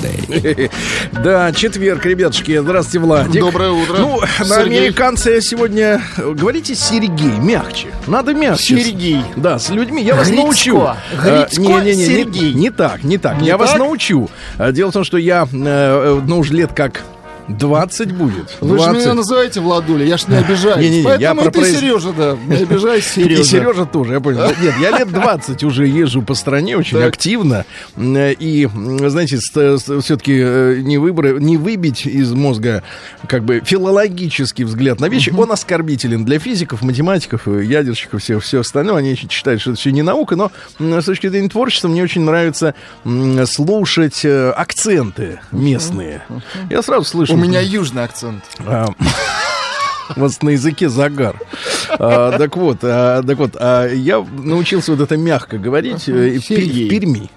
Кавердей. Да, четверг, ребятушки. Здравствуйте, Владик. Доброе утро. Ну, на американцы сегодня... э, Говорите Сергей, мягче. Надо мягче. Сергей. Да, с людьми. Я вас научу. Грицко, Э, не-не-не, не- Сергей. Не, так, не так. Не я вас научу. А Дело в том, что я, э, э, ну, уж лет как 20 будет. Вы же 20. меня называете Владуля, я ж не обижаюсь. Не-не-не, я Поэтому про и ты, произ- Сережа, да, не обижайся, Сережа. И Сережа тоже, я понял. Нет, я лет 20 уже езжу по стране очень Так. активно. И, знаете, все-таки не, выбор- не выбить из мозга как бы филологический взгляд на вещи, он оскорбителен для физиков, математиков, э, ядерщиков, все, все остальное. Они считают, что это все не наука, но с точки зрения творчества мне очень нравится слушать э, акценты местные. Я сразу слышу. У меня южный акцент. А, У вас на языке загар. А, так вот, а, так вот, а я научился вот это мягко говорить э, в, Пер- в Перми.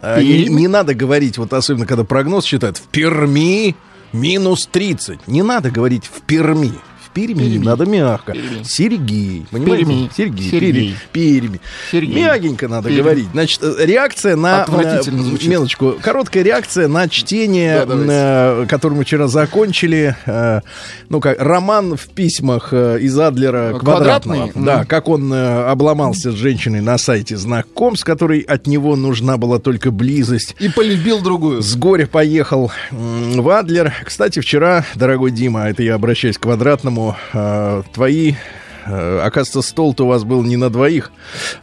А, не, не надо говорить, вот особенно когда прогноз читают, в Перми минус 30. Не надо говорить в Перми. Перми, Перми. надо мягко. Перми. Сергей. Понимаете? Перми. Сергей. Сергей. Перми. Сергей. Мягенько надо Перми. говорить. Значит, э, реакция на... Отвратительно на- звучит. Мелочку. Короткая реакция на чтение, Да, давайте. э, который мы вчера закончили. э, ну, как роман в письмах э, из Адлера Квадратный? Квадратного. Да, как он э, обломался с женщиной на сайте знакомств, которой от него нужна была только близость. И полюбил другую. С горя поехал в Адлер. Кстати, вчера, дорогой Дима, это я обращаюсь к квадратному, э, твои э, Оказывается, стол-то у вас был не на двоих,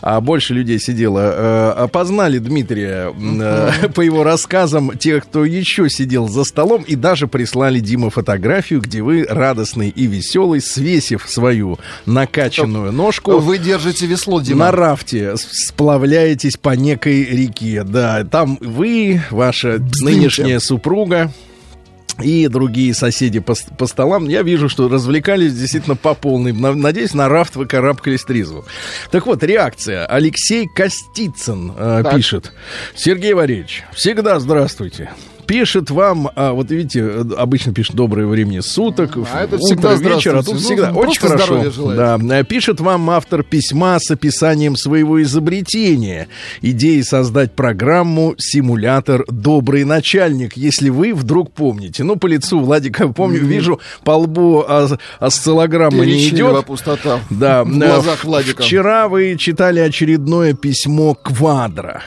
а больше людей сидело. Э, Опознали Дмитрия э, по его рассказам те, кто еще сидел за столом, и даже прислали Дима фотографию, где вы радостный и веселый, свесив свою накачанную ножку. Вы держите весло, Дима. На рафте сплавляетесь по некой реке. Да, там вы, ваша нынешняя супруга и другие соседи по, по столам, я вижу, что развлекались действительно по полной. На- Надеюсь, на рафт вы карабкались трезво. Так вот, реакция. Алексей Костицын э, Так. пишет. Сергей Валерьевич, всегда здравствуйте. Пишет вам, а, вот видите, э, обычно пишет доброе времени суток, А это утро, всегда вечер, а тут здравствуйте. всегда Ну, очень хорошо. Да, Э, Пишет вам автор письма с описанием своего изобретения. Идеи создать программу «Симулятор Добрый начальник», если вы вдруг помните. Ну, по лицу Владика помню, вижу, по лбу ос- осциллограмма не идет. пустота Да, в э, глазах Владика. Вчера вы читали очередное письмо Квадра.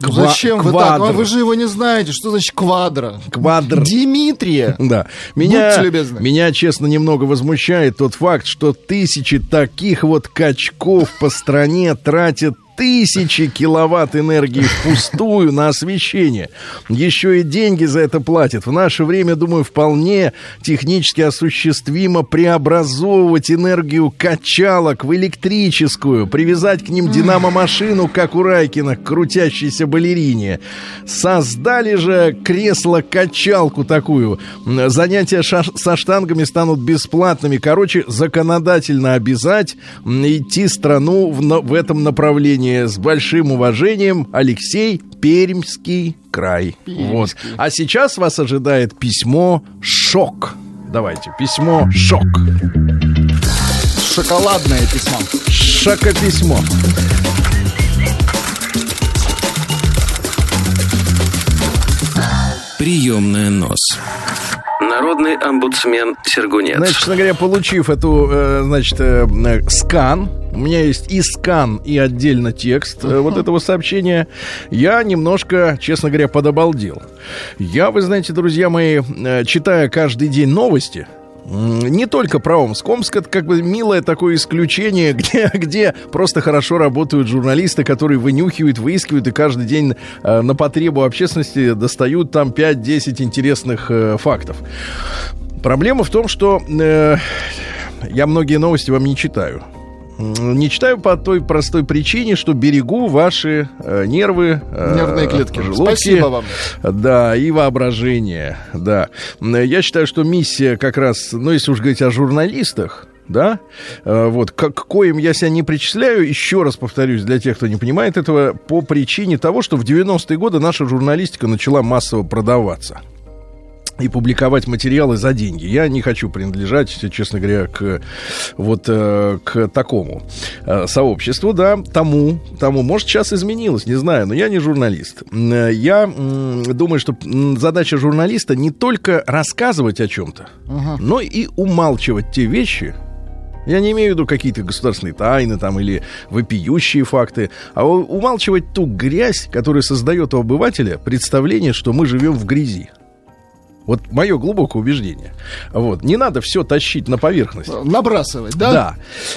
Ква- Зачем вы так? Квадр. А Вы же его не знаете. Что значит квадро? Квадр. Димитрия. Да. Меня, Будьте любезны. меня, честно, немного возмущает тот факт, что тысячи таких вот качков по стране тратят тысячи киловатт энергии впустую на освещение. Еще и деньги за это платят. В наше время, думаю, вполне технически осуществимо преобразовывать энергию качалок в электрическую, привязать к ним динамо-машину, как у Райкина, к крутящейся балерине. Создали же кресло-качалку такую. Занятия со штангами станут бесплатными. Короче, законодательно обязать идти страну в, в этом направлении. С большим уважением, Алексей Пермский край. Вот. А сейчас вас ожидает письмо «Шок». Давайте, письмо «Шок». Шоколадное письмо. Шокописьмо. Приемная нос. Народный омбудсмен Сергунец. Значит, честно говоря, получив эту, э, значит, э, э, скан, у меня есть и скан, и отдельно текст э, вот этого сообщения, я немножко, честно говоря, подобалдел. Я, вы знаете, друзья мои, читая каждый день новости, не только про Омск. Омск это как бы милое такое исключение, где, где просто хорошо работают журналисты, которые вынюхивают, выискивают и каждый день э, на потребу общественности достают там 5-10 интересных э, фактов. Проблема в том, что э, я многие новости вам не читаю. Не читаю по той простой причине, что берегу ваши э, нервы, э, Нервные клетки. желудки, Спасибо вам. Да, и воображение, да. Я считаю, что миссия как раз, ну, если уж говорить о журналистах, да, э, вот, к к коим я себя не причисляю, еще раз повторюсь, для тех, кто не понимает этого, по причине того, что в 90-е годы наша журналистика начала массово продаваться и публиковать материалы за деньги. Я не хочу принадлежать, честно говоря, к вот э, к такому э, сообществу, да, тому, тому. Может, сейчас изменилось, не знаю, но я не журналист. Я думаю, что задача журналиста не только рассказывать о чем-то, но и умалчивать те вещи, я не имею в виду какие-то государственные тайны там или вопиющие факты, а умалчивать ту грязь, которая создает у обывателя представление, что мы живем в грязи. Вот мое глубокое убеждение. Вот. Не надо все тащить на поверхность. Набрасывать, да? Да.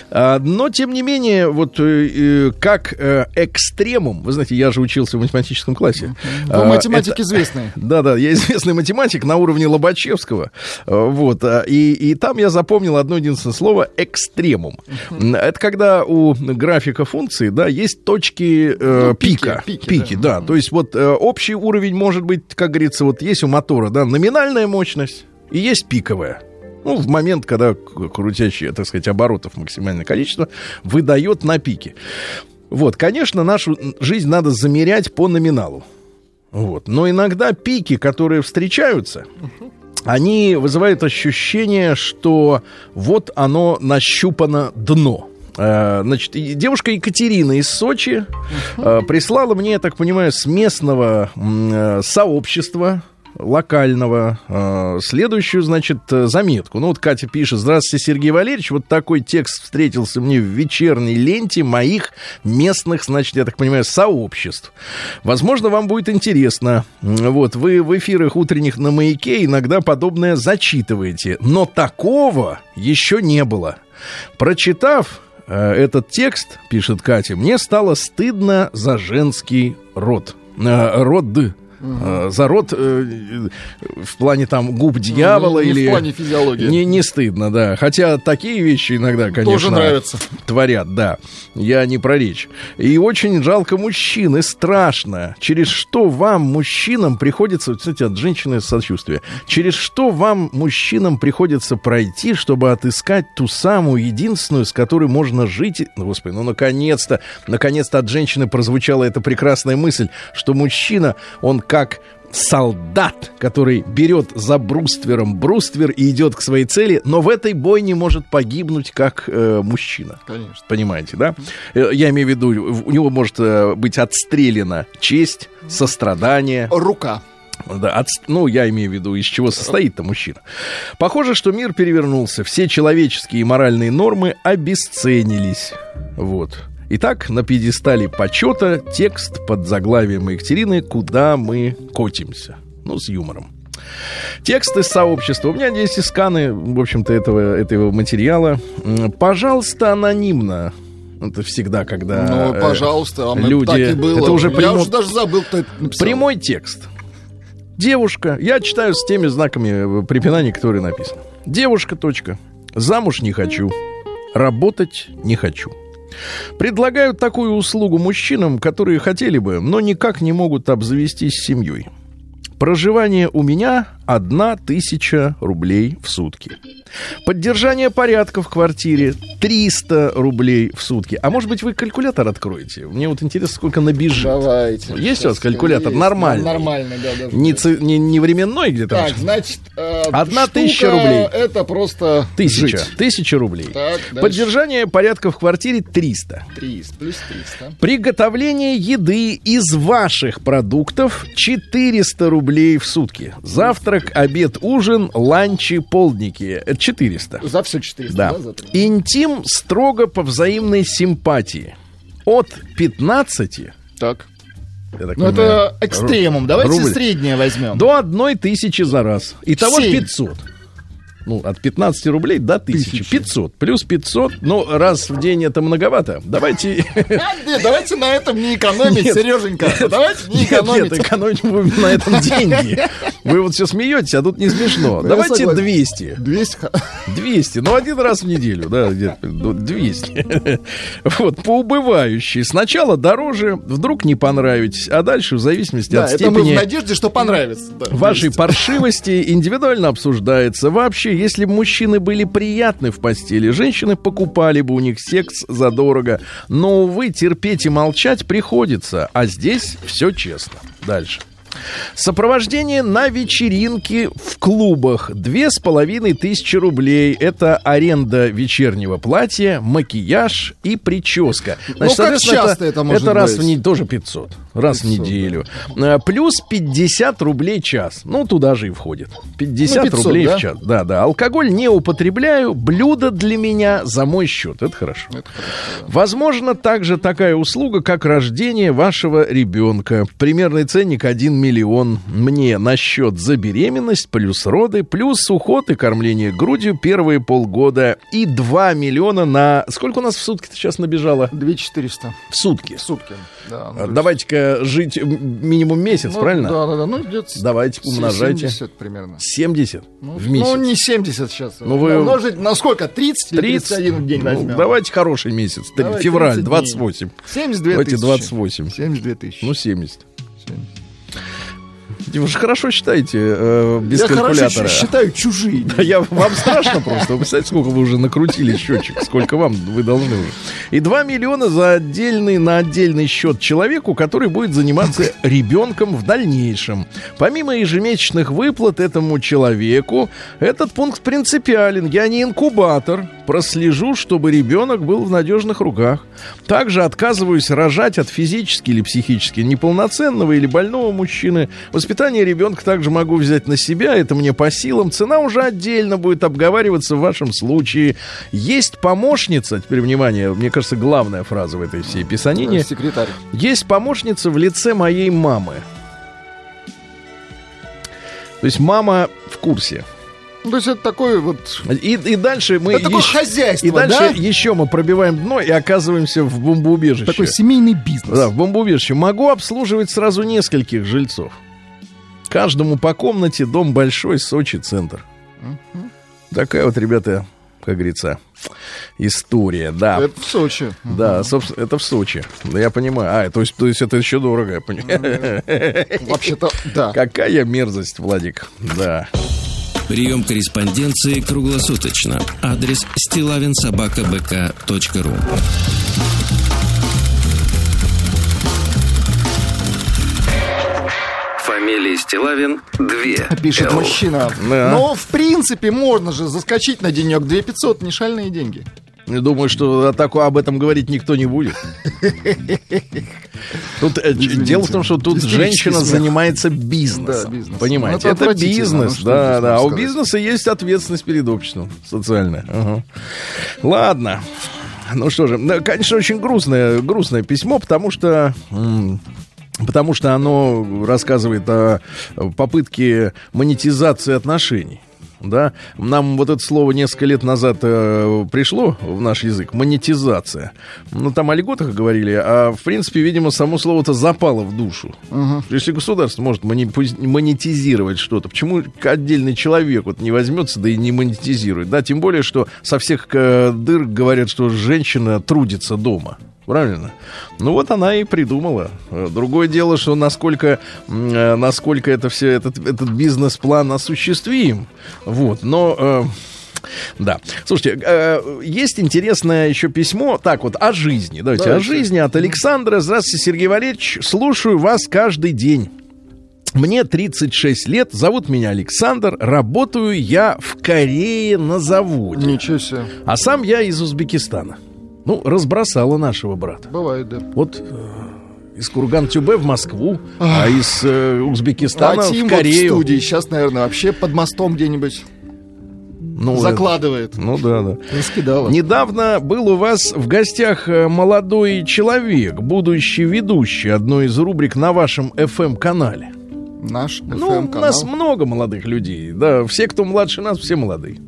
А, но, тем не менее, вот э, э, как э, экстремум, вы знаете, я же учился в математическом классе. Вы А, математик это- известный. да, да, я известный математик на уровне Лобачевского. Э, Вот. а, И, и там я запомнил одно единственное слово экстремум. Это когда у графика функции, да, есть точки э, Ну, пики, пика. пики, Пики, да. То есть вот общий уровень может быть, как говорится, вот есть у мотора, да, номинальная мощность и есть пиковая. Ну, в момент, когда к- крутящий, так сказать, оборотов максимальное количество выдает на пике. Вот, конечно, нашу жизнь надо замерять по номиналу. Вот. Но иногда пики, которые встречаются, они вызывают ощущение, что вот оно нащупано дно. Э, Значит, девушка Екатерина из Сочи э, прислала мне, я так понимаю, с местного э, сообщества локального э, следующую, значит, э, заметку. Ну, вот Катя пишет, здравствуйте, Сергей Валерьевич, вот такой текст встретился мне в вечерней ленте моих местных, значит, я так понимаю, сообществ. Возможно, вам будет интересно. Вот, вы в эфирах утренних на «Маяке» иногда подобное зачитываете, но такого еще не было. Прочитав э, этот текст, пишет Катя, мне стало стыдно за женский род. Э, род Э, За род э, в плане там губ дьявола Ну, не в или... плане физиологии. Не, не стыдно, да. Хотя такие вещи иногда, конечно... Тоже нравятся. Творят, да. Я не про речь. И очень жалко мужчин, и страшно. Через что вам, мужчинам, приходится... Кстати, от женщины сочувствие. Через что вам, мужчинам, приходится пройти, чтобы отыскать ту самую единственную, с которой можно жить... Ну, Господи, ну, наконец-то, наконец-то от женщины прозвучала эта прекрасная мысль, что мужчина, он как солдат, который берет за бруствером бруствер и идет к своей цели, но в этой бойне может погибнуть как э, мужчина. Конечно. Понимаете, да? Э, Я имею в виду, у него может э, быть отстрелена честь, сострадание. Рука. Да, от- ну, я имею в виду, из чего состоит-то мужчина. Похоже, что мир перевернулся. Все человеческие и моральные нормы обесценились. Вот. Итак, на пьедестале почета текст под заглавием Екатерины «Куда мы котимся?» Ну, с юмором. Текст из сообщества. У меня здесь и сканы, в общем-то, этого, этого материала. Пожалуйста, анонимно. Это всегда, когда... Ну, э, пожалуйста, а люди... так и было. Это уже Я прямо- уже даже забыл, кто это написал. Прямой текст. Девушка, я читаю с теми знаками э, препинания, которые написаны. Девушка, точка. Замуж не хочу. Работать не хочу. Предлагают такую услугу мужчинам, которые хотели бы, но никак не могут обзавестись семьей. Проживание у меня одна тысяча рублей в сутки. Поддержание порядка в квартире 300 рублей в сутки. А может быть вы калькулятор откроете? Мне вот интересно, сколько набежит. Давайте. Есть у вас калькулятор? есть. Нормальный. Нормальный, да, даже. Не, ци- не, не временной где-то? Так, значит, э, Одна тысяча рублей. Это просто Тысяча. жить. Тысяча рублей. Так, дальше. Поддержание порядка в квартире 300. 300, плюс 300. Приготовление еды из ваших продуктов 400 рублей в сутки. Завтрак, обед, ужин, ланчи, полдники. Это 400. За все 400, Да. да? за? Интим строго по взаимной симпатии. От 15, Так. я так Ну, понимаю, это экстремум. Давайте рубль. среднее возьмем. До одной тысячи за раз. Итого Семь. 500. Ну, от 15 рублей до 1000. Тысячи. 500. Плюс 500. Ну, раз в день это многовато. Давайте... Нет, давайте на этом не экономить. Сереженька. Давайте не экономить. нет, экономить будем на этом деньги. Вы вот все смеетесь, а тут не смешно. Ну, Давайте согласен. 200. 200. ха- 200, ну один раз в неделю, да, где-то, ну, 200. Вот, по убывающей. Сначала дороже, вдруг не понравитесь, а дальше в зависимости Да, от это мы в степени надежде, что понравится. да, вашей 200. паршивости индивидуально обсуждается. Вообще, если бы мужчины были приятны в постели, женщины покупали бы у них секс задорого. Но, увы, терпеть и молчать приходится. А здесь все честно. Дальше. Сопровождение на вечеринке в клубах. Две с половиной тысячи рублей. Это аренда вечернего платья, макияж и прическа. Ну, как соответственно, часто это может раз быть? в неделю, тоже 500. Раз 500, в неделю. А, Плюс 50 рублей час. Ну, туда же и входит. 50 Ну, 500, рублей да? в час. Да, да. Алкоголь не употребляю. Блюдо для меня за мой счет. Это хорошо. Возможно, также такая услуга, как рождение вашего ребенка. Примерный ценник 1 миллион. Мне на счет за беременность, плюс роды, плюс уход и кормление грудью первые полгода. И 2 миллиона на... Сколько у нас в сутки сейчас набежало? 2400 В сутки. в сутки. Да, ну, А, то Давайте-ка жить минимум месяц, ну, правильно? Да, да, да. Ну, Давайте умножайте. 70 примерно. 70 Ну, в месяц. Ну, не 70 сейчас. Ну, вы- Умножить на сколько? 30 или 31 в день Ну, возьмем? давайте хороший месяц. Давай, Февраль, 30 дней. 28. 72 Давайте тысячи. 28. 72 тысячи. Ну, 70. Семь. Вы же хорошо считаете э, без Я хорошо калькулятора. щ- считаю чужие. Да я, вам страшно просто. Вы представляете, сколько вы уже накрутили счетчик, сколько вам вы должны уже. И 2 миллиона за отдельный, на отдельный счет человеку, который будет заниматься ребенком в дальнейшем. Помимо ежемесячных выплат этому человеку, этот пункт принципиален. Я не инкубатор. Прослежу, чтобы ребенок был в надежных руках. Также отказываюсь рожать от физически или психически неполноценного или больного мужчины. Воспитание ребенка также могу взять на себя, это мне по силам. Цена уже отдельно будет обговариваться в вашем случае. Есть помощница, теперь внимание, мне кажется, главная фраза в этой всей писанине. Секретарь. Есть помощница в лице моей мамы. То есть мама в курсе. Ну, то есть это такой вот... И, и дальше мы Это такое еще, хозяйство, и дальше да? еще мы пробиваем дно и оказываемся в бомбоубежище. Такой семейный бизнес. Да, в бомбоубежище. Могу обслуживать сразу нескольких жильцов. Каждому по комнате, дом большой, Сочи, центр. Такая вот, ребята, как говорится, история, да. Это в Сочи. Да, собственно, это в Сочи. Да, я понимаю. А, то есть, то есть это еще дорого, я понимаю. Вообще-то, да. Какая мерзость, Владик. Да. Прием корреспонденции круглосуточно. Адрес стилавинсобакабк.ру Фамилия Стилавин 2. Пишет мужчина. Да. Но, в принципе, можно же заскочить на денек. 2500 не шальные деньги. Я Думаю, что такое об этом говорить никто не будет. Тут, э, Извините. дело в том, что тут Истерический женщина смех. занимается бизнесом. Да. Понимаете, Ну, это это бизнес, ну, что да, да. А у бизнеса есть ответственность перед обществом социальная. Ага. Ладно. Ну что же, конечно, очень грустное, грустное письмо, потому что. Потому что оно рассказывает о попытке монетизации отношений. Да, нам вот это слово несколько лет назад э, пришло в наш язык монетизация. Ну там о льготах говорили, а в принципе, видимо, само слово-то запало в душу. Если государство может монетизировать что-то, почему отдельный человек вот не возьмется, да и не монетизирует? Да, тем более, что со всех э, дыр говорят, что женщина трудится дома. Правильно? Ну вот она и придумала. Э, Другое дело, что насколько, э, насколько это все, этот, этот бизнес-план осуществим. Вот, но... э, да. Слушайте, есть интересное еще письмо. Так вот, о жизни. Давайте, о Давайте. жизни от Александра. Здравствуйте, Сергей Валерьевич. Слушаю вас каждый день. Мне 36 лет, зовут меня Александр, работаю я в Корее на заводе. Ничего себе. А сам я из Узбекистана. Ну, разбросала нашего брата. Бывает, да. Вот э, из Курган-Тюбе в Москву, а из э, Узбекистана а Тим в вот в Корею. студии сейчас, наверное, вообще под мостом где-нибудь ну, закладывает. Ну да, да. Не скидала. Недавно был у вас в гостях э, молодой человек, будущий ведущий одной из рубрик на вашем FM-канале. Наш Ну, у FM-канал. нас много молодых людей. Да, все, кто младше нас, все молодые.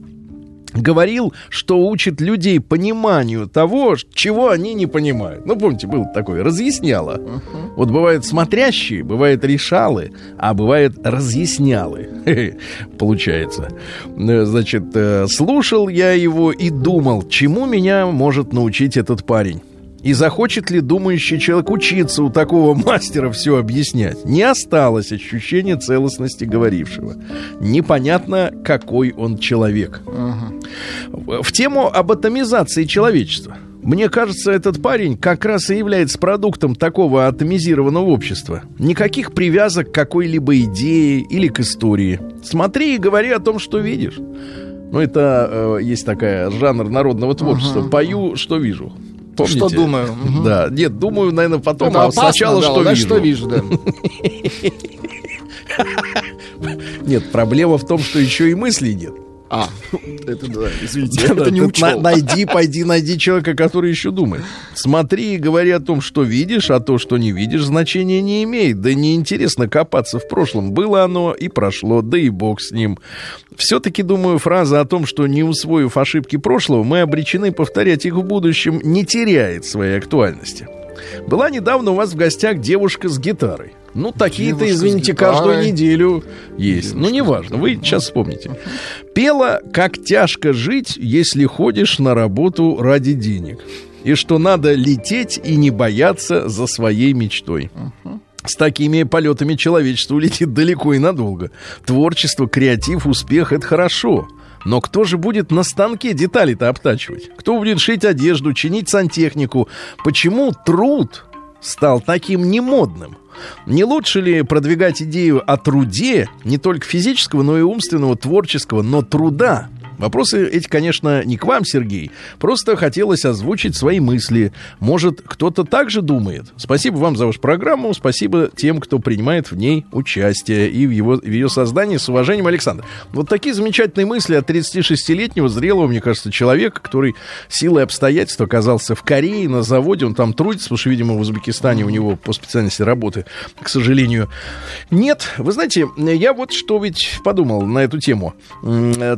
Говорил, что учит людей пониманию того, чего они не понимают. Ну, помните, был такой, разъясняло. Uh-huh. Вот бывают смотрящие, бывают решалы, а бывает разъяснялы. Получается. Э, значит, э, слушал я его и думал, чему меня может научить этот парень. И захочет ли думающий человек учиться у такого мастера все объяснять? Не осталось ощущения целостности говорившего. Непонятно, какой он человек. Угу. В тему об атомизации человечества. Мне кажется, этот парень как раз и является продуктом такого атомизированного общества. Никаких привязок к какой-либо идее или к истории. Смотри и говори о том, что видишь. Ну, это э, есть такая жанр народного творчества. Угу. Пою, что вижу. Помните? Что думаю. Да, нет, думаю, наверное, потом, Это а опасно, сначала да, что вижу. что вижу, да. Нет, проблема в том, что еще и мыслей нет. А, это да, извините, это не учел. найди, пойди, найди человека, который еще думает. Смотри и говори о том, что видишь, а то, что не видишь, значения не имеет. Да неинтересно копаться в прошлом. Было оно и прошло, да и бог с ним. Все-таки, думаю, фраза о том, что не усвоив ошибки прошлого, мы обречены повторять их в будущем, не теряет своей актуальности. Была недавно у вас в гостях девушка с гитарой. Ну, такие-то, извините, каждую неделю есть. Ну, неважно, вы сейчас вспомните. Пела, как тяжко жить, если ходишь на работу ради денег. И что надо лететь и не бояться за своей мечтой. С такими полетами человечество улетит далеко и надолго. Творчество, креатив, успех — это хорошо. Но кто же будет на станке детали-то обтачивать? Кто будет шить одежду, чинить сантехнику? Почему труд стал таким немодным? Не лучше ли продвигать идею о труде, не только физического, но и умственного, творческого, но труда? Вопросы эти, конечно, не к вам, Сергей. Просто хотелось озвучить свои мысли. Может, кто-то также думает. Спасибо вам за вашу программу. Спасибо тем, кто принимает в ней участие и в, его, в ее создании. С уважением, Александр. Вот такие замечательные мысли от 36-летнего зрелого, мне кажется, человека, который силой обстоятельств оказался в Корее на заводе. Он там трудится, потому что, видимо, в Узбекистане у него по специальности работы, к сожалению, нет. Вы знаете, я вот что ведь подумал на эту тему.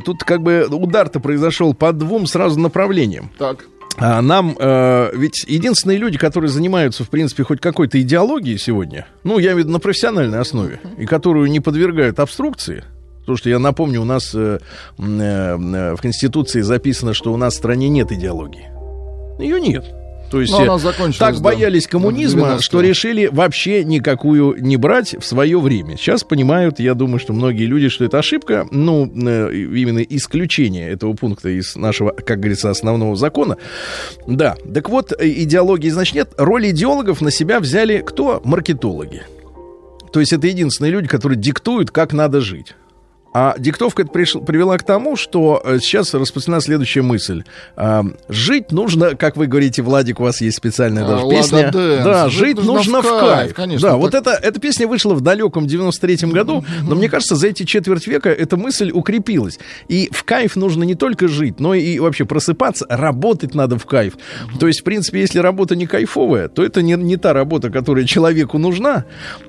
Тут как бы удар-то произошел по двум сразу направлениям. Так. А нам э, ведь единственные люди, которые занимаются, в принципе, хоть какой-то идеологией сегодня, ну, я имею в виду на профессиональной основе, и которую не подвергают обструкции, Потому что я напомню, у нас э, э, э в Конституции записано, что у нас в стране нет идеологии. Ее нет. То есть э, так боялись коммунизма, что решили вообще никакую не брать в свое время. Сейчас понимают, я думаю, что многие люди, что это ошибка, ну, э, именно исключение этого пункта из нашего, как говорится, основного закона. Да, так вот, э, идеологии, значит, нет. Роль идеологов на себя взяли кто? Маркетологи. То есть это единственные люди, которые диктуют, как надо жить. А диктовка это приш... привела к тому, что э, сейчас распространена следующая мысль. А, жить нужно, как вы говорите, Владик, у вас есть специальная даже а, песня. Дэнс. Да, жить, жить нужно в кайф. кайф. Конечно, да, так... вот это, эта песня вышла в далеком 93-м году, но мне кажется, за эти четверть века эта мысль укрепилась. И в кайф нужно не только жить, но и вообще просыпаться, работать надо в кайф. То есть, в принципе, если работа не кайфовая, то это не, не та работа, которая человеку нужна.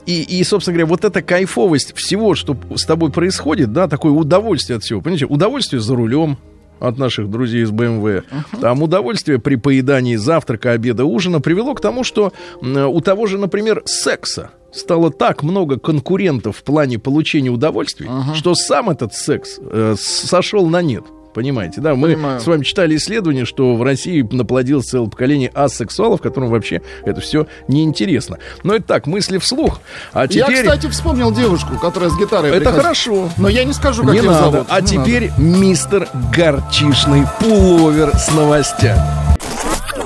И, и, собственно говоря, вот эта кайфовость всего, что с тобой происходит, да, такое удовольствие от всего. Понимаете, удовольствие за рулем, от наших друзей из БМВ. Uh-huh. Там удовольствие при поедании завтрака, обеда, ужина привело к тому, что у того же, например, секса стало так много конкурентов в плане получения удовольствия, uh-huh. что сам этот секс э, сошел на нет. Понимаете, да? Мы Понимаю. с вами читали исследование, что в России наплодилось целое поколение асексуалов, которым вообще это все неинтересно. Но это так, мысли вслух. А теперь... Я, кстати, вспомнил девушку, которая с гитарой Это приходит. хорошо. Но я не скажу, как не ее надо. зовут. А не теперь надо. мистер Горчишный пуловер с новостями.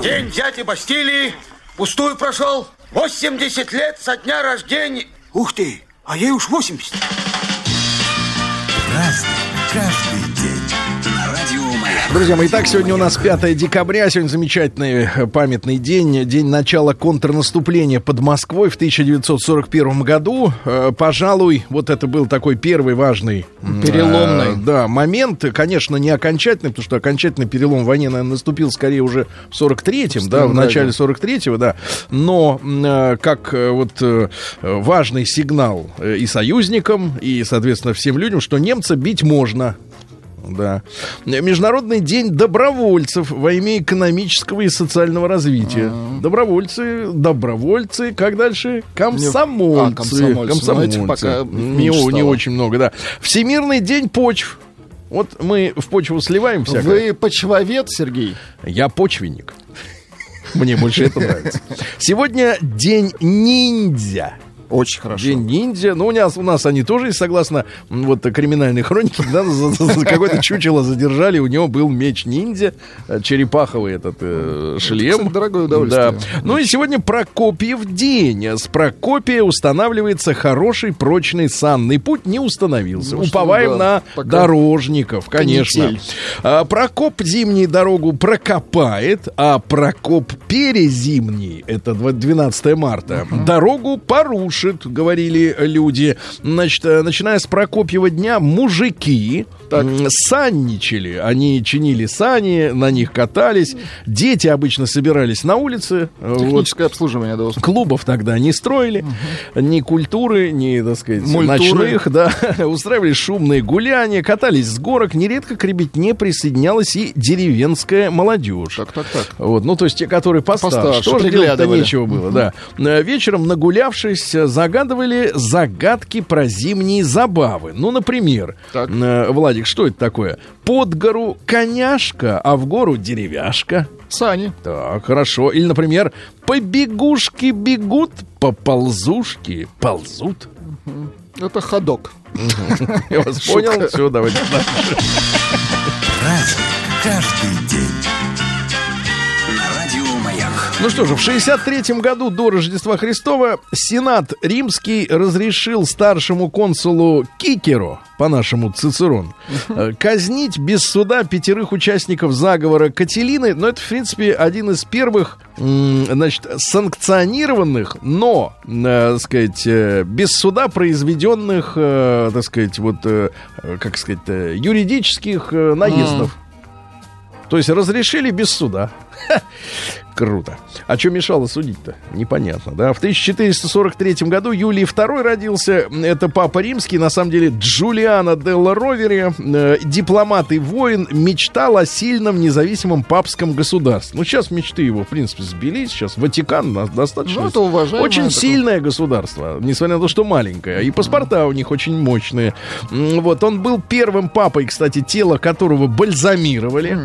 День дяди Бастилии пустую прошел. 80 лет со дня рождения. Ух ты, а ей уж 80. Разный, Друзья мои, итак, сегодня у нас 5 декабря, сегодня замечательный э, памятный день, день начала контрнаступления под Москвой в 1941 году. Э, пожалуй, вот это был такой первый важный... Переломный. Э, да, момент, конечно, не окончательный, потому что окончательный перелом в войне, наверное, наступил скорее уже в 43-м, да, в начале 43-го, да. Но э, как э, вот э, важный сигнал и союзникам, и, соответственно, всем людям, что немца бить можно, Да. Международный день добровольцев во имя экономического и социального развития. Добровольцы, добровольцы, как дальше? Комсомольцы. А, комсомольцы. Ну, этих пока не, меньше не стало. очень много, да. Всемирный день почв. Вот мы в почву сливаем всякое. Вы почвовед, Сергей? Я почвенник. Мне больше это нравится. Сегодня день ниндзя. Очень хорошо. День ниндзя. Ну, у нас, у нас они тоже согласно вот криминальной хронике. Да, за, за- за какое-то чучело задержали. У него был меч ниндзя, э, черепаховый этот э, шлем. кстати, дорогое удовольствие. Да. Ну и сегодня Прокопьев день. С Прокопия устанавливается хороший прочный санный путь. Не установился. Ну, Уповаем да, на пока дорожников, конечно. канитель. А, Прокоп зимний дорогу прокопает, а Прокоп перезимний, это дв- 12 марта, дорогу порушит, говорили люди. Значит, э, начиная с Прокопьева дня, мужики м, санничали. Они чинили сани, на них катались. Дети обычно собирались на улице. э, Вот. Техническое обслуживание до Клубов тогда не строили, ни культуры, ни, так сказать, Мультуры. ночных, да. Устраивали шумные гуляния, катались с горок. Нередко к ребятне присоединялась и деревенская молодежь. Так, так, так. Вот, ну, то есть те, которые постарше. Постарше, Тоже делать-то нечего было, да. Э, Вечером, нагулявшись, э, загадывали загадки про зимние забавы. Ну, например, Так. э, Владик, что это такое? Под гору коняшка, а в гору деревяшка. Сани. Так, хорошо. Или, например, побегушки бегут, поползушки ползут. Это ходок. Я вас понял. Все, давайте. Праздник каждый день. Ну что же, в 63 году до Рождества Христова Сенат Римский разрешил старшему консулу Кикеру, по-нашему Цицерон, э, казнить без суда пятерых участников заговора Кателины. Но это, в принципе, один из первых, значит, санкционированных, но, э, так сказать, э, без суда произведенных, так сказать, вот, как сказать, юридических наездов. То есть разрешили без суда. Круто. А что мешало судить-то? Непонятно, да? В 1443 году Юлий II родился. Это папа римский, на самом деле Джулиано Делла Ровери, э, дипломат и воин, мечтал о сильном независимом папском государстве. Ну, сейчас мечты его, в принципе, сбились. Сейчас Ватикан на- достаточно... Ну, это уважаемое Очень такое. сильное государство, несмотря на то, что маленькое. И паспорта у них очень мощные. Вот, он был первым папой, кстати, тело которого бальзамировали.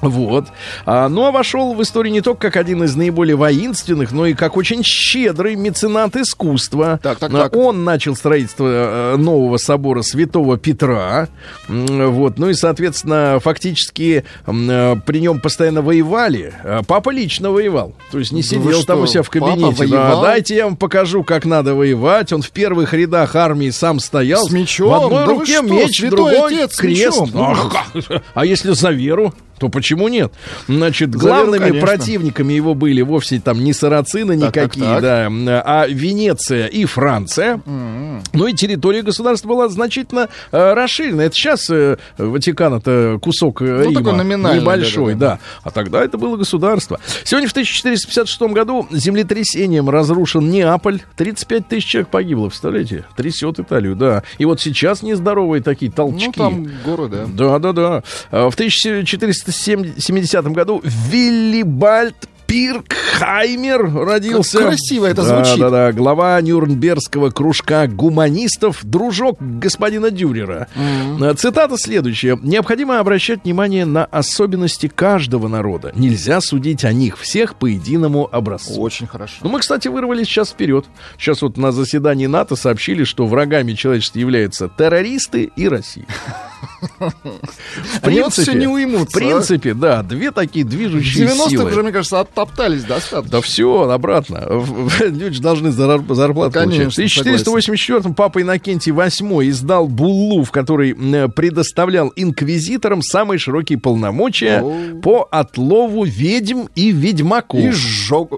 Вот. А, ну, а вошел в историю не только как один из наиболее воинственных, но и как очень щедрый меценат искусства. Так, так, так. Он начал строительство э, нового собора Святого Петра. Вот. Ну и, соответственно, фактически э, при нем постоянно воевали. А Папа лично воевал. То есть не сидел вы там что, у себя в кабинете. Да, дайте я вам покажу, как надо воевать. Он в первых рядах армии сам стоял. С мечом? В одной Да руке что, меч, в другой отец крест. Ах, как? А если за веру? то почему нет? Значит, главными Конечно. противниками его были вовсе там не сарацины никакие, так, так, да, а Венеция и Франция. Mm-hmm. Ну и территория государства была значительно э, расширена. Это сейчас э, Ватикан это кусок э, ну, Рима, такой небольшой, да, да. А тогда это было государство. Сегодня в 1456 году землетрясением разрушен Неаполь. 35 тысяч человек погибло, представляете? Трясет Италию, да. И вот сейчас нездоровые такие ну, толчки. Ну, там горы, да. Да, да, да. Э, в 1400 1970 году Виллибальд Пиркхаймер родился. Как красиво это звучит. Да, да, да. Глава Нюрнбергского кружка гуманистов, дружок господина Дюрера. Mm-hmm. Цитата следующая. Необходимо обращать внимание на особенности каждого народа. Нельзя судить о них всех по единому образцу. Очень хорошо. Ну, мы, кстати, вырвались сейчас вперед. Сейчас вот на заседании НАТО сообщили, что врагами человечества являются террористы и Россия. В вот всё не уймутся, В принципе, да, две такие движущие 90-х силы. уже, мне кажется, оттоптались достаточно. Да все, обратно. Люди же должны зар- зарплату получать. В 1484-м папа Иннокентий VIII издал буллу, в которой предоставлял инквизиторам самые широкие полномочия по отлову ведьм и ведьмаков. И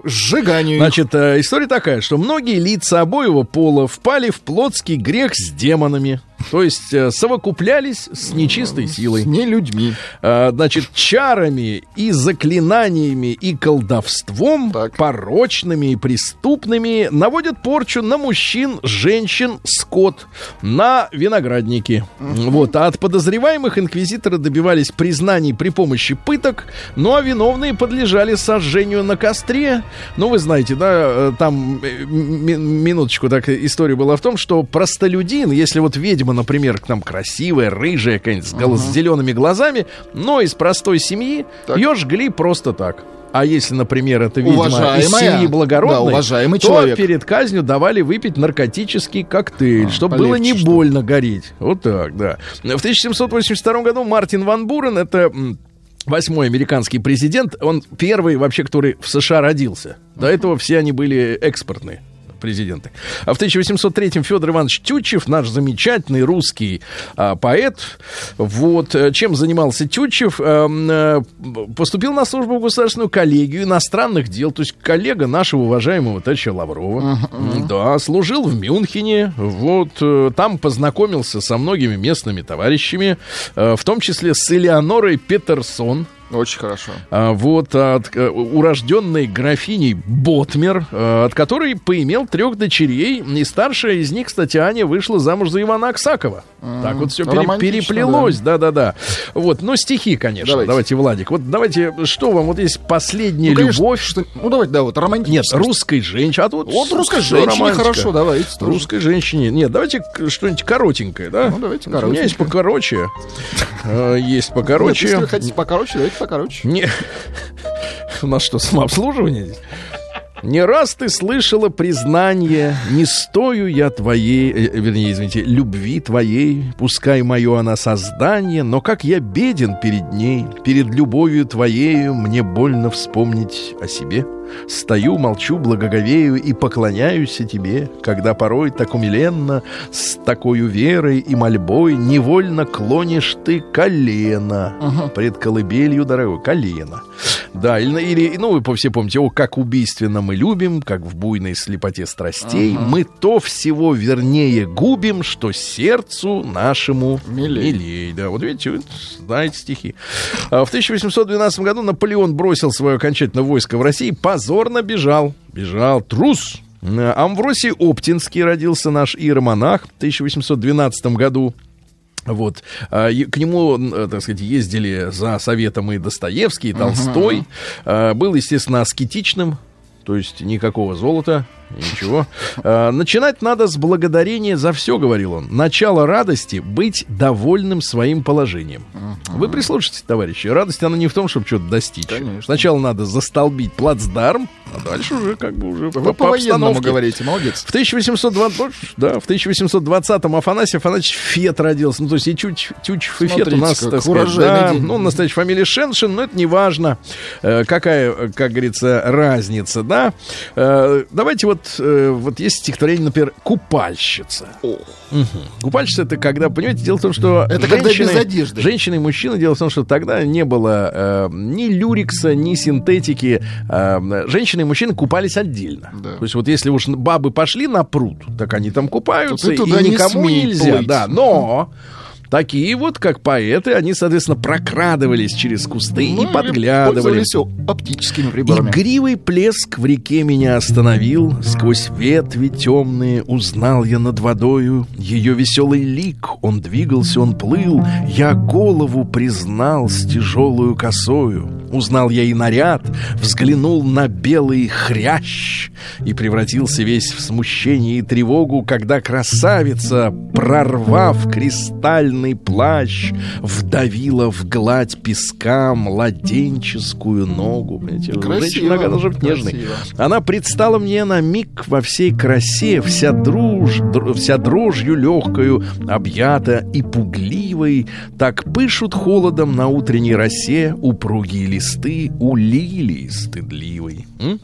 сжиганию. Значит, э, история такая, что многие лица обоего пола впали в плотский грех с демонами. То есть э, совокуплялись с нечистой силой. С не людьми. А, значит, чарами и заклинаниями и колдовством, Так. порочными и преступными, наводят порчу на мужчин, женщин, скот, на виноградники. Вот. А от подозреваемых инквизиторы добивались признаний при помощи пыток, ну а виновные подлежали сожжению на костре. Ну, вы знаете, да, э, там э, ми- минуточку так история была в том, что простолюдин, если вот ведьма, например, там красивая, рыжая, какая-нибудь с, с зелеными глазами, но из простой семьи, Так. ее жгли просто так. А если, например, это ведьма из семьи благородной, Да, уважаемый то человек. перед казнью давали выпить наркотический коктейль, А, чтобы было не что больно гореть. Вот так, да. В 1782 году Мартин Ван Бурен, это восьмой американский президент, он первый вообще, который в США родился. До этого все они были экспортные президенты. А в 1803 Федор Иванович Тютчев, наш замечательный русский а, поэт, вот, э, чем занимался Тютчев, э, поступил на службу в государственную коллегию иностранных дел, то есть коллега нашего уважаемого товарища Лаврова. М, Да, служил в Мюнхене, вот, э, там познакомился со многими местными товарищами, в том числе с Элеонорой Петерсон, Очень хорошо. а, вот от э, урожденной графиней Ботмер, э, от которой поимел трех дочерей. И старшая из них, кстати, Аня, вышла замуж за Ивана Аксакова. Так вот все романтично, переплелось, да-да-да. Вот, но стихи, конечно. Давайте. Давайте. Владик. Вот давайте, что вам, вот есть последняя Ну, конечно, любовь. что- ну, давайте, да, вот Нет, романтическое. русской женщине. А тут Вот русской женщине романтика. хорошо, давайте. тоже. Русской женщине. Нет, давайте что-нибудь коротенькое, да? Ну, давайте У меня есть покороче. Э, Есть Нет, покороче. если вы хотите покороче, давайте покороче. Не... У нас что, самообслуживание здесь? Не раз ты слышала признание, не стою я твоей, э, вернее, извините, любви твоей, пускай мое она создание, но как я беден перед ней, перед любовью твоею, мне больно вспомнить о себе. Стою, молчу, благоговею и поклоняюсь тебе, когда порой так умиленно, с такой верой и мольбой невольно клонишь ты колено пред колыбелью дорогой, колено. Да, или, или, ну, вы по- все помните, о, как убийственно мы любим, как в буйной слепоте страстей, мы то всего вернее губим, что сердцу нашему Милей. милей. Да, вот видите, вы знаете стихи. А В 1812 году Наполеон бросил свое окончательное войско в России, позорно бежал. Бежал, трус. Э, Амвросий Оптинский родился наш иеромонах в 1812 году. Вот. А, К нему, э, так сказать, ездили за советом и Достоевский, и Толстой. А, Был, естественно, аскетичным, то есть никакого золота, ничего. А, Начинать надо с благодарения за все, говорил он. Начало радости — быть довольным своим положением. Вы прислушайтесь, товарищи. Радость, она не в том, чтобы что-то достичь. Конечно. Сначала надо застолбить плацдарм, а дальше уже как бы уже Вы по, по-военному обстановке. говорите, молодец. В 1820, да, в 1820-м Афанасий Афанасьевич Фет родился. Ну, то есть и Тюч, Тючев и Фет у нас, так сказать, да, ну, настоящая фамилия Шеншин, но это не важно. Э, какая, э, как говорится, разница, да? Э, давайте вот, э, вот есть стихотворение, например, «Купальщица». Мгм. Купальщица это когда, понимаете, дело в том, что Это когда без одежды. женщины и мужчины, дело в том, что тогда не было э, ни люрикса, ни синтетики. Э, женщины и мужчины купались отдельно. Да. То есть вот если уж бабы пошли на пруд, так они там купаются, и не никому смей нельзя. плыть. Да, но такие вот, как поэты, они, соответственно, прокрадывались через кусты Ну, и подглядывали. пользовались оптическими приборами. Игривый плеск в реке меня остановил, Сквозь ветви темные узнал я над водою Ее веселый лик, он двигался, он плыл Я голову признал с тяжелую косою Узнал я и наряд, взглянул на белый хрящ И превратился весь в смущение и тревогу Когда красавица, прорвав кристальный плащ Вдавила в гладь песка младенческую ногу Понимаете, Красиво, Женщина иногда должна быть нежной она предстала мне на миг во всей красе, вся друж, др- вся дрожью легкою, объята и пугливой. Так пышут холодом на утренней росе упругие листы у лилии стыдливой. М?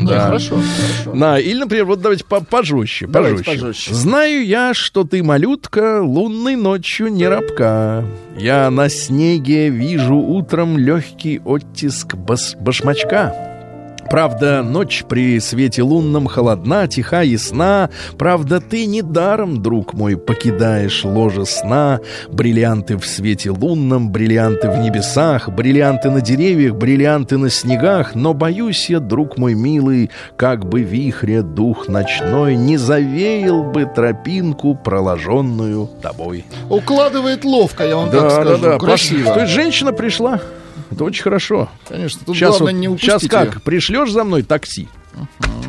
Ну, хорошо, хорошо. Да, или, например, вот давайте по- пожестче, Давайте пожестче. пожестче. Знаю я, что ты, малютка, лунной ночью не рабка. Я на снеге вижу утром легкий оттиск бас- башмачка. Правда, ночь при свете лунном холодна, тиха, ясна. Правда, ты недаром, друг мой, покидаешь ложе сна. Бриллианты в свете лунном, бриллианты в небесах, бриллианты на деревьях, бриллианты на снегах. Но боюсь я, друг мой милый, как бы вихря дух ночной не завеял бы тропинку, проложенную тобой. Укладывает ловко, я вам Да, так да, скажу. да. Красиво. То есть женщина пришла. Это очень хорошо. Конечно, тут Сейчас, главное вот- не упустить сейчас как? Пришлешь за мной такси?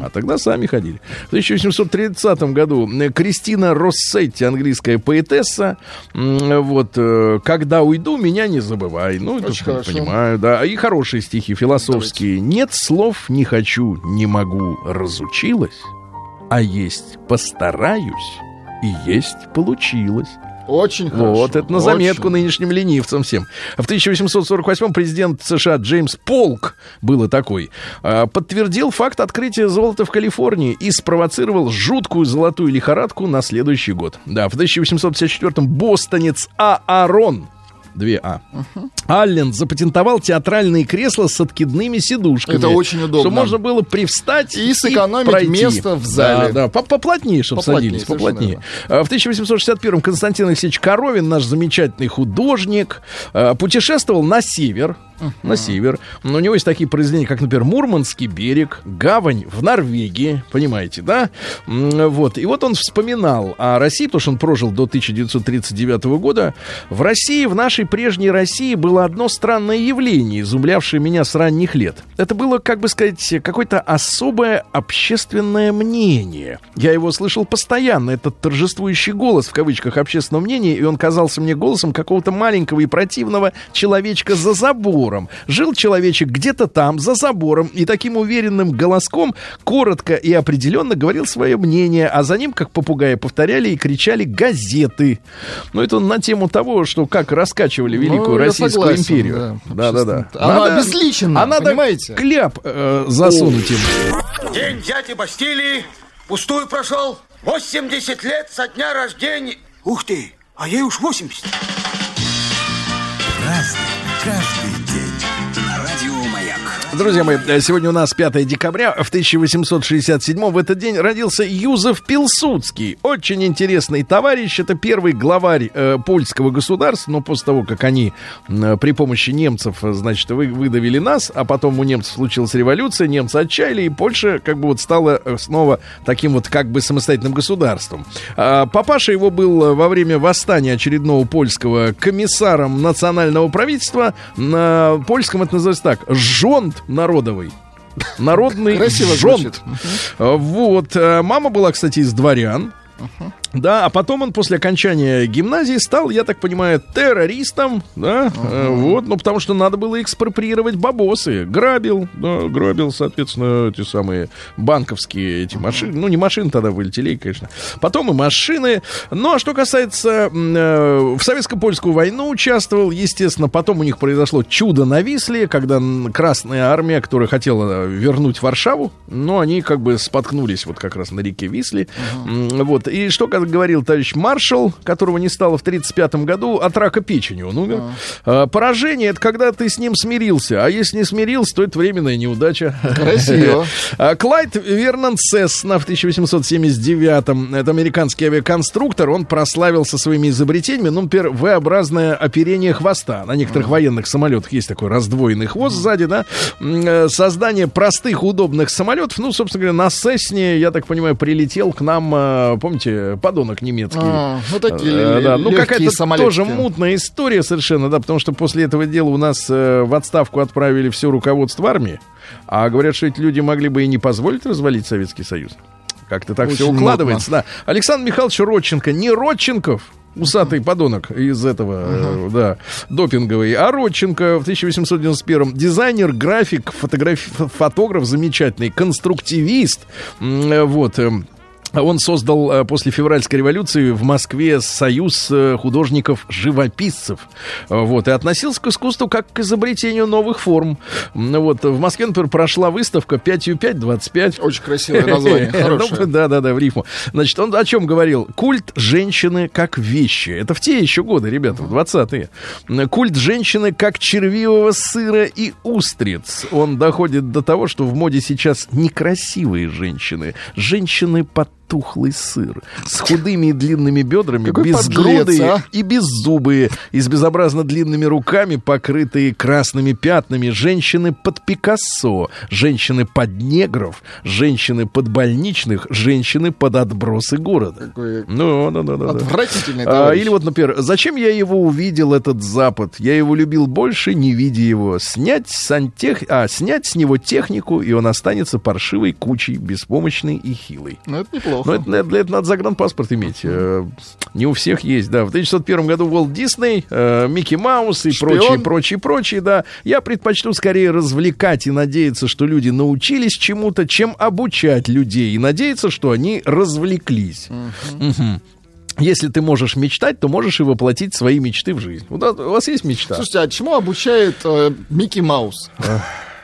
А тогда сами ходили. В 1830 году э, Кристина Россетти, английская поэтесса, м, вот, э, «Когда уйду, меня не забывай». Ну, это Очень хорошо. понимаю, да. И хорошие стихи, философские. «Нет слов, не хочу, не могу, разучилась, а есть постараюсь, и есть получилось». Очень хорошо. Вот, это на заметку Очень. нынешним ленивцам всем. В 1848 президент США Джеймс Полк, было такой, а, подтвердил факт открытия золота в Калифорнии и спровоцировал жуткую золотую лихорадку на следующий год. Да, в 1854 бостонец Аарон Две А. Аллен запатентовал театральные кресла с откидными сидушками. Это очень удобно. Что можно было привстать И сэкономить пройти. место в зале. Да, да, по- поплотнее, чтобы Поплотнее, садились, поплотнее. В 1861-м Константин Алексеевич Коровин, наш замечательный художник, а, путешествовал на север. На север. Но у него есть такие произведения, как, например, Мурманский берег, Гавань в Норвегии, понимаете, да? Вот. И вот он вспоминал о России, потому что он прожил до 1939 года. В России, в нашей прежней России, было одно странное явление, изумлявшее меня с ранних лет. Это было, как бы сказать, какое-то особое общественное мнение. Я его слышал постоянно, этот торжествующий голос, в кавычках, общественного мнения, и он казался мне голосом какого-то маленького и противного человечка за забором. Жил человечек где-то там, за забором, и таким уверенным голоском коротко и определенно говорил свое мнение, а за ним, как попугаи, повторяли и кричали газеты. Ну, это на тему того, что как раскачивали Великую Ну, Российскую согласен, империю. да. Да, да, да. Оно обезличено, а надо понимаете? кляп э, засунуть ему. День дяди Бастилии пустую прошел. 80 лет со дня рождения. Ух ты, а ей уж 80. Разный, каждый Друзья мои, э, сегодня у нас 5 декабря. В 1867 в этот день родился Юзеф Пилсудский. Очень интересный товарищ. Это первый главарь э, польского государства. Но после того, как они э, при помощи немцев, э, значит, вы, выдавили нас, а потом у немцев случилась революция, немцы отчаяли, и Польша как бы вот стала э, снова таким вот как бы самостоятельным государством. А, папаша его был э, во время восстания очередного польского комиссаром национального правительства. На польском это называется так. Жонт народовый. Народный Красиво жонт. звучит. А, Вот. а, Мама была, кстати, из дворян. Да, а потом он после окончания гимназии стал, я так понимаю, террористом, да, э, вот, ну, потому что надо было экспроприировать бабосы, грабил, да, грабил, соответственно, эти самые банковские эти машины, ну, не машины тогда были, телеги, конечно, потом и машины, ну, а что касается, э, в советско-польскую войну участвовал, естественно, потом у них произошло чудо на Висле, когда Красная Армия, которая хотела вернуть Варшаву, но они как бы споткнулись вот как раз на реке Висле, М, вот, и что, как говорил товарищ маршал, которого не стало в 1935 году, от рака печени он умер. А, Поражение — это когда ты с ним смирился, а если не смирился, то это временная неудача. Красиво. А, Клайд Вернон Сесна в 1879-м, это американский авиаконструктор, он прославился своими изобретениями, ну, например, V-образное оперение хвоста. На некоторых военных самолетах есть такой раздвоенный хвост сзади, да. Э, Создание простых, удобных самолетов, ну, собственно говоря, на Сесне, я так понимаю, прилетел к нам, э, помните, подонок немецкий. А, ну, такие Э, да, ну какая-то тоже мутная история совершенно, да, потому что после этого дела у нас э, в отставку отправили все руководство армии, а говорят, что эти люди могли бы и не позволить развалить Советский Союз. Как-то так все Очень укладывается, да. Александр Михайлович Родченко, не Родченков, усатый подонок из этого, э, да, допинговый, а Родченко в 1891 дизайнер, график, фотограф, фотограф замечательный, конструктивист, вот, эм, Он создал э, после февральской революции в Москве союз э, художников-живописцев. Э, Вот, и относился к искусству как к изобретению новых форм. Вот, в Москве, например, прошла выставка 5Ю5, 25. Очень красивое название, хорошее. Ну, да, да, да, в рифму. Значит, он о чем говорил? Культ женщины как вещи. Это в те еще годы, ребята, в 20-е. Культ женщины как червивого сыра и устриц. Он доходит до того, что в моде сейчас некрасивые женщины. Женщины под тухлый сыр. С худыми и длинными бедрами, Какой безгрудые подлец, а? и беззубые, и с безобразно длинными руками, покрытые красными пятнами. Женщины под Пикассо, женщины под негров, женщины под больничных, женщины под отбросы города. Какой Ну, да, да, да. Отвратительный А, товарищ. или вот, например, зачем я его увидел, этот Запад? Я его любил больше, не видя его. Снять, сантех... а, снять с него технику, и он останется паршивой кучей, беспомощный и хилый. Ну, это неплохо. Но это, для этого надо загранпаспорт иметь. Э, Не у всех есть, да. В 1901 году Уолт Дисней, э, Микки Маус и Шпион. прочие, прочие, прочие, да. Я предпочту скорее развлекать и надеяться, что люди научились чему-то, чем обучать людей и надеяться, что они развлеклись. Мгм. Если ты можешь мечтать, то можешь и воплотить свои мечты в жизнь. У вас- у вас есть мечта? Слушайте, а чему обучает э, Микки Маус?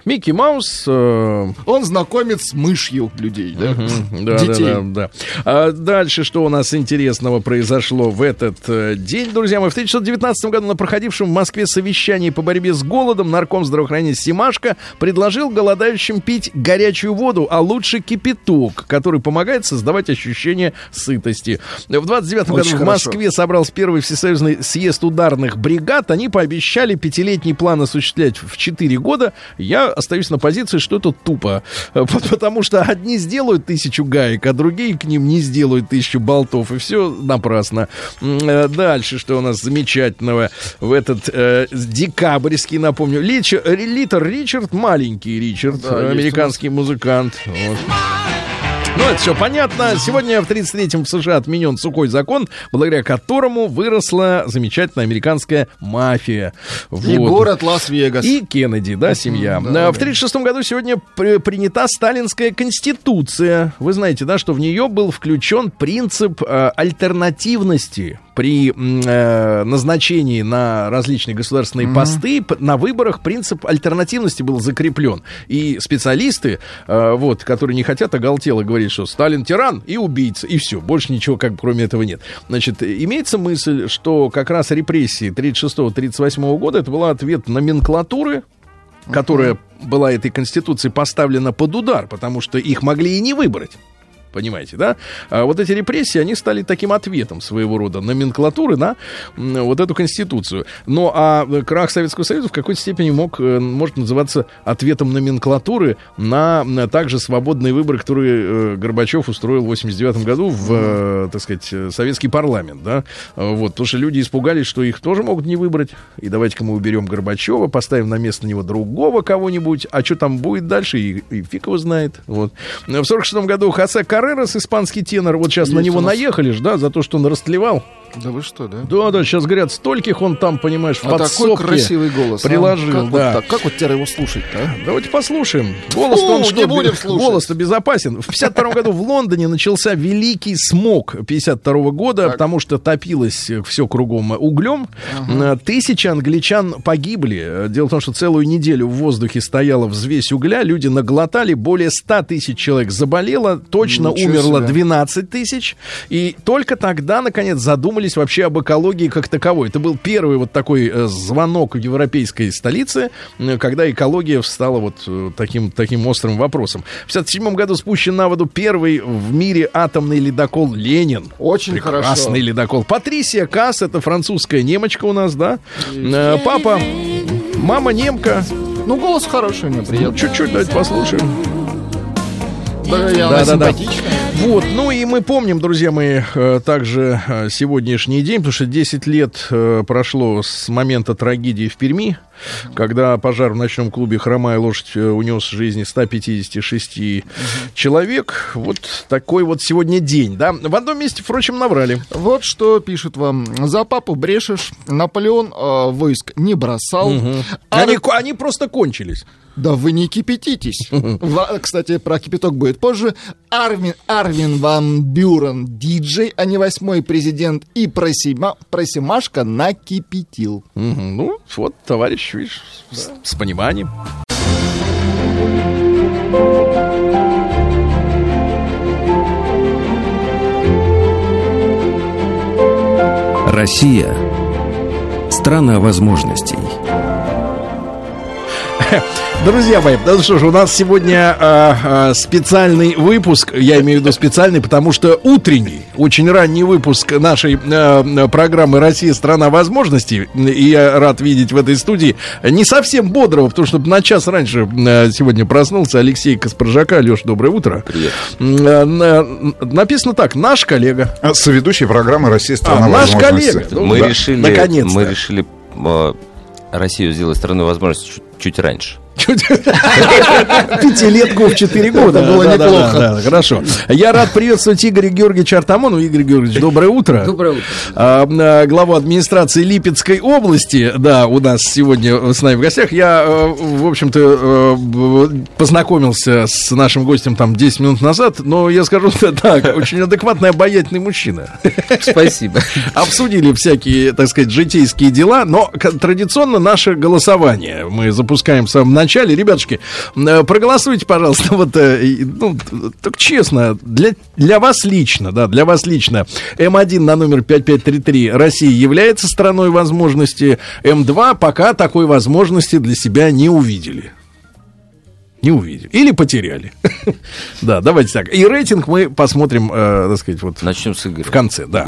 Микки Маус э, Он знакомит с мышью людей, да? Да, Детей. да, да, да. А дальше, что у нас интересного произошло в этот э, день, друзья мои? В 1919 году на проходившем в Москве совещании по борьбе с голодом нарком здравоохранения Симашко предложил голодающим пить горячую воду, а лучше кипяток, который помогает создавать ощущение сытости. В 29 году Очень в хорошо. Москве собрался первый всесоюзный съезд ударных бригад. Они пообещали пятилетний план осуществлять в 4 года. Я остаюсь на позиции, что это тупо. Э, вот Потому что одни сделают тысячу гаек, а другие к ним не сделают тысячу болтов. И все напрасно. Э, Дальше, что у нас замечательного в этот э, декабрьский, напомню. Лич, э, Литер Ричард, маленький Ричард, Да, американский музыкант. Вот. Ну, это все понятно. Сегодня в 33-м в США отменен сухой закон, благодаря которому выросла замечательная американская мафия. И Вот. город Лас-Вегас. И Кеннеди, да, семья. да, А, в да. 1936 году сегодня при- принята сталинская конституция. Вы знаете, да, что в нее был включен принцип э, альтернативности при э, назначении на различные государственные посты п- на выборах принцип альтернативности был закреплен. И специалисты, э, вот, которые не хотят оголтело говорить, что Сталин тиран и убийца, и все, больше ничего как кроме этого нет. Значит, имеется мысль, что как раз репрессии 36-38 года это была ответ номенклатуры, которая была этой конституцией поставлена под удар, потому что их могли и не выбрать. Понимаете, да? А вот эти репрессии, они стали таким ответом своего рода номенклатуры на вот эту конституцию. Но а крах Советского Союза в какой-то степени мог, э, может называться ответом номенклатуры на, на также свободные выборы, которые э, Горбачев устроил в 89 году в, э, так сказать, советский парламент, да? Вот, потому что люди испугались, что их тоже могут не выбрать. И давайте-ка мы уберем Горбачева, поставим на место него другого кого-нибудь. А что там будет дальше, и, и фиг его знает. Вот. В 46 году Хосе Каррерас, испанский тенор, вот сейчас на Есть него у нас. наехали же, да, за то, что он растлевал. Да вы что, да? Да, да, сейчас говорят, стольких он там, понимаешь, в А такой красивый голос. а? приложил, как да. Вот так? Как вот теперь его слушать-то, а? Давайте послушаем. Голос-то Фу, он что, не будем слушать. голос-то безопасен. В 52 году в Лондоне начался великий смог 52 года, потому что топилось все кругом углем. Э, Тысячи англичан погибли. Дело в том, что целую неделю в воздухе стояла взвесь угля, люди наглотали, более 100 тысяч человек заболело, точно Ничего умерло себе. 12 тысяч. И только тогда, наконец, задумались вообще об экологии как таковой. Это был первый вот такой э, звонок европейской столице, э, когда экология встала вот э, таким, таким острым вопросом. В 1957 году спущен на воду первый в мире атомный ледокол «Ленин». Очень Прекрасный хорошо. ледокол. Патрисия Касс, это французская немочка у нас, да? Э, Папа, мама немка. Ну, голос хороший у него, приятный. Чуть-чуть давайте послушаем. Да, Да, да, да. Вот, ну и мы помним, друзья мои, э, также э, сегодняшний день, потому что 10 лет э, прошло с момента трагедии в Перми. Когда пожар в ночном клубе «Хромая лошадь» э, унес жизни 156 человек. Вот такой вот сегодня день, да? В одном месте, впрочем, наврали. Вот что пишут вам. За папу брешешь. Наполеон э, войск не бросал. Ар- Они, они просто кончились. Да вы не кипятитесь. Кстати, про кипяток будет позже. Арвин, Арвин Ван Бюрен, диджей, а не восьмой президент. И Просима, Просимашка накипятил. Мгм. Ну, вот, товарищ, видишь, с, с пониманием. Россия – страна возможностей. Друзья мои, ну что ж, у нас сегодня а, а, специальный выпуск, я имею в виду специальный, потому что утренний, очень ранний выпуск нашей а, программы «Россия. Страна возможностей», и я рад видеть в этой студии не совсем бодрого, потому что на час раньше а, сегодня проснулся Алексей Каспаржака. Леш, доброе утро. Привет. написано так, наш коллега. А, Соведущий программы «Россия. А, Страна наш возможностей». коллега. Ну, мы да, решили, наконец-то. мы решили э, Россию сделать страной возможностей чуть, чуть раньше. Пятилетку в четыре года. Было неплохо. Хорошо. Я рад приветствовать Игоря Георгиевича Артамону. Игорь Георгиевич, доброе утро. Доброе утро. А, а, главу администрации Липецкой области, да, у нас сегодня с нами в гостях. Я, э, в общем-то, э, познакомился с нашим гостем там 10 минут назад, но я скажу так, очень адекватный, обаятельный мужчина. Спасибо. Обсудили всякие, так сказать, житейские дела, но традиционно наше голосование мы запускаем в самом начале. Ребятушки, э, проголосуйте, пожалуйста, вот, э, ну, так честно, для, для вас лично, да, для вас лично, М1 на номер 5533 Россия является страной возможности, М2 пока такой возможности для себя не увидели. Не увидели. Или потеряли. Да, давайте так. И рейтинг мы посмотрим, э, так сказать, вот Начнем с Игоря. в конце, да.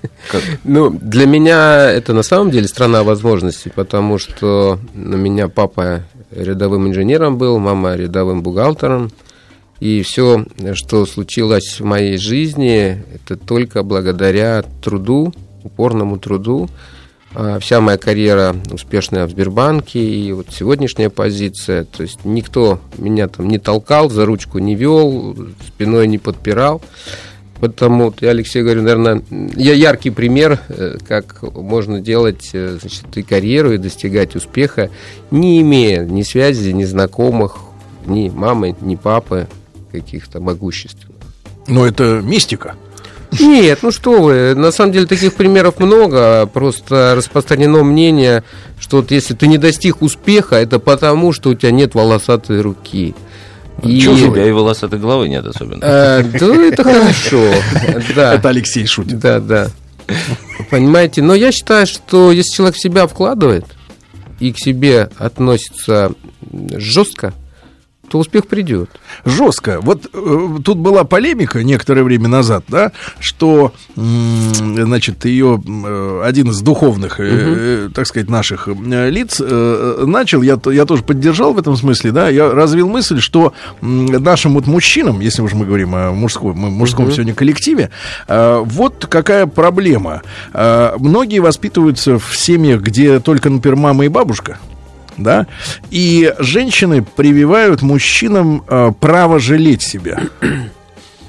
Ну, для меня это на самом деле страна возможностей, потому что у меня папа рядовым инженером был, мама рядовым бухгалтером. И все, что случилось в моей жизни, это только благодаря труду, упорному труду. А Вся моя карьера успешная в Сбербанке, и вот сегодняшняя позиция, то есть никто меня там не толкал, за ручку не вел, спиной не подпирал. Потому вот я Алексею говорю, наверное, я яркий пример, э, как можно делать э, значит, и карьеру, и достигать успеха, не имея ни связи, ни знакомых, ни мамы, ни папы каких-то могущественных. Но это мистика. Нет, ну что вы, на самом деле таких примеров много, просто распространено мнение, что вот если ты не достиг успеха, это потому, что у тебя нет волосатой руки. И- Чего у тебя и волосатой головы нет особенно. Э, да, это хорошо. Да. Это Алексей шутит. Да, да. Понимаете, но я считаю, что если человек в себя вкладывает и к себе относится жестко, то успех придет. Жестко. Вот э, тут была полемика некоторое время назад, да, что, м, значит, ее э, один из духовных, э, э, так сказать, наших э, лиц э, начал, я, я тоже поддержал в этом смысле, да, я развил мысль, что м, нашим вот мужчинам, если уж мы говорим о мужском, мы- мужском сегодня коллективе, э, вот какая проблема. Э, многие воспитываются в семьях, где только, например, мама и бабушка, да, и женщины прививают мужчинам э, право жалеть себя.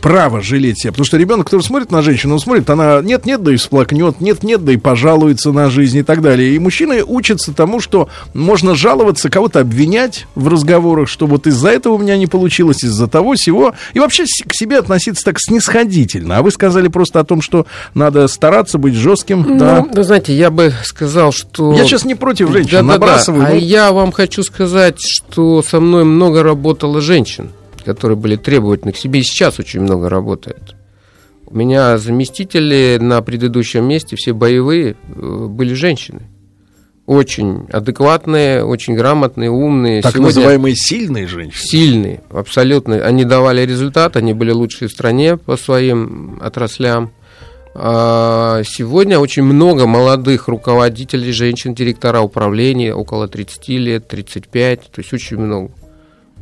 Право жалеть себя. Потому что ребенок, который смотрит на женщину, он смотрит, она нет-нет, да и всплакнет, нет-нет, да и пожалуется на жизнь и так далее. И мужчины учатся тому, что можно жаловаться, кого-то обвинять в разговорах, что вот из-за этого у меня не получилось, из-за того всего. И вообще к себе относиться так снисходительно. А вы сказали просто о том, что надо стараться быть жестким. да. Ну, ну, знаете, я бы сказал, что... Я сейчас не против женщин, Да-да-да. набрасываю. А ну, я вам хочу сказать, что со мной много работало женщин, которые были требовательны к себе, и сейчас очень много работает. У меня заместители на предыдущем месте, все боевые, э, были женщины. Очень адекватные, очень грамотные, умные. так Сегодня называемые сильные женщины. сильные, абсолютно. Они давали результат, они были лучшие в стране по своим отраслям. А Сегодня очень много молодых руководителей, женщин, директора управления, около 30 лет, 35, то есть очень много.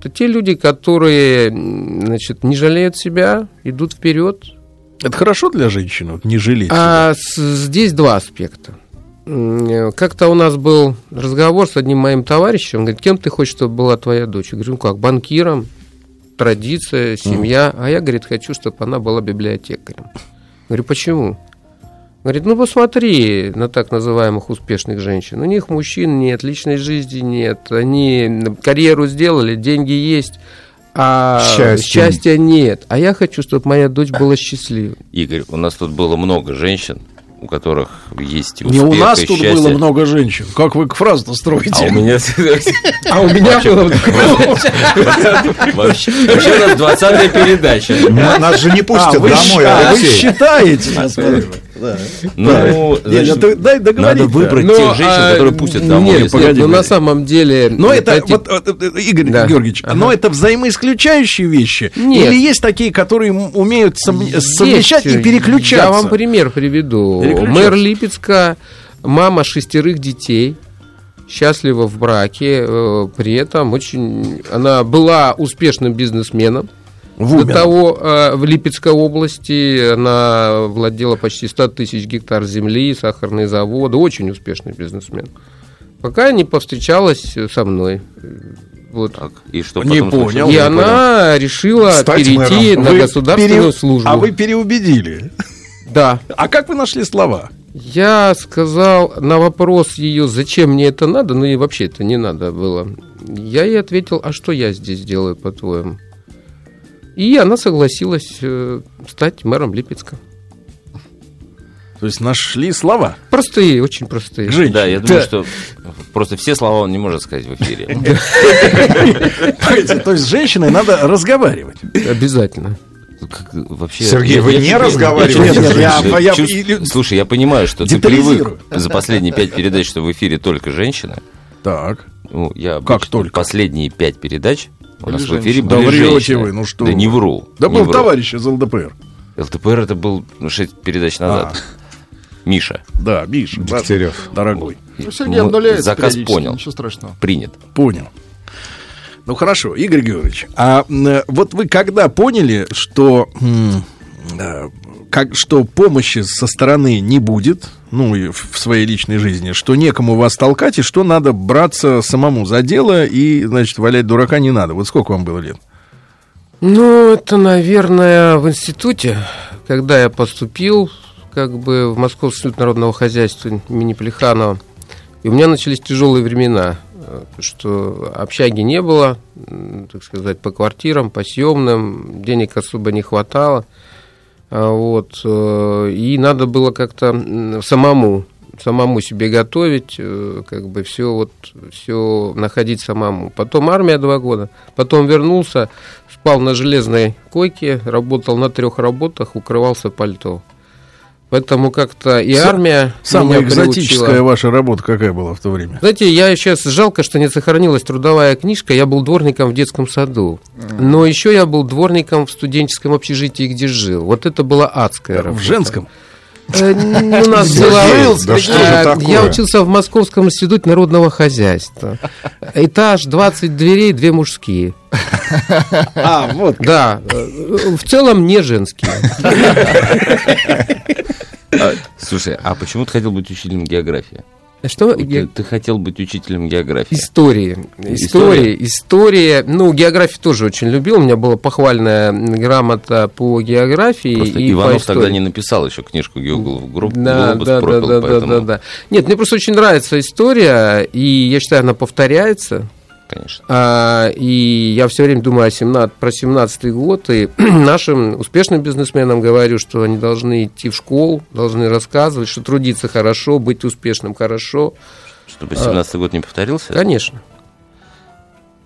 Это те люди, которые значит, не жалеют себя, идут вперед. Это хорошо для женщины, вот, не жалеть. себя? А с- здесь два аспекта. м, как-то у нас был разговор с одним моим товарищем. Он говорит, кем ты хочешь, чтобы была твоя дочь? Я говорю, ну как, банкиром, традиция, семья. А я, говорит, хочу, чтобы она была библиотекарем. Говорю, почему? Говорит, ну посмотри на так называемых успешных женщин. У них мужчин нет, личной жизни нет. Они карьеру сделали, деньги есть, а Счастья. счастья нет. А я хочу, чтобы моя дочь была счастливой. Игорь, у нас тут было много женщин, у которых есть успех Не у нас и тут счастье. было много женщин. Как вы фразу-то строите? А у меня... А у меня было... Вообще у нас 20-я передача. Нас же не А, пустят вы, домой, а, вы считаете? Смотрю. Ну, значит, ну дай надо выбрать Ну, тех женщин, а, которые пустят домой. Нет, нет, ну, на погоди. самом деле... Но это, эти- вот, вот, э, Игорь Да. Георгиевич, Ага. но это взаимоисключающие вещи? Нет. Или есть такие, которые умеют сом- совмещать и переключаться? Я вам пример приведу. Мэр Липецка, мама шестерых детей, счастлива в браке, э, при этом очень... Она была успешным бизнесменом. В До того э, в Липецкой области она владела почти 100 тысяч гектар земли, сахарные заводы, очень успешный бизнесмен. Пока не повстречалась со мной. Вот. Так, и что Не потом понял. случилось? И она решила Стать перейти мэром. на Вы государственную пере- службу. А вы переубедили. Да. А как вы нашли слова? Я сказал на вопрос ее, зачем мне это надо, ну и вообще это не надо было. Я ей ответил, а что я здесь делаю, по-твоему? И она согласилась э, стать мэром Липецка. То есть нашли слова. Простые, очень простые. Женщины. Да, я думаю, что просто все слова он не может сказать в эфире. То есть с женщиной надо разговаривать. Обязательно. Как, вообще, Сергей, вы не разговариваете Нет, я- я- чувств- или- Слушай, я понимаю, что ты привык за последние пять передач, что в эфире только женщины. Так. Ну, я Как только? Последние пять передач у нас в эфире Да были врете женщины. вы, ну что Да вы. не вру. Да не был вру. товарищ из ЛДПР. ЛТПР это был ну, шесть передач назад. Миша, Да, Миша, Дегтярев. дорогой. Ну, Сергей обнуляется заказ понял. Ничего страшного. принят. Понял. Ну хорошо, Игорь Георгиевич, а м, вот вы когда поняли, что, м, э, как, что помощи со стороны не будет, ну и в своей личной жизни, что некому вас толкать, и что надо браться самому за дело, и, значит, валять дурака не надо. Вот сколько вам было лет? Ну, это, наверное, в институте, когда я поступил, как бы в Московский институт народного хозяйства имени Плеханова, и у меня начались тяжелые времена, э, что общаги не было, так сказать, по квартирам, по съемным, денег особо не хватало, вот, э, и надо было как-то самому самому себе готовить, э, как бы все вот все находить самому. Потом армия два года, потом вернулся, спал на железной койке, работал на трех работах, укрывался пальто. Поэтому как-то и армия Самая меня экзотическая приучила. ваша работа какая была в то время? Знаете, я сейчас жалко, что не сохранилась трудовая книжка. Я был дворником в детском саду. Но еще я был дворником в студенческом общежитии, где жил. Вот это была адская В работа. женском? Э, н- У нас такое? Я учился в Московском институте народного хозяйства. Этаж, 20 дверей, две мужские. А, вот. Да, в целом не женские. А, слушай, а почему ты хотел быть учителем географии? Что? Ты, ты хотел быть учителем географии. Истории. Истории. История. Ну, географию тоже очень любил. У меня была похвальная грамота по географии Просто и по Иванов истории. тогда не написал еще книжку Географ глобус, Да, да, да, пропил, да, да, поэтому, да, да. Нет, мне просто очень нравится история, и я считаю, она повторяется. Конечно. А, и я все время думаю о 17, про 17 год, и нашим успешным бизнесменам говорю, что они должны идти в школу, должны рассказывать, что трудиться хорошо, быть успешным хорошо. Чтобы 17 год не повторился. Конечно.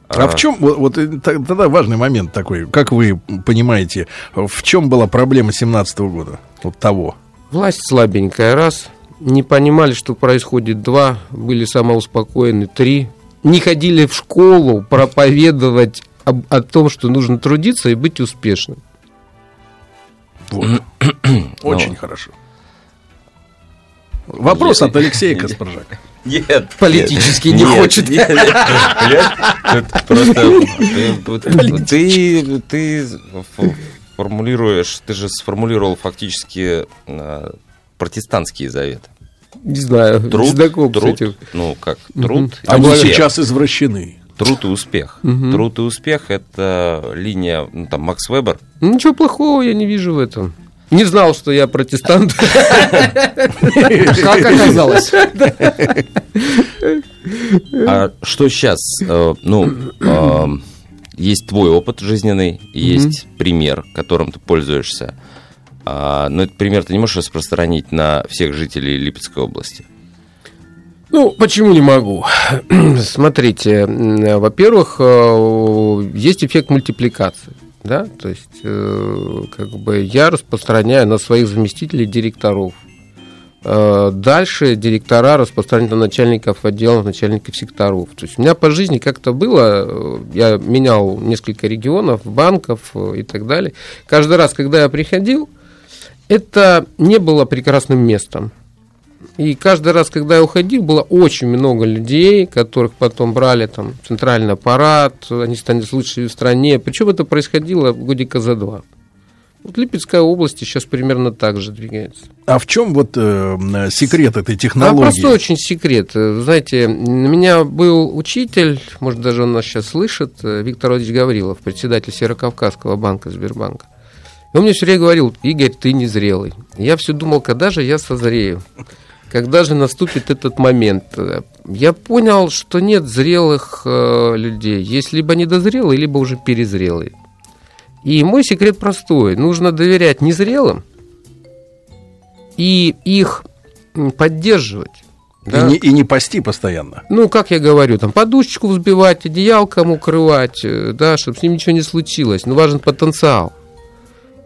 А в чем, вот, вот, э, тогда важный момент такой, как вы понимаете, в чем была проблема 17 года, вот того? Власть слабенькая, раз. Не понимали, что происходит, два. Были самоуспокоены, три. Не ходили в школу проповедовать об- о том, что нужно трудиться и быть успешным. Вот. Очень хорошо. Вопрос от Алексея Каспаржака. Нет. Политически нет, не нет, хочет. нет, нет, Просто ты, ты, ты формулируешь, ты же сформулировал фактически э, протестантские заветы. Не знаю, не Труд, знаком с труд, этим. ну как, труд. и Они успех. сейчас извращены. Труд и успех. Труд и успех – это линия, ну, там, Макс Вебер. Ну, Ничего плохого я не вижу в этом. Не знал, что я протестант. Как оказалось. А что сейчас? Ну, э, есть твой опыт жизненный, есть пример, которым ты пользуешься. А, Но этот пример ты не можешь распространить на всех жителей Липецкой области. Ну, почему не могу? Смотрите, во-первых, э, есть эффект мультипликации. Да? То есть, э, как бы я распространяю на своих заместителей директоров. Э, Дальше директора распространяют на начальников отделов, начальников секторов. То есть у меня по жизни как-то было, э, я менял несколько регионов, банков э, и так далее. Каждый раз, когда я приходил, это не было прекрасным местом. И каждый раз, когда я уходил, было очень много людей, которых потом брали там центральный аппарат, они станут лучшими в стране. Причем это происходило годика за два. Вот Липецкая область сейчас примерно так же двигается. А в чем вот э, секрет этой технологии? простой очень секрет. Знаете, у меня был учитель, может, даже он нас сейчас слышит, э, Виктор Владимирович Гаврилов, председатель Северокавказского банка Сбербанка. Он мне все время говорил, Игорь, ты незрелый. Я все думал, когда же я созрею? Когда же наступит этот момент? Я понял, что нет зрелых э, людей. Есть либо недозрелые, либо уже перезрелые. И мой секрет простой. Нужно доверять незрелым и их поддерживать. И, не, и не пасти постоянно. Ну, как я говорю, там подушечку взбивать, одеялком укрывать, э, да, чтобы с ним ничего не случилось. Но важен потенциал.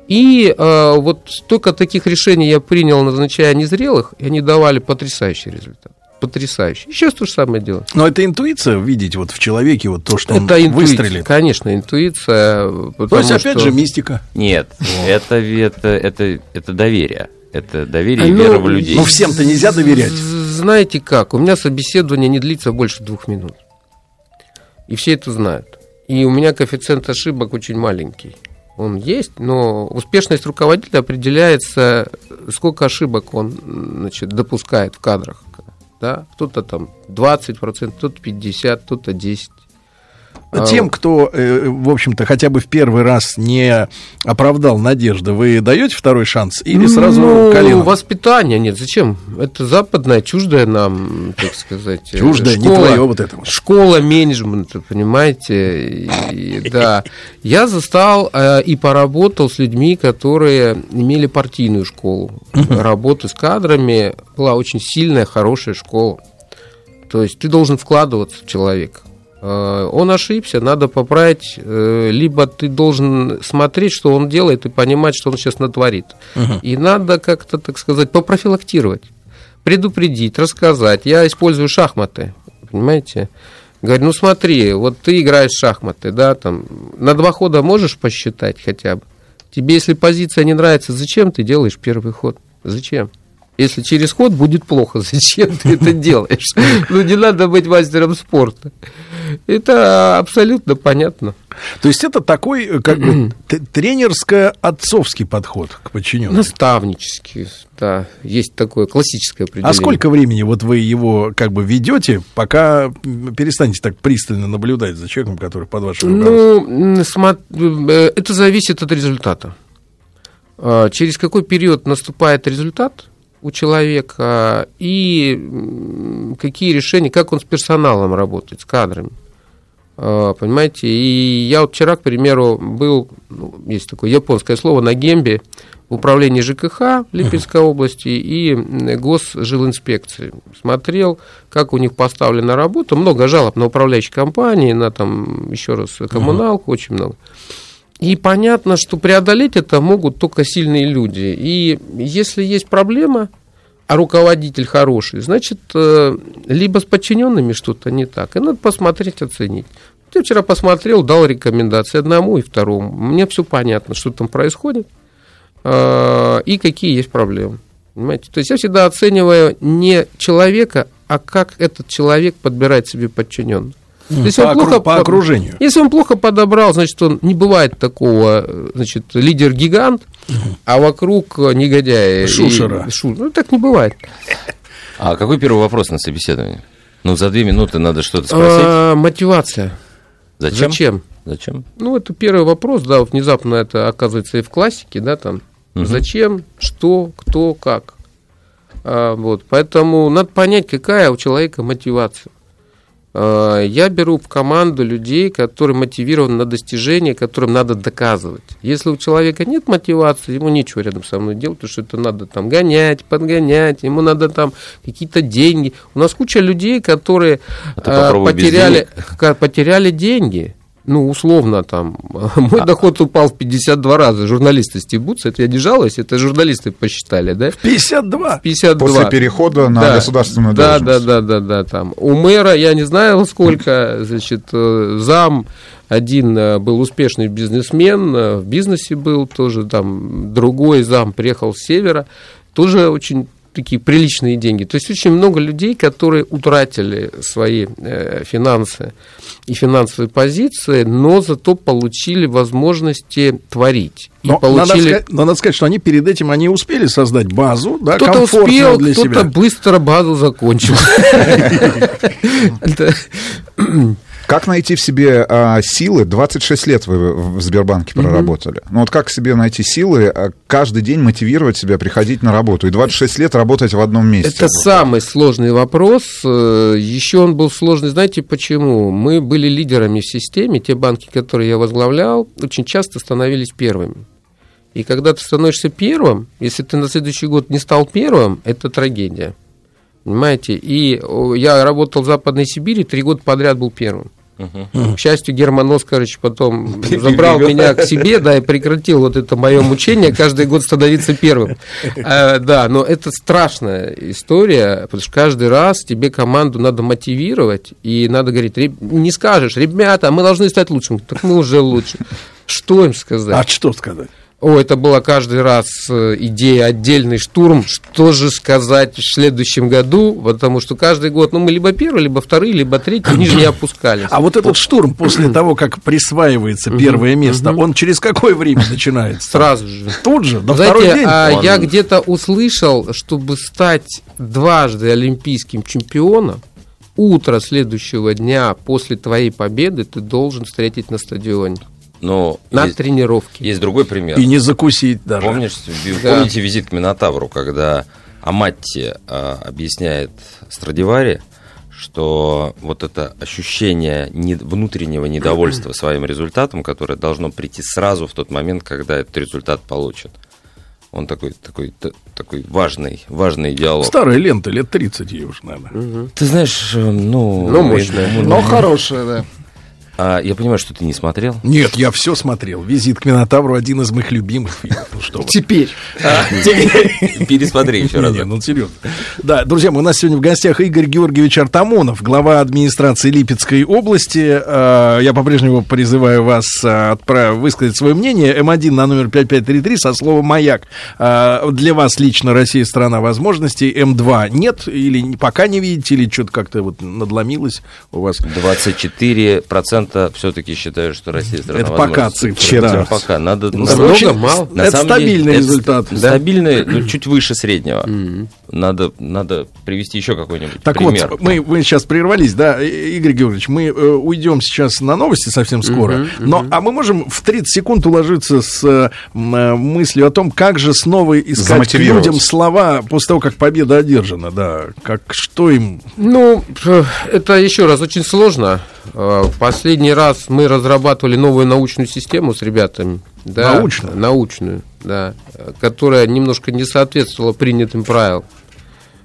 И э, вот только таких решений я принял, назначая незрелых, и они давали потрясающий результат. Потрясающий. Сейчас то же самое дело. Но это интуиция видеть вот в человеке вот то, что он это интуиция, выстрелит. конечно, интуиция. То есть, опять что- же, мистика. Нет, это, это, это, это доверие. Это доверие и Ну, вера в людей. Ну, всем-то нельзя доверять. Знаете как? У меня собеседование не длится больше двух минут. И все это знают. И у меня коэффициент ошибок очень маленький. Он есть, но успешность руководителя определяется, сколько ошибок он значит, допускает в кадрах. Да? Кто-то там 20%, кто-то 50%, кто-то 10%. А, Тем, кто, э, в общем-то, хотя бы в первый раз не оправдал надежды, вы даете второй шанс или сразу ну, коленом? воспитание нет. Зачем? Это западное, чуждое нам, так сказать. э, Чуждое, не школа- твое вот это вот. Школа менеджмента, понимаете? И, да. Я застал э, и поработал с людьми, которые имели партийную школу. Работы с кадрами была очень сильная, хорошая школа. То есть ты должен вкладываться в человека. Э, Он ошибся, надо поправить, э, либо ты должен смотреть, что он делает, и понимать, что он сейчас натворит. И надо как-то, так сказать, попрофилактировать, предупредить, рассказать. Я использую шахматы, понимаете? Говорю, ну смотри, вот ты играешь в шахматы, да, там, на два хода можешь посчитать хотя бы? Тебе, если позиция не нравится, зачем ты делаешь первый ход? Зачем? Если через ход будет плохо, зачем ты это делаешь? Ну, не надо быть мастером спорта. Это абсолютно понятно. То есть это такой, как бы, тренерско-отцовский подход к подчиненным. Наставнический, да, есть такое классическое определение. А сколько времени вот вы его как бы ведете, пока перестанете так пристально наблюдать за человеком, который под вашим руководством? Ну, э, это зависит от результата. А, Через какой период наступает результат у человека и какие решения, как он с персоналом работает, с кадрами. А, Понимаете, и я вот вчера, к примеру, был, ну, есть такое японское слово, на Гембе, в управлении ЖКХ Липецкой области и госжилинспекции. Смотрел, как у них поставлена работа. Много жалоб на управляющие компании, на там, еще раз, коммуналку, очень много. И понятно, что преодолеть это могут только сильные люди. И если есть проблема, а руководитель хороший, значит, э, либо с подчиненными что-то не так. И надо посмотреть, оценить. Я вчера посмотрел, дал рекомендации одному и второму. Мне все понятно, что там происходит э, и какие есть проблемы. Понимаете? То есть я всегда оцениваю не человека, а как этот человек подбирает себе подчиненных. Если По, он плохо по окружению. Если он плохо подобрал, значит, он не бывает такого, значит, лидер-гигант, а вокруг негодяи. и- Шушера. шу- Ну, так не бывает. А какой первый вопрос на собеседовании? Ну, за две минуты надо что-то спросить. А, мотивация. Зачем? Зачем? Зачем? Ну, это первый вопрос, да, вот внезапно это оказывается и в классике, да, там. Мгм. Зачем, что, кто, как. А, вот, поэтому надо понять, какая у человека мотивация. А, я беру в команду людей, которые мотивированы на достижение, которым надо доказывать. Если у человека нет мотивации, ему нечего рядом со мной делать, потому что это надо там гонять, подгонять, ему надо там какие-то деньги. У нас куча людей, которые А без потеряли, потеряли деньги. Ну, условно, там, мой доход упал в 52 раза. Журналисты стебутся, это я не жалуюсь, это журналисты посчитали, да? 52. 52. После перехода на Да. государственную да, должность. Да, да, да, да, там. У мэра, я не знаю сколько, значит, э, зам один э, был успешный бизнесмен, э, в бизнесе был тоже, там, другой зам приехал с севера, тоже очень такие приличные деньги. То есть очень много людей, которые утратили свои э, финансы и финансовые позиции, но зато получили возможности творить. И Но, надо получили... сказать, но надо сказать, что они перед этим они успели создать базу, да, Кто-то успел, для кто-то себя. быстро базу закончил. Как найти в себе а, силы? 26 лет вы в Сбербанке проработали. Ну вот как себе найти силы, а, каждый день мотивировать себя приходить на работу и 26 лет работать в одном месте? Это самый сложный вопрос. Э, Еще он был сложный, знаете почему? Мы были лидерами в системе, те банки, которые я возглавлял, очень часто становились первыми. И когда ты становишься первым, если ты на следующий год не стал первым, это трагедия. Понимаете? И я работал в Западной Сибири, три года подряд был первым. К счастью, Герман Оскарович потом забрал меня к себе, да, и прекратил вот это мое мучение каждый год становиться первым. А, Да, но это страшная история, потому что каждый раз тебе команду надо мотивировать, и надо говорить, «Реб- не скажешь, ребята, мы должны стать лучшим. Так мы уже лучше. Что им сказать? А что сказать? О, это была каждый раз э, идея отдельный штурм. Что же сказать в следующем году? Потому что каждый год, ну, мы либо первые, либо вторые, либо третьи, ниже не опускались. А вот этот штурм после того, как присваивается первое место, он через какое время начинается? Сразу же. Тут же, на Знаете, второй день? а я где-то услышал, чтобы стать дважды олимпийским чемпионом, утро следующего дня после твоей победы ты должен встретить на стадионе. Но На есть, тренировке. есть другой пример. И не закусить даже. Помнишь, Да. помните визит к Минотавру, когда Аматти а, объясняет Страдивари, что вот это ощущение не- внутреннего недовольства своим результатом, которое должно прийти сразу в тот момент, когда этот результат получит. Он такой, такой, т- такой важный, важный диалог. Старая лента, лет 30 ей уже, наверное. Ты знаешь, э, ну... Ну, мощная. Но хорошая, да. А, я понимаю, что ты не смотрел. Нет, я все смотрел. «Визит к Минотавру» один из моих любимых фильмов. Ну. Теперь. Пересмотри еще раз. Не, ну серьезно. Да, друзья, мы у нас сегодня в гостях Игорь Георгиевич Артамонов, глава администрации Липецкой области. Э, Я по-прежнему призываю вас э, отправ- высказать свое мнение. М1 на номер 5533 со словом «Маяк». Э, Для вас лично Россия страна возможностей. М2 нет или пока не видите, или что-то как-то вот надломилось у вас. 24% все-таки считаю, что Россия страна Это пока цифры, да. Пока. Надо, Ну, много, очень- мало. На Это самом стабильный деле, результат. Это стабильный, ну, чуть выше среднего. Надо, надо привести еще какой-нибудь Так пример. вот, мы, мы сейчас прервались, да, Игорь Георгиевич, мы э, уйдем сейчас на новости совсем скоро, но а мы можем в 30 секунд уложиться с э, э, мыслью о том, как же снова искать людям слова после того, как победа одержана, да, как что им... Ну, э, это еще раз очень сложно. Э, Последний раз мы разрабатывали новую научную систему с ребятами. Да, Научную? Научную, да. Которая немножко не соответствовала принятым правилам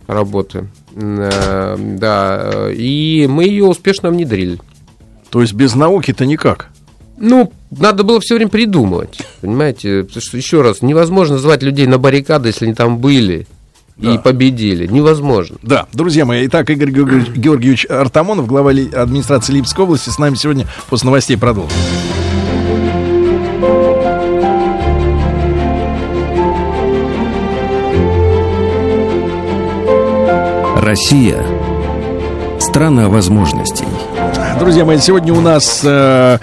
работы. Э, Да, и мы ее успешно внедрили. То есть без науки-то никак. Ну, надо было все время придумывать, понимаете? Потому что, еще раз, невозможно звать людей на баррикады, если они там были и победили. Невозможно. Да, друзья мои, итак, Игорь Георгиевич, Артамонов, глава администрации Липецкой области, с нами сегодня после новостей продолжим. Россия – страна возможностей. Друзья мои, сегодня у нас э,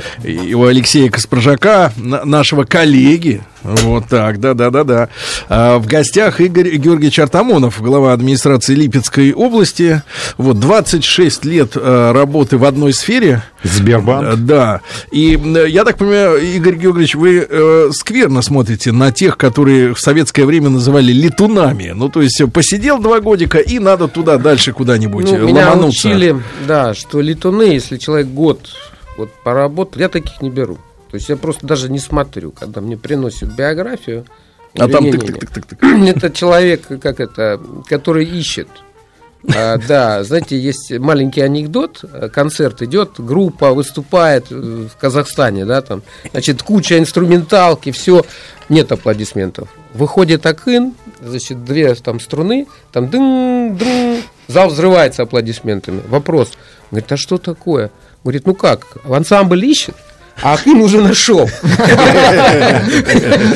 у Алексея Каспаржака, на- нашего коллеги, Вот так, да-да-да-да. А, в гостях Игорь Георгиевич Артамонов, глава администрации Липецкой области. Вот 26 лет а, работы в одной сфере. Сбербанк. А, Да. И м, я так понимаю, Игорь Георгиевич, вы э, скверно смотрите на тех, которые в советское время называли летунами. Ну, то есть посидел два годика и надо туда дальше куда-нибудь Ну, э, меня ломануться. учили, да, что летуны, если человек год вот поработал, я таких не беру. То есть я просто даже не смотрю, когда мне приносят биографию. А там Не-не-не. тык-тык-тык-тык. Это человек, как это, который ищет. А, да, знаете, есть маленький анекдот. Концерт идет, группа выступает в Казахстане, да, там, значит, куча инструменталки, все, нет аплодисментов. Выходит Акын, значит, две там струны, там дын, дын, зал взрывается аплодисментами. Вопрос, говорит, а что такое? Говорит, ну как, ансамбль ищет? А Акын уже нашел.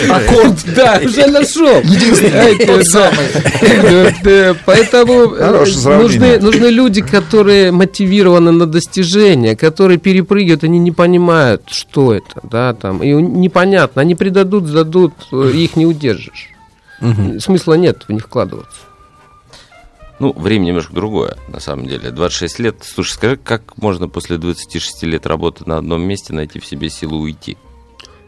Аккорд, да, уже нашел. Единственный. Поэтому э, нужны, люди, которые мотивированы на достижение, которые перепрыгивают, они не понимают, что это, да, там, и непонятно, они предадут, сдадут, э, их не удержишь. Смысла нет в них вкладываться. Ну, время немножко другое, на самом деле. 26 лет. Слушай, скажи, как можно после 26 лет работы на одном месте найти в себе силу уйти?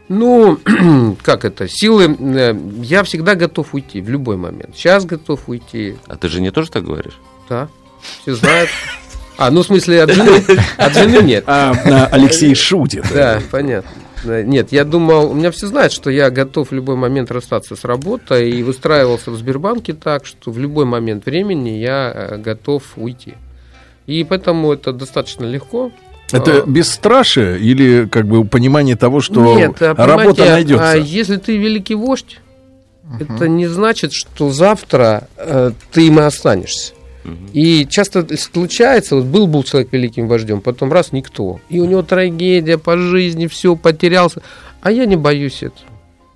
Ну, как это, силы, э, я всегда готов уйти в любой момент. Сейчас готов уйти, А ты же не тоже так говоришь? да, все знают. А, ну, в смысле, от жены, от жены нет. А, а, Алексей шутит. Да, понятно. Нет, я думал, у меня все знают, что я готов в любой момент расстаться с работой и выстраивался в Сбербанке так, что в любой момент времени я э, готов уйти. И поэтому это достаточно легко. Это А, бесстрашие или как бы понимание того, что Нет, а, работа понимаете, найдется? А если ты великий вождь, это не значит, что завтра э, ты им и останешься. И часто случается, вот был был человек великим вождем, потом раз никто, и у него трагедия по жизни, все потерялся, а я не боюсь этого.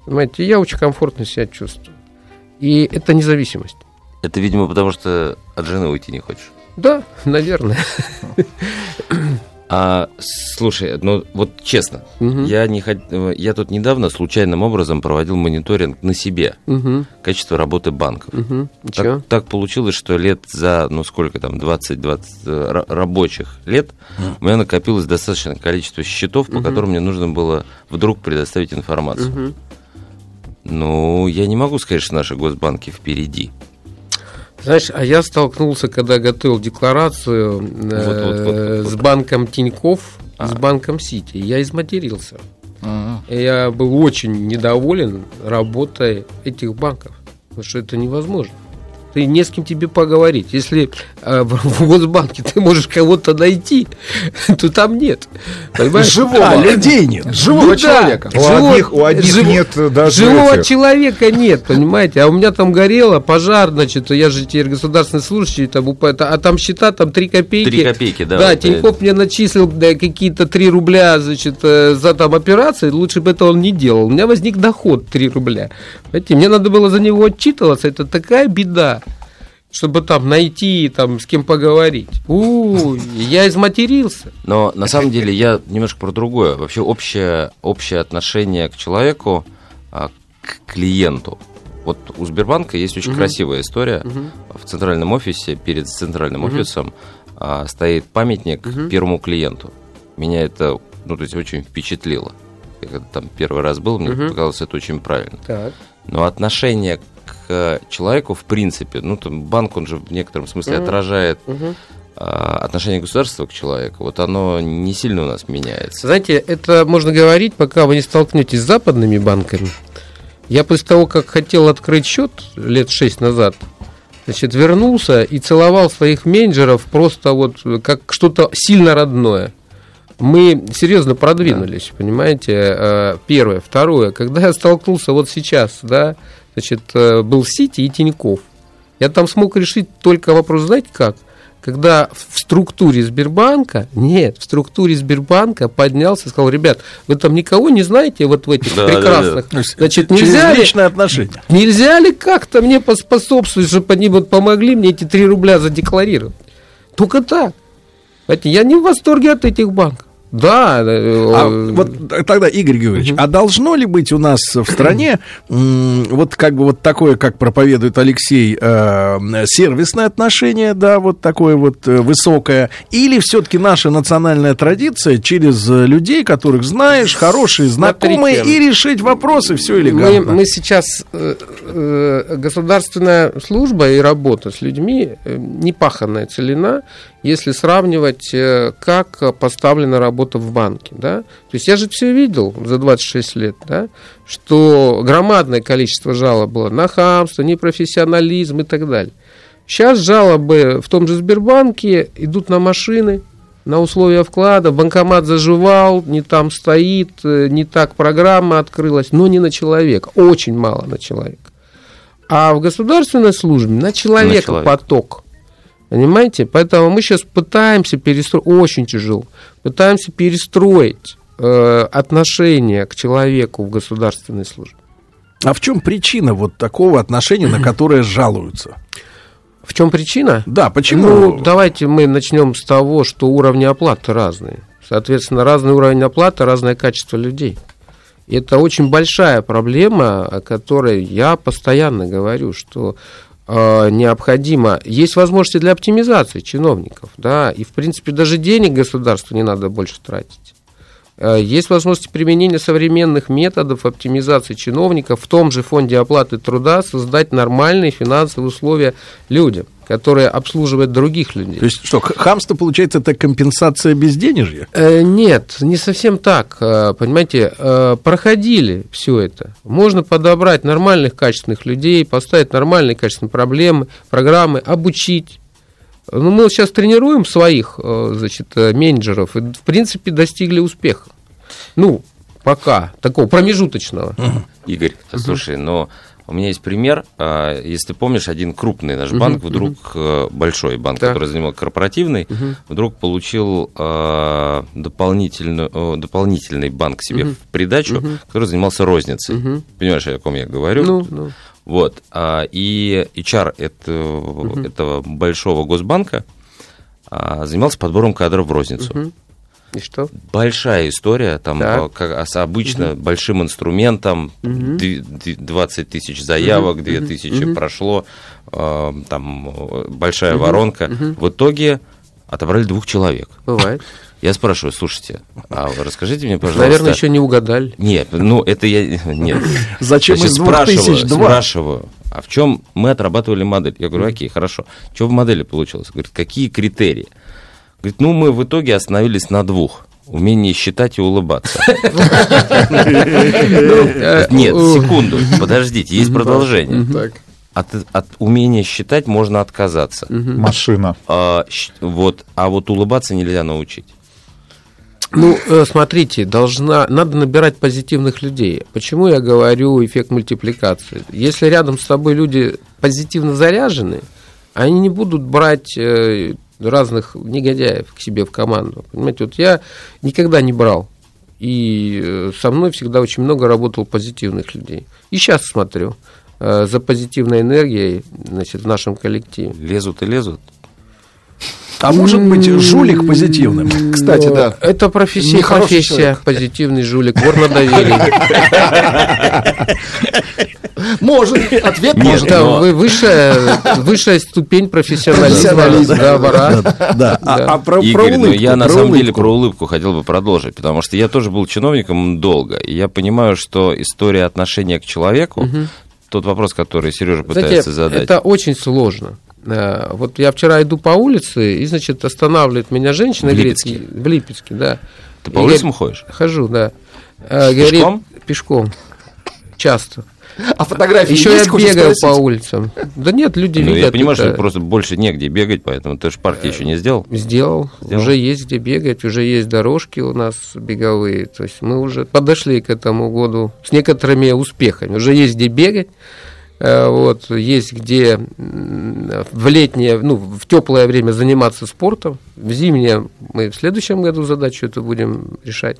Понимаете, я очень комфортно себя чувствую. И это независимость. Это, видимо, потому что от жены уйти не хочешь. Да, наверное. А, слушай, ну вот честно, Мгм. я, не э, я тут недавно случайным образом проводил мониторинг на себе Мгм, качества работы банков. чё? Так, так получилось, что лет за, ну сколько там, 20-20 э, ра- рабочих лет у меня накопилось достаточное количество счетов, по которым мне нужно было вдруг предоставить информацию. Мгм. Ну, я не могу сказать, что наши госбанки впереди. Знаешь, а я столкнулся, когда готовил декларацию э, Вот, вот, вот, вот. с банком Тиньков, А. с банком Сити. Я изматерился. И Я был очень недоволен работой этих банков. Потому что это невозможно. Ты не с кем тебе поговорить. Если э, в, Госбанке ты можешь кого-то найти, то там нет. Понимаешь? Живого. А, людей нет. Живого Ну да. человека. У Живого- одних, у одних живо- нет э, даже Живого этих. человека нет, понимаете? А у меня там горело, пожар, значит, я же теперь государственный служащий, там, а там счета, там 3 копейки. Три копейки, да. Да, вот, Тинькофф мне начислил да, какие-то 3 рубля, значит, э, за там операции, лучше бы это он не делал. У меня возник доход 3 рубля. Понимаете, мне надо было за него отчитываться, это такая беда. Чтобы там найти, там, с кем поговорить. У, я изматерился. Но на самом деле я немножко про другое. Вообще общее, общее отношение к человеку, а, к клиенту. Вот у Сбербанка есть очень красивая история. В центральном офисе, перед центральным офисом а, стоит памятник первому клиенту. Меня это, ну, то есть, очень впечатлило. Я когда там первый раз был, мне показалось это очень правильно. Так. Но отношение к человеку, в принципе, ну, там, банк, он же в некотором смысле отражает а, отношение государства к человеку. Вот оно не сильно у нас меняется. Знаете, это можно говорить, пока вы не столкнетесь с западными банками. Я после того, как хотел открыть счет лет шесть назад, значит, вернулся и целовал своих менеджеров просто вот как что-то сильно родное. Мы серьезно продвинулись, понимаете? Э, Первое. Второе. Когда я столкнулся вот сейчас, да, значит, э, был Сити и Тиньков. Я там смог решить только вопрос, знаете как? Когда в структуре Сбербанка, нет, в структуре Сбербанка поднялся и сказал, ребят, вы там никого не знаете вот в этих Да, да, прекрасных. То есть Значит, Через нельзя ли, отношения. нельзя ли как-то мне поспособствовать, чтобы они вот помогли мне эти 3 рубля задекларировать? Только так. Понимаете, я не в восторге от этих банков. Да. А э, вот тогда, Игорь Георгиевич, а должно ли быть у нас в стране вот как бы вот такое, как проповедует Алексей, э, сервисное отношение, да, вот такое вот э, высокое, или все-таки наша национальная традиция через э, людей, которых знаешь, хорошие, знакомые, Смотрите. и решить вопросы, все мы, элегантно. мы сейчас э, э, государственная служба и работа с людьми э, непаханная целина, если сравнивать, э, как поставлена работа в банке. Да? То есть я же все видел за 26 лет, да, что громадное количество жалоб было на хамство, непрофессионализм и так далее. Сейчас жалобы в том же Сбербанке идут на машины, на условия вклада, банкомат заживал, не там стоит, э, не так программа открылась, но не на человека, очень мало на человека. А в государственной службе на человека, человека. поток. Понимаете? Поэтому мы сейчас пытаемся перестроить, очень тяжело, пытаемся перестроить э, отношение к человеку в государственной службе. А в чем причина вот такого отношения, на которое жалуются? В чем причина? Да, почему? Ну, давайте мы начнем с того, что уровни оплаты разные. Соответственно, разный уровень оплаты, разное качество людей. И Это очень большая проблема, о которой я постоянно говорю, что э, необходимо. Есть возможности для оптимизации чиновников, да, и в принципе даже денег государству не надо больше тратить. Э, Есть возможности применения современных методов оптимизации чиновников в том же фонде оплаты труда создать нормальные финансовые условия людям, которые обслуживают других людей. То есть что, хамство, получается, это компенсация безденежья? Э, Нет, не совсем так. Э, Понимаете, э, проходили все это. Можно подобрать нормальных, качественных людей, поставить нормальные, качественные проблемы, программы, обучить. Ну, мы сейчас тренируем своих, э, значит, менеджеров и, в принципе, достигли успеха. Ну, пока, такого промежуточного. Игорь, слушай, но у меня есть пример. А, Если ты помнишь, один крупный наш банк вдруг, э, большой банк, который занимал корпоративный, вдруг получил а, дополнительную, дополнительный банк себе в придачу, который занимался розницей. Понимаешь, о ком я говорю? Ну, ну. Вот. а, И HR этого, большого госбанка занимался подбором кадров в розницу. И что? Большая история, там Так. а, как, а, с обычно большим инструментом, ди- 20 тысяч заявок, 2 тысячи прошло, а, там э, большая воронка. В итоге отобрали двух человек. Бывает. Я спрашиваю, слушайте, а расскажите мне, пожалуйста... Наверное, еще не угадали. Нет, ну это я... Нет. Зачем Значит, из спрашиваю, спрашиваю, а в чем мы отрабатывали модель? Я говорю, окей, хорошо. Что в модели получилось? Говорит, какие критерии? Говорит, ну мы в итоге остановились на двух. Умение считать и улыбаться. Э, Нет, секунду, подождите, есть продолжение. Так. От, от умения считать можно отказаться. Машина. А, вот, а вот улыбаться нельзя научить. Ну, э, смотрите, должна, надо набирать позитивных людей. Почему я говорю эффект мультипликации? Если рядом с тобой люди позитивно заряжены, они не будут брать э, разных негодяев к себе в команду. Понимаете, вот я никогда не брал. И э, со мной всегда очень много работал позитивных людей. И сейчас смотрю э, за позитивной энергией значит, в нашем коллективе. Лезут и лезут. А может быть, жулик позитивным? Кстати, да. Это профессия, профессия, позитивный жулик, вор на доверии. Может, ответ Нет, может. Это но- вы- высшая, высшая ступень профессионализма. Да, вора. Да, а, Да. а про, про Игорь, ну улыбку, я на про самом деле улыбку. про улыбку хотел бы продолжить, потому что я тоже был чиновником долго, и я понимаю, что история отношения к человеку, тот вопрос, который Сережа пытается Знаете, задать. это очень сложно. Э, Вот я вчера иду по улице, и, значит, останавливает меня женщина. В говорит, Липецке? В Липецке, да. Ты по улицам говорит, ходишь? Хожу, да. Э, говорит, Пешком? Пешком. Часто. А фотографии Еще есть, я бегаю спросить? по улицам. Да нет, люди Ну, видят. я понимаю, это. что просто больше негде бегать, поэтому ты же парки еще не сделал. Сделал. Сделал? Уже есть где бегать, уже есть дорожки у нас беговые. То есть мы уже подошли к этому году с некоторыми успехами. Уже есть где бегать. Э, Вот, есть где в летнее, ну, в теплое время заниматься спортом. В зимнее мы в следующем году задачу это будем решать.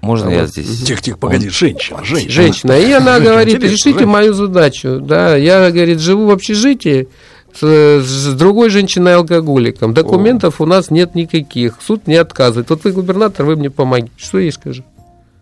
Можно я здесь? Тихо, тихо, погоди, женщина, женщина. Женщина. И она говорит, Интересно, решите женщина. мою задачу. Да, я, говорит, живу в общежитии, с, с другой женщиной-алкоголиком. Документов у нас нет никаких. Суд не отказывает. Вот вы губернатор, вы мне помогите. Что я ей скажу?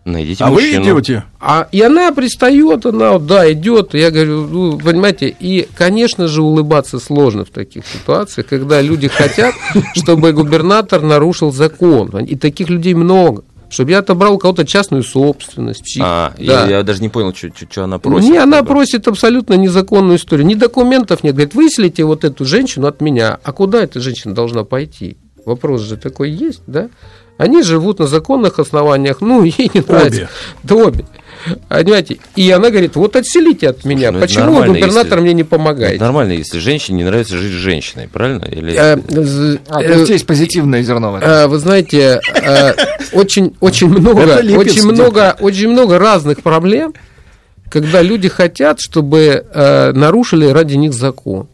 Найдите А вы мужчину. идете? А, и она пристает, она, вот, да, идет. Я говорю, ну, понимаете, и, конечно же, улыбаться сложно в таких ситуациях, когда люди хотят, чтобы губернатор нарушил закон. И таких людей много. Чтобы я отобрал у кого-то частную собственность. чьи- А, да. я, я даже не понял, что она просит. Не, она просит абсолютно незаконную историю. Ни документов нет. Говорит, выселите вот эту женщину от меня. А куда эта женщина должна пойти? Вопрос же такой есть, да? Они живут на законных основаниях. Ну, ей не нравится. Да, обе. Понимаете? И она говорит, вот отселите от меня. ну это Почему губернатор если- мне не Это помогает? нормально, если женщине не нравится жить с женщиной, правильно? Или... Э, А, то есть есть позитивное зерно э, Вы знаете, э, очень, очень много, Это очень много, очень много разных проблем, когда люди хотят, чтобы э, нарушили ради них закон.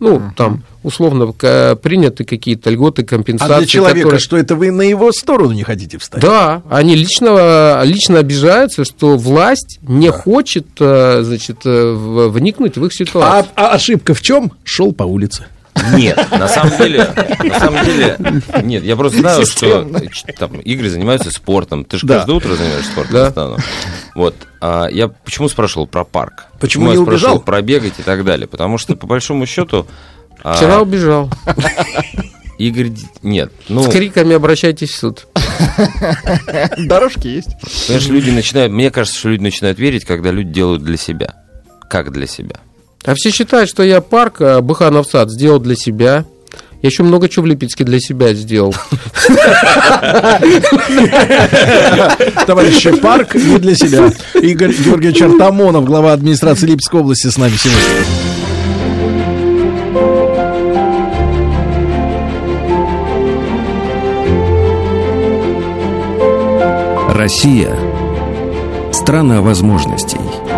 Ну, там, условно, к- приняты какие-то льготы, компенсации. А для человека, которые- что это вы на его сторону не хотите встать? Да, они лично, лично обижаются, что власть не хочет, э, значит, э, вникнуть в их А, ситуацию. а ошибка в чем? Шел по улице. Нет, на самом деле, на самом деле, нет, я просто знаю, что там игры занимаются спортом. Ты же Да. каждое утро занимаешься спортом, Да. Стану. Вот. А я почему спрашивал про парк? Почему я не спрашивал убежал? про бегать и так далее? Потому что, по большому счету, а, Вчера убежал. Игорь... Нет, ну, С криками обращайтесь в суд. Дорожки есть. понимаешь, люди начинают... Мне кажется, что люди начинают верить, когда люди делают для себя. Как для себя? А все считают, что я парк э, Быханов сад сделал для себя. Я еще много чего в Липецке для себя сделал. Товарищи, парк не для себя. Игорь Георгиевич Артамонов, глава администрации Липецкой области, с нами сегодня. Россия – страна возможностей.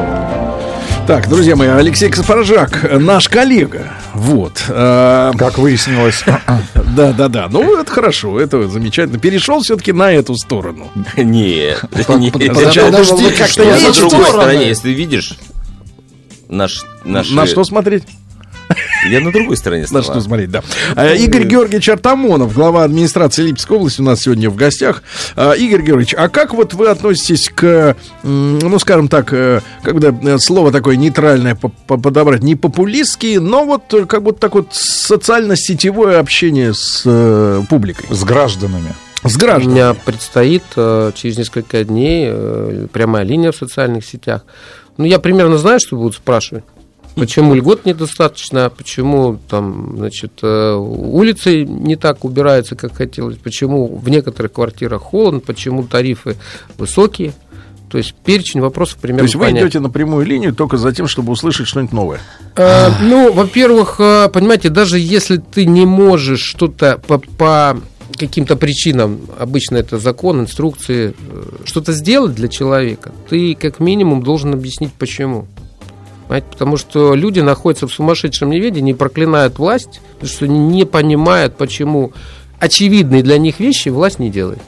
Так, друзья мои, Алексей Каспаржак, наш коллега. Вот. А, Как выяснилось, Да, да, да. Ну, это хорошо, это замечательно. Перешел все-таки на эту сторону. Нет, Подожди, как-то Я на другой стороны. стороне, если видишь наш, наши... На что смотреть? Я на другой стороне стола. что смотреть, да. А, Игорь Георгиевич Артамонов, глава администрации Липецкой области, у нас сегодня в гостях. А, Игорь Георгиевич, а как вот вы относитесь к, ну, скажем так, э, когда э, слово такое нейтральное по- по- подобрать, не популистские, но вот э, как будто так вот социально-сетевое общение с публикой, с гражданами. с У гражданами? меня предстоит через несколько дней прямая линия в социальных сетях. Ну, я примерно знаю, что будут спрашивать. Почему льгот недостаточно, почему там, значит, э, улицы не так убираются, как хотелось, почему в некоторых квартирах холодно, почему тарифы высокие. То есть перечень вопросов примерно То есть вы понятен. идете на прямую линию только за тем, чтобы услышать что-нибудь новое. Э, ну, во-первых, э, понимаете, даже если ты не можешь что-то по, по каким-то причинам, обычно это закон, инструкции, э, что-то сделать для человека, ты как минимум должен объяснить почему. Понимаете? Потому что люди находятся в сумасшедшем неведении, проклинают власть, потому что не понимают, почему очевидные для них вещи власть не делает.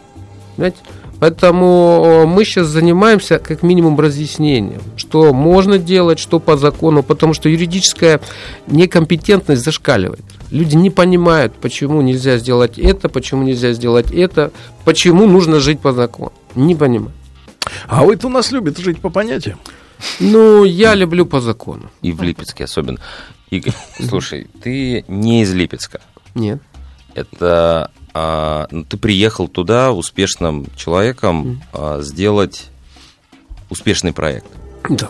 Понимаете? Поэтому э, мы сейчас занимаемся как минимум разъяснением, что можно делать, что по закону, потому что юридическая некомпетентность зашкаливает. Люди не понимают, почему нельзя сделать это, почему нельзя сделать это, почему нужно жить по закону. Не понимают. А вы-то у нас любит жить по понятиям. Ну, я люблю по закону. И в Липецке особенно. Игорь, слушай, ты не из Липецка. Нет. Это а, ну, ты приехал туда успешным человеком а, сделать успешный проект. Да.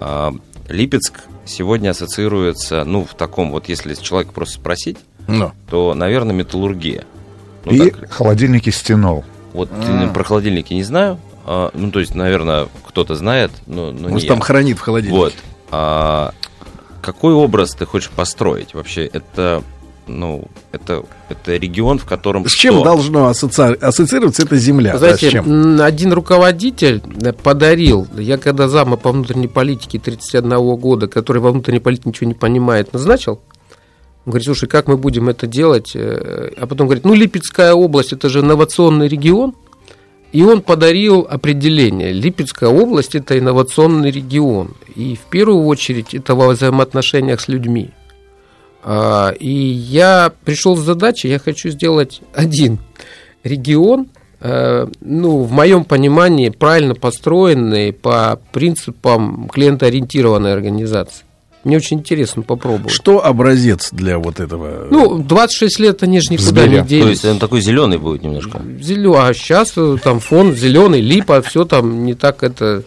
А, Липецк сегодня ассоциируется, ну, в таком вот, если человека просто спросить, Ну. то, наверное, металлургия. Ну, И так, холодильники стенол. вот э, про холодильники не знаю. А, ну, то есть, наверное, кто-то знает, но, но не Может, я. там хранит в холодильнике. Вот. А, какой образ ты хочешь построить? Вообще, это, ну, это, это регион, в котором С чем что? должно ассоци- ассоциироваться эта земля? Да, с Знаете, чем? м, один руководитель э, подарил, я когда зама по внутренней политике 31 года, который во внутренней политике ничего не понимает, назначил, он говорит, слушай, как мы будем это делать? Э, А потом говорит, ну, Липецкая область, это же инновационный регион. И он подарил определение. Липецкая область – это инновационный регион. И в первую очередь это во взаимоотношениях с людьми. А, И я пришел с задачей, я хочу сделать один регион, э, ну, в моем понимании, правильно построенный по принципам клиентоориентированной организации. Мне очень интересно попробовать. Что образец для вот этого? Ну, 26 лет они же никуда Сбере. не То делись. есть он такой зеленый будет немножко. Зелё- а сейчас там фон зеленый, липа, все там не так это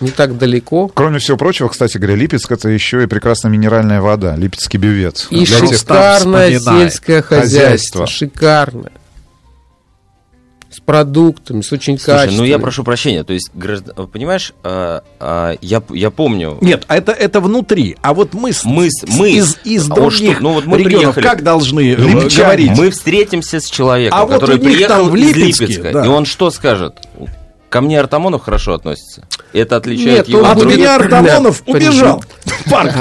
не так далеко. Кроме всего прочего, кстати говоря, Липецк это еще и прекрасная минеральная вода, Липецкий бювет. И Для тех- шикарное вспоминает. сельское хозяйство. Хозяйство. Шикарное. Продуктами, с очень Слушай, качественным. ну я прошу прощения, то есть, граждан- понимаешь, а, а, я, я помню, Нет, а это, это внутри. А вот мы, с- Мы с- мы из, из а вот других что, ну вот мы регионов приехали. как должны э, Липчане, говорить? мы встретимся с человеком, А вот который у них приехал там в из Липецке, Липецка, да. и он что скажет? Ко мне Артамонов хорошо относится. Это отличает Нет, его От других меня Артамонов Да, убежал в парк.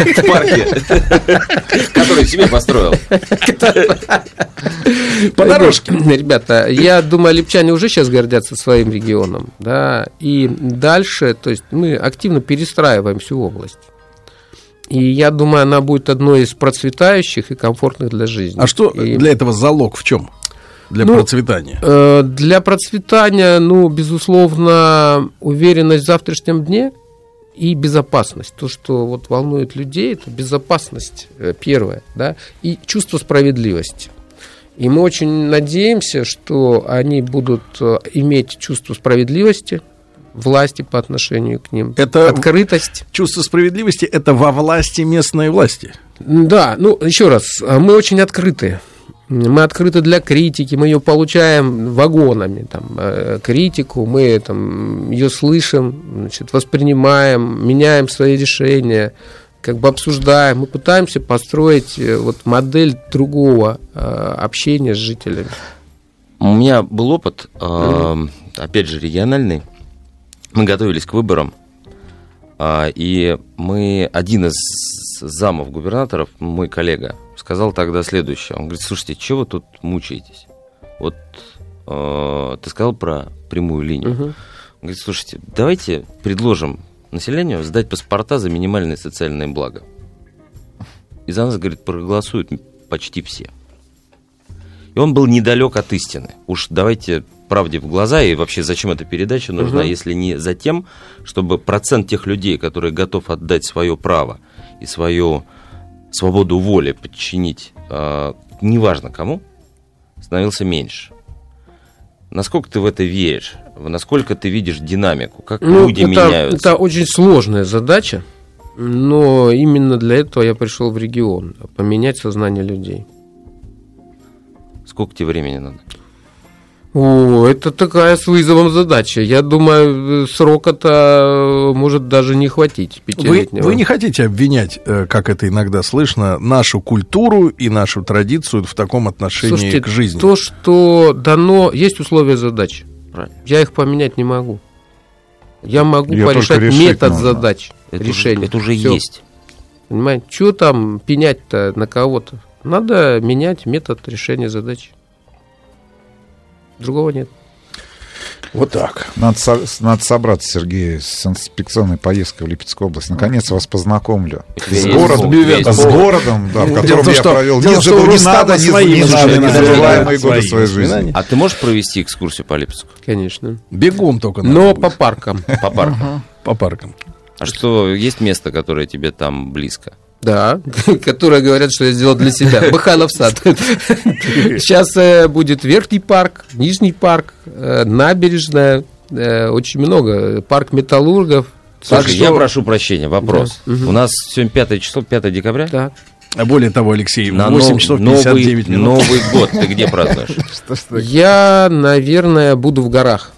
в парке, который себе построил. По дорожке. Ребята, я думаю, липчане уже сейчас гордятся своим регионом, да, и дальше, то есть мы активно перестраиваем всю область. И я думаю, она будет одной из процветающих и комфортных для жизни. А что И, для этого залог в чем? Для Ну, процветания. э, для процветания, ну, безусловно, уверенность в завтрашнем дне и безопасность. То, что вот волнует людей, это безопасность э, первое, да, и чувство справедливости. И мы очень надеемся, что они будут э, иметь чувство справедливости, власти по отношению к ним, Это- открытость. Чувство справедливости это во власти местной власти. Да, ну, еще раз, а, мы очень открыты. Мы открыты для критики, мы ее получаем вагонами, там, э, критику, мы там, ее слышим, значит, воспринимаем, меняем свои решения, как бы обсуждаем, мы пытаемся построить э, вот модель другого э, общения с жителями. У меня был опыт, опять же, региональный. Мы готовились к выборам, и мы, один из замов губернаторов, мой коллега, сказал тогда следующее. Он говорит, слушайте, чего вы тут мучаетесь? Вот э, ты сказал про прямую линию. Мгм. Он говорит, слушайте, давайте предложим населению сдать паспорта за минимальные социальные блага. И за нас, говорит, проголосуют почти все. И он был недалек от истины. Уж давайте правде в глаза, и вообще зачем эта передача нужна, Мгм. если не за тем, чтобы процент тех людей, которые готов отдать свое право и свою свободу воли подчинить, э, неважно кому, становился меньше. Насколько ты в это веришь? Насколько ты видишь динамику? Как Ну, люди это, меняются? это очень сложная задача, но именно для этого я пришел в регион, поменять сознание людей. Сколько тебе времени надо? О, это такая с вызовом задача. Я думаю, срока-то э, может даже не хватить Вы, пятилетнего. вы не хотите обвинять, э, как это иногда слышно, нашу культуру и нашу традицию в таком отношении Слушайте, к жизни? то, что дано, есть условия. Правильно. Я их поменять не могу. Я могу только порешать решить метод нужно. задач Это решения. уже, это уже Всё. есть. Понимаете? Что там пенять-то на кого-то? Надо менять метод решения задачи. Другого нет. Вот так. Надо, со- надо собраться, Сергей, с инспекционной поездкой в Липецкую область. Наконец вас познакомлю. С городом, с городом, да, в Дело котором том, я что- провел дело что не надо, не- свои не надо, незабываемые годы своей жизни. А ты можешь провести экскурсию по Липецку? Конечно. Бегом только Но будет. по паркам. По парку? по паркам. А что, есть место, которое тебе там близко? Да, которые говорят, что я сделал для себя. Быханов сад. Сейчас э, будет Верхний парк, Нижний парк, э, набережная, э, очень много. Парк металлургов. Слушай, я прошу прощения, вопрос. Да. У нас сегодня 5 число, 5 декабря? Да. А более того, Алексей, На 8 нов- часов новый, 59 минут. Новый год ты где празднуешь? Я, наверное, буду в горах.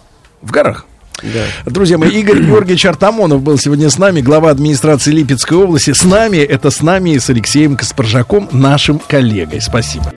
В горах. Да. Друзья мои, Игорь Георгиевич Артамонов был сегодня с нами, глава администрации Липецкой области. С нами, это с нами и с Алексеем Каспаржаком, нашим коллегой. Спасибо.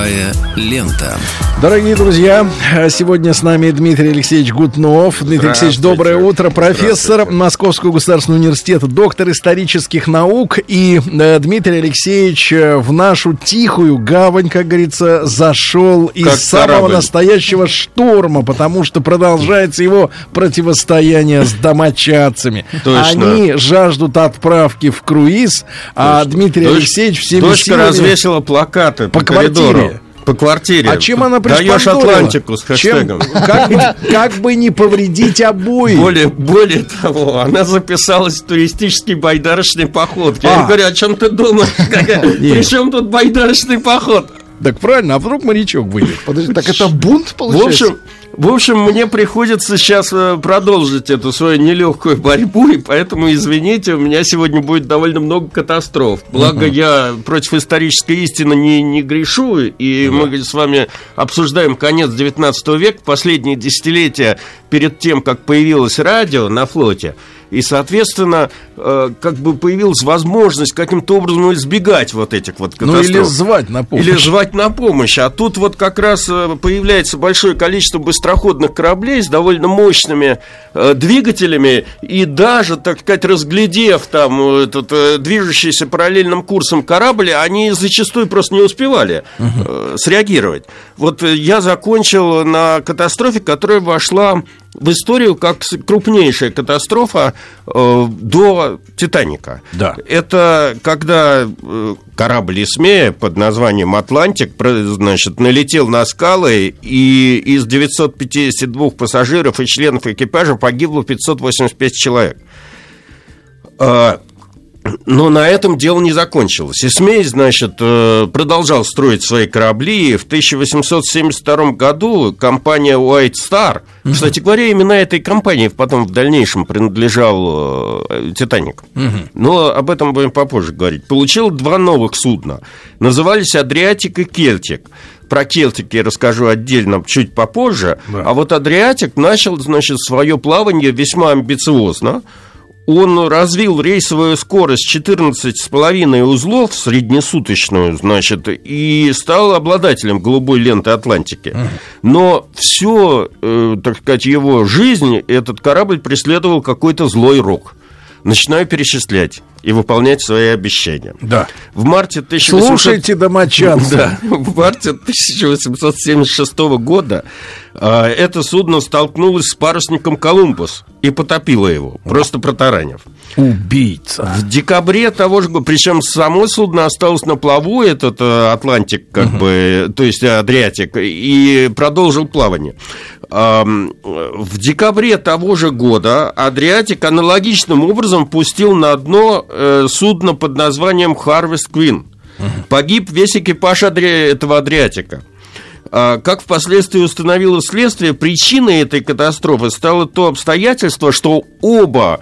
Живая лента. Дорогие друзья, сегодня с нами Дмитрий Алексеевич Гутнов. Дмитрий Алексеевич, доброе утро. Профессор Московского государственного университета, доктор исторических наук. И э, Дмитрий Алексеевич э, в нашу тихую гавань, как говорится, зашел из Как самого корабль. настоящего шторма, потому что продолжается его противостояние с домочадцами. Точно. Они жаждут отправки в круиз, а Дмитрий Дочь- Алексеевич всеми Дочка силами- развесила плакаты по, По коридору. По квартире. А чем она Даешь? Атлантику с Чем- хэштегом. как, бы, как бы не повредить обои. Более, более того, она записалась в туристический байдарочный поход. Я А. ей говорю, о чем ты думаешь? При чем тут байдарочный поход? Так правильно, а вдруг морячок выйдет? Подожди, так это бунт В получается? общем, в общем, мне приходится сейчас э, продолжить эту свою нелегкую борьбу, и поэтому, извините, у меня сегодня будет довольно много катастроф. Благо, я против исторической истины не, не грешу, и мы с вами обсуждаем конец 19 века, последние десятилетия перед тем, как появилось радио на флоте. И, соответственно, э, как бы появилась возможность каким-то образом избегать вот этих вот Ну катастроф. или звать на помощь. Или звать на помощь. А тут вот как раз э, появляется большое количество быстроходных кораблей с довольно мощными э, двигателями. И даже, так сказать, разглядев там э, этот э, движущийся параллельным курсом корабль, они зачастую просто не успевали э, среагировать. Вот э, я закончил на катастрофе, которая вошла в историю как крупнейшая катастрофа э, до Титаника. Да. Это когда э, корабль Исмея под названием Атлантик, значит, налетел на скалы, и из 952 пассажиров и членов экипажа погибло 585 человек. А, Но на этом дело не закончилось. Исмей, значит, э, продолжал строить свои корабли. и В 1872 году компания White Star, кстати говоря, именно этой компании потом в дальнейшем принадлежал э, Титаник. Но об этом будем попозже говорить. Получил два новых судна. Назывались Адриатик и Кельтик. Про Келтик я расскажу отдельно чуть попозже. А вот Адриатик начал, значит, свое плавание весьма амбициозно. Он развил рейсовую скорость 14,5 узлов, среднесуточную, значит, и стал обладателем голубой ленты Атлантики. Но все, так сказать, его жизнь этот корабль преследовал какой-то злой рок. Начинаю перечислять и выполнять свои обещания. Да. В марте 1800... Слушайте, домочадцы. Да, в марте 1876 года это судно столкнулось с парусником «Колумбус» и потопило его, просто протаранив. Убийца. В декабре того же года, причем само судно осталось на плаву, этот э, Атлантик, как бы, то есть Адриатик, и продолжил плавание. В декабре того же года Адриатик аналогичным образом пустил на дно э, судно под названием Harvest Queen. Погиб весь экипаж Адри- этого Адриатика. А, Как впоследствии установило следствие, причиной этой катастрофы стало то обстоятельство, что оба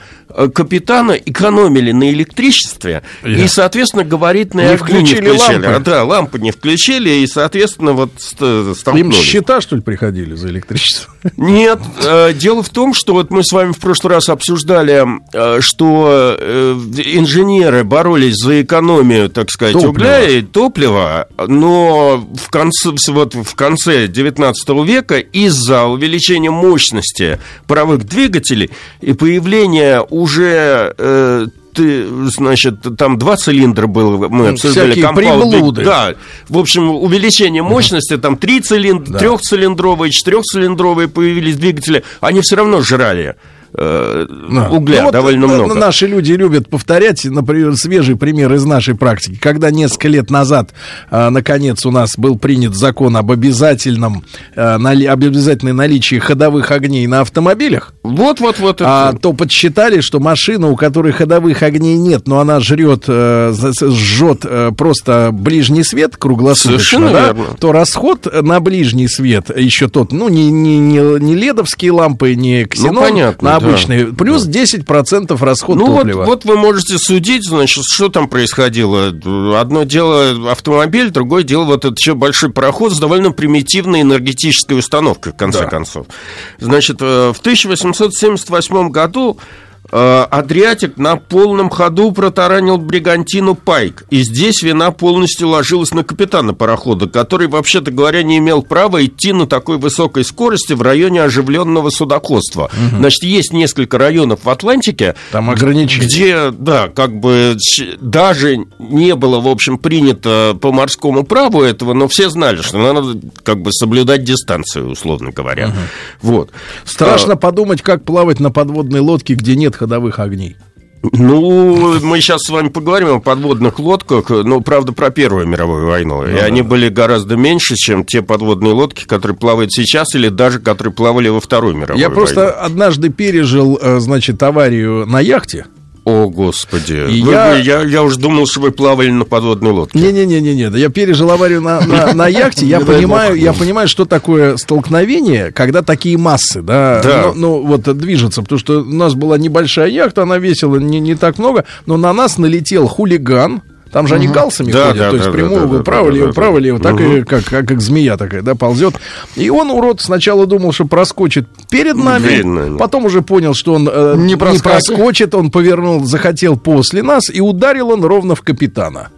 капитана экономили на электричестве и, соответственно, габаритные Не огни включили лампы. Да, лампы не включили и, соответственно, вот ст- Им столкнулись. счета, что ли, приходили за электричество? Нет, э, дело в том, что вот мы с вами в прошлый раз обсуждали, э, что э, инженеры боролись за экономию, так сказать, Топлива. угля и топлива, но в конце, вот в конце 19 века из-за увеличения мощности паровых двигателей и появления уже э, ты, значит, там два цилиндра было, мы обсуждали всякие компаунд, приблуды. Да, в общем, увеличение мощности, там три цилиндра, Да. трехцилиндровые, четырехцилиндровые появились двигатели, они все равно жрали э, Да. угля Ну, вот, довольно э, много. Наши люди любят повторять, например, свежий пример из нашей практики. Когда несколько лет назад, э, наконец, у нас был принят закон об обязательном, э, нали- об обязательной наличии ходовых огней на автомобилях, Вот, вот, вот. а, это. то подсчитали, что машина, у которой ходовых огней нет, но она жрет, э, жжет э, просто ближний свет круглосуточно, Совершенно да, верно. то расход на ближний свет еще тот, ну, не, не, не, не ледовские лампы, не ксенон, Ну, понятно, на да. обычные, плюс 10% расход Ну вот, топлива. вот вы можете судить, значит, что там происходило. Одно дело автомобиль, другое дело вот этот еще большой пароход с довольно примитивной энергетической установкой, в конце Да. концов. Значит, э, в 1878 году Адриатик на полном ходу протаранил бригантину Пайк. И здесь вина полностью ложилась на капитана парохода, который, вообще-то говоря, не имел права идти на такой высокой скорости в районе оживленного судоходства. Значит, есть несколько районов в Атлантике, Там ограничения. где, да, как бы даже не было, в общем, принято по морскому праву этого, но все знали, что надо как бы соблюдать дистанцию, условно говоря. Вот. Страшно подумать, как плавать на подводной лодке, где нет ходовых огней. Ну, мы сейчас с вами поговорим о подводных лодках, ну, правда, про Первую мировую войну. и они были гораздо меньше, чем те подводные лодки, которые плавают сейчас, или даже которые плавали во Вторую мировую Я войну. просто однажды пережил, э, значит, аварию на яхте. О, Господи. И Вы- я- вы- я... Я уже думал, что вы плавали на подводной лодке. Не-не-не-не, да я пережил аварию на, на, на яхте, я понимаю, я понимаю, что такое столкновение, когда такие массы, да, Да. Ну, ну, вот движутся, потому что у нас была небольшая яхта, она весила не, не так много, но на нас налетел хулиган, там же они галсами Да, ходят, да, то есть да, прямого, да, право, да, лево, да, право, да. лево, так и как, как, как змея такая, да, ползет. И он, урод, сначала думал, что проскочит перед нами, Перед нами. потом уже понял, что он э, Не не проскочит, он повернул, захотел после нас, и ударил он ровно в капитана.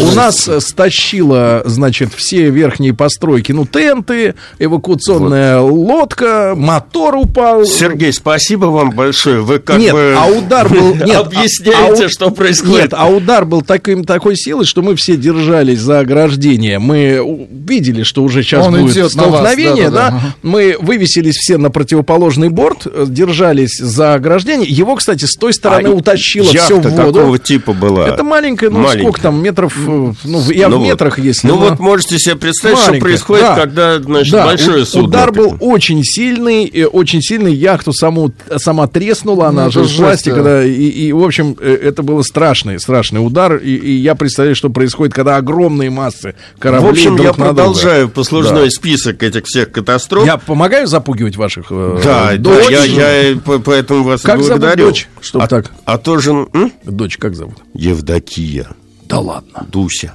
У нас э, стащило, значит, все верхние постройки, ну, тенты, эвакуационная лодка, мотор упал. Сергей, спасибо вам большое. Вы как нет, бы а удар был... Нет, объясняете, а- а у- что происходит. Нет, а удар был таким, такой силой, что мы все держались за ограждение. Мы видели, что уже сейчас Он будет идет на вас, столкновение, да-да-да, да. ага. Мы вывесились все на противоположный борт, э, держались за ограждение. Его, кстати, с той стороны А утащило все в воду. какого типа была? Это маленькая, ну Маленькая. сколько там, метров, э, ну, я Ну в вот. метрах, если... Ну на- вот можете себе представить, что Маленькая, происходит, да. когда, значит, Да, большое судно. Удар был очень сильный, и очень сильный. Яхту саму, сама треснула, она Ну, же жесть, пластика, да. да, и, и, в общем, э, это было страшный, страшный удар, и, и я представляю, что происходит, когда огромные массы кораблей В общем, я на друга. продолжаю послужной Да. список этих всех катастроф. Я помогаю запугивать ваших э, Да, да, дочь? я, я по- поэтому вас Как зовут благодарю. дочь, чтоб а, так? а тоже м? Дочь как зовут? Евдокия, Да ладно. Дуся.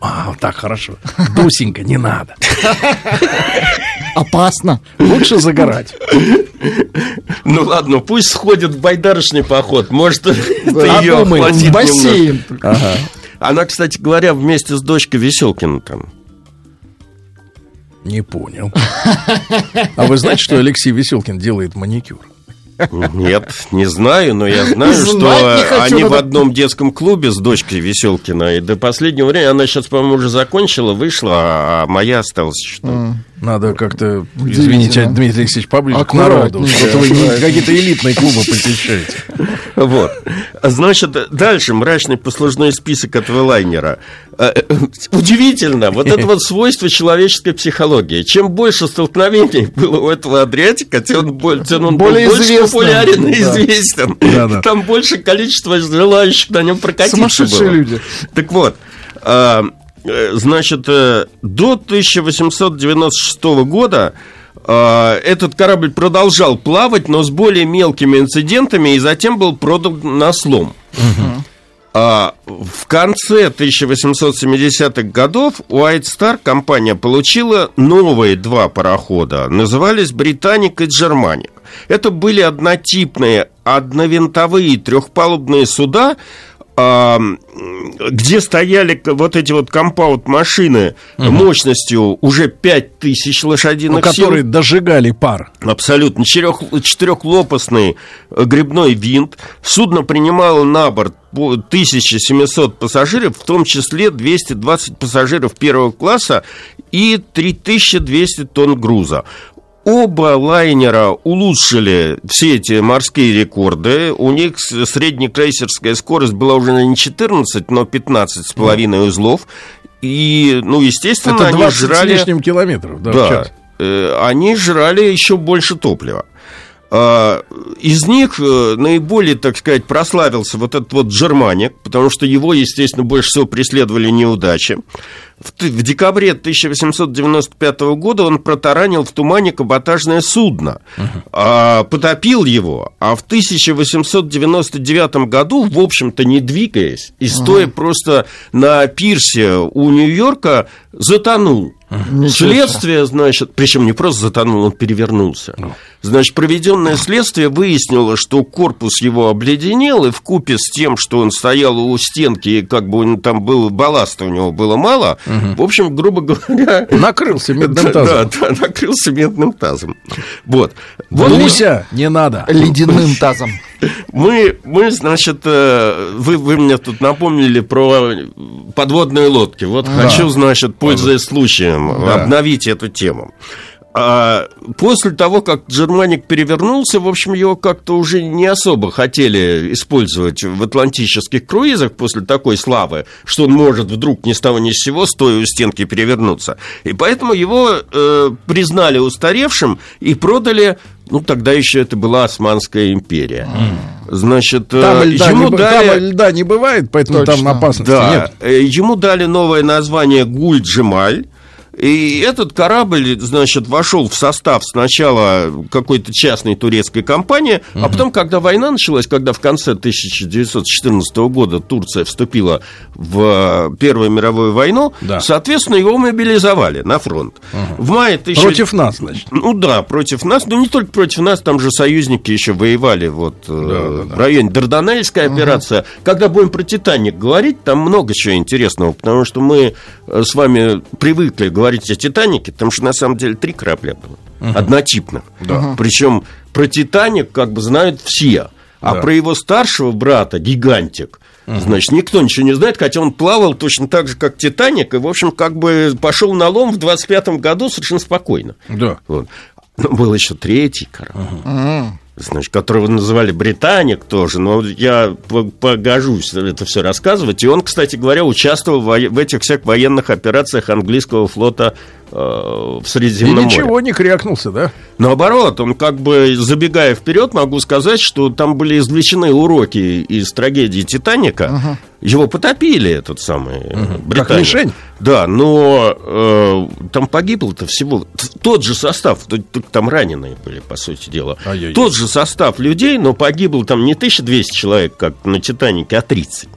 А, так хорошо. Дусенька, не надо. Опасно. Лучше загорать. Ну ладно, пусть сходит в байдарочный поход. Может, это ее охладит В бассейн. Ага. Она, кстати говоря, вместе с дочкой Веселкина там. Не понял. А вы знаете, что Алексей Веселкин делает маникюр? Нет, не знаю, но я знаю, Знать что хочу, они в надо- одном детском клубе с дочкой Веселкина. И до последнего времени она сейчас, по-моему, уже закончила, вышла, а моя осталась что Надо как-то, извините. Дмитрий Алексеевич, поближе к народу. Что-то вы какие-то элитные клубы посещаете. Вот. Значит, дальше мрачный послужной список этого лайнера. Э, э, Удивительно, вот это вот свойство человеческой психологии. Чем больше столкновений было у этого Адриатика, тем он, боль- тем он был Более больше известным. популярен и Да. известен. Да-да. Там больше количество желающих на нем прокатиться Сумасшедшие было. люди. Так вот, а, э, значит, до 1896 года этот корабль продолжал плавать, но с более мелкими инцидентами, и затем был продан на слом. А, в конце 1870-х годов White Star компания получила новые два парохода. Назывались «Британик» и «Джерманик». Это были однотипные, одновинтовые трехпалубные суда, а, где стояли вот эти вот компаут-машины мощностью уже 5000 лошадиных Ну, сил. которые дожигали пар. Абсолютно. Четырех, четырехлопастный э, грибной винт. Судно принимало на борт по 1700 пассажиров, в том числе 220 пассажиров первого класса и 3200 тонн груза. Оба лайнера улучшили все эти морские рекорды. У них с- среднекрейсерская скорость была уже не 14, но 15 с половиной узлов. И, ну, естественно, Это они 20 с жрали... лишним километров. Да, Да, э, они жрали еще больше топлива. А, Из них э, наиболее, так сказать, прославился вот этот вот Джерманик, потому что его, естественно, больше всего преследовали неудачи. В, декабре 1895 года он протаранил в тумане каботажное судно, а, потопил его, а в 1899 году, в общем-то, не двигаясь, и стоя просто на пирсе у Нью-Йорка, затонул. Себе. Следствие, значит, причем не просто затонул, он перевернулся. Значит, проведенное следствие выяснило, что корпус его обледенел, и в купе с тем, что он стоял у стенки, и как бы он там был, балласта у него было мало, в общем, грубо говоря... Накрылся медным Да, тазом. да, накрылся медным тазом. Вот. Вот Буся, не надо. Ледяным тазом. мы, мы, значит, э, вы, вы мне тут напомнили про подводные лодки. Вот хочу, значит, пользуясь случаем, Да. обновить эту тему. А после того, как Джерманик перевернулся, в общем, его как-то уже не особо хотели использовать в атлантических круизах после такой славы, что он может вдруг ни с того ни с сего, стоя у стенки, перевернуться. И поэтому его э, признали устаревшим и продали, ну, тогда еще это была Османская империя. Значит, э, Там льда, ему не, дали... там льда не бывает, поэтому там Точно. опасности Да, нет. э, ему дали новое название Гуль-Джемаль. И этот корабль, значит, вошел в состав сначала какой-то частной турецкой компании, а потом, когда война началась, когда в конце 1914 года Турция вступила в э, Первую мировую войну, Да. соответственно, его мобилизовали на фронт. В мае 1000 Против нас, значит. ну да, против нас, но не только против нас, там же союзники еще воевали вот э, в районе Дарданельская операция. Когда будем про Титаник говорить, там много чего интересного, потому что мы э, с вами привыкли говорить о Титанике, потому что на самом деле три корабля было, однотипных. Причем про Титаник как бы знают все, а Да. про его старшего брата, гигантик, Значит, никто ничего не знает, хотя он плавал точно так же, как Титаник, и, в общем, как бы пошел на лом в 25-м году совершенно спокойно. Да. Вот. Но был еще третий корабль, значит, которого называли Британик тоже, но я по- погожусь это все рассказывать. И он, кстати говоря, участвовал в во- в этих всех военных операциях английского флота э, в И Средиземном море. ничего не крякнулся, да? Наоборот, он как бы, забегая вперед, могу сказать, что там были извлечены уроки из трагедии Титаника. Его потопили, этот самый Британик. Как мишень? Да, но э, там погибло-то всего... Тот же состав, там раненые были, по сути дела. Ай-яй-яй. Тот же состав людей, но погибло там не 1200 человек, как на Титанике, а 30.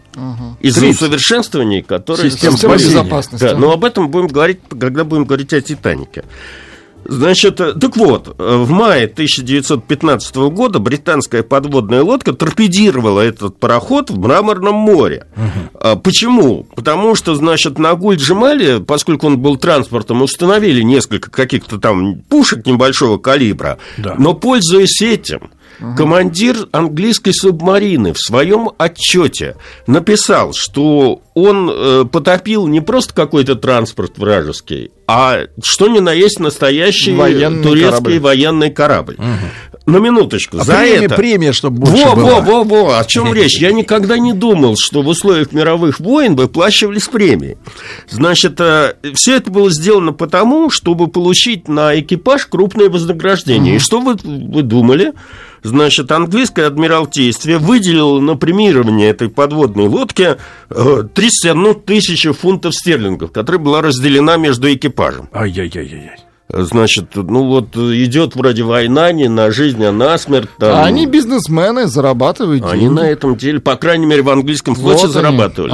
Из-за 30. усовершенствований, которые... Систем Система спасения. безопасности. Да, но об этом будем говорить, когда будем говорить о Титанике. Значит, э, так вот, э, в мае 1915 года британская подводная лодка торпедировала этот пароход в Мраморном море. А Почему? Потому что, значит, на Гуль-Джемале, поскольку он был транспортом, установили несколько каких-то там пушек небольшого калибра, Да. но, пользуясь этим, командир английской субмарины в своем отчете написал, что он э, потопил не просто какой-то транспорт вражеский, а что ни на есть настоящий Военный турецкий корабль. военный корабль. На минуточку. А за премия, это... премия, чтобы больше Во, было. во, во, во, о чем речь? Я никогда не думал, что в условиях мировых войн выплачивались премии. Значит, все это было сделано потому, чтобы получить на экипаж крупное вознаграждение. И что вы, вы думали? Значит, английское адмиралтейство выделило на премирование этой подводной лодки э, 31 тысячу фунтов стерлингов, которая была разделена между экипажем. Ай-яй-яй-яй. Значит, ну вот идет вроде война не на жизнь, а на смерть. там. А они бизнесмены, зарабатывают Они деньги. на этом деле, по крайней мере, в английском флоте Вот они, зарабатывали.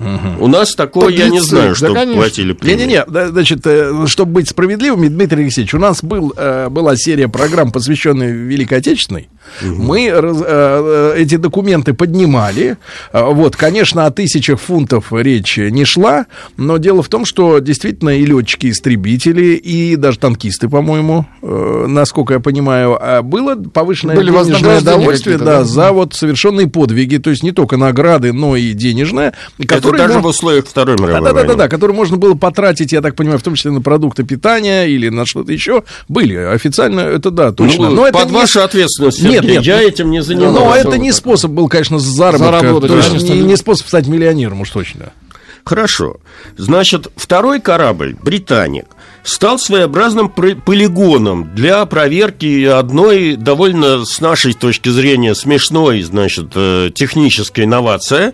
Англичане. У нас такого я не Подлецы, знаю, да, что конечно. платили премии. Не-не-не, да, значит, э, чтобы быть справедливыми, Дмитрий Алексеевич, у нас был, э, была серия программ, посвященная Великой Отечественной. Мы раз- э, эти документы поднимали. Вот, конечно, о тысячах фунтов речь не шла, но дело в том, что действительно и летчики-истребители, и даже танкисты, по-моему, насколько я понимаю, было повышенное Были денежное удовольствие да, да? за вот совершенные подвиги, то есть не только награды, но и денежное. Это которые даже мож- в условиях Второй мировой да, да, да, войны. да, который можно было потратить, я так понимаю, в том числе на продукты питания или на что-то еще. Были официально, это да, точно. Ну, но это под не- вашу ответственность, Нет, нет, я ну, этим не занимался. Но это не способ был, конечно, заработка. Заработать, то есть конечно. не, не способ стать миллионером, уж точно. Хорошо. Значит, второй корабль, «Британик», стал своеобразным полигоном для проверки одной довольно, с нашей точки зрения, смешной, значит, э, технической инновации.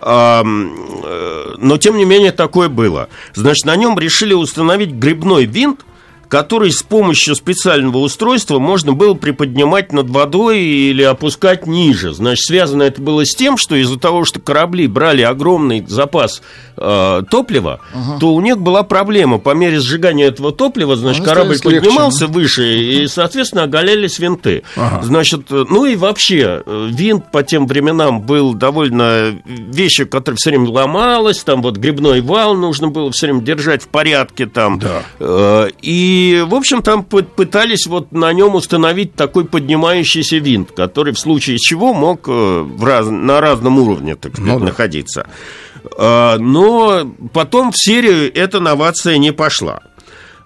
Э, Но, тем не менее, такое было. Значит, на нем решили установить грибной винт, который с помощью специального устройства можно было приподнимать над водой или опускать ниже. Значит, связано это было с тем, что из-за того, что корабли брали огромный запас э, топлива, ага. то у них была проблема. По мере сжигания этого топлива, значит, Они корабль поднимался легче. выше, и, соответственно, оголялись винты. Ага. Значит, ну и вообще, э, винт по тем временам был довольно вещью, которая все время ломалась, там вот грибной вал нужно было все время держать в порядке там. Да. Э, и, в общем, там пытались вот на нем установить такой поднимающийся винт, который в случае чего мог э, в раз, на разном уровне, так сказать, ну, да. находиться. Э, но потом в серию эта новация не пошла.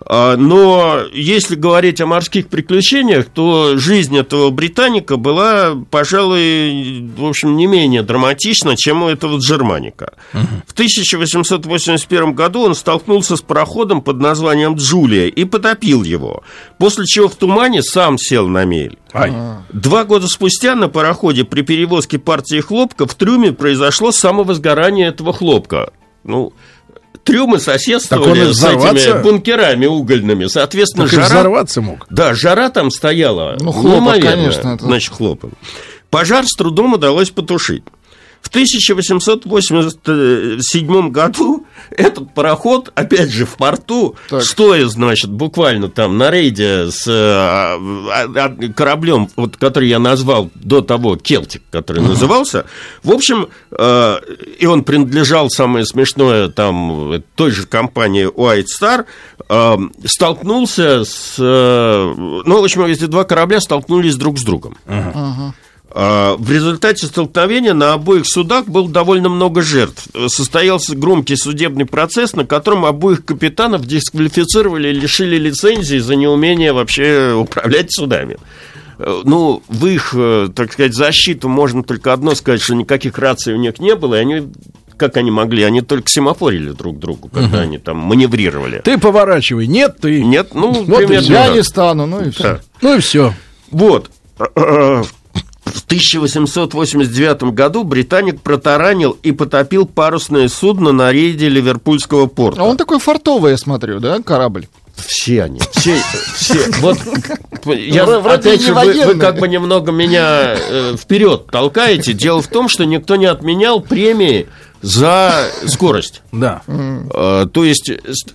А, но если говорить о морских приключениях, то жизнь этого британика была, пожалуй, в общем, не менее драматична, чем у этого джерманика. Угу. В 1881 году он столкнулся с пароходом под названием «Джулия» и потопил его, после чего в тумане сам сел на мель. Ай. Два года спустя на пароходе при перевозке партии хлопка в трюме произошло самовозгорание этого хлопка. Ну, трюмы соседствовали с этими бункерами угольными. Соответственно, так жара... взорваться мог. Да, жара там стояла. Ну, хлопок, конечно. Это... Значит, хлопок. Пожар с трудом удалось потушить. В 1887 году этот пароход, опять же, в порту, так. стоя, значит, буквально там на рейде с а, а, кораблем, вот, который я назвал до того, Келтик, который назывался, в общем, э, и он принадлежал, самое смешное, там, той же компании White Star, э, столкнулся с... Э, ну, в общем, эти два корабля столкнулись друг с другом. Uh-huh. А, в результате столкновения на обоих судах было довольно много жертв. Состоялся громкий судебный процесс, на котором обоих капитанов дисквалифицировали и лишили лицензии за неумение вообще управлять судами. Ну, в их, э, так сказать, защиту можно только одно сказать, что никаких раций у них не было, и они как они могли? Они только семафорили друг другу, когда угу. они там маневрировали. Ты поворачивай. Нет, ты. Нет, ну, вот примерно. Я не стану, ну и все. Да. Ну и все. Вот. В 1889 году британик протаранил и потопил парусное судно на рейде Ливерпульского порта. А он такой фартовый, я смотрю, да, корабль? Все они, все, все. Вот я, опять же, вы, вы как бы немного меня э, вперед толкаете. Дело в том, что никто не отменял премии за скорость. Да. А, то есть,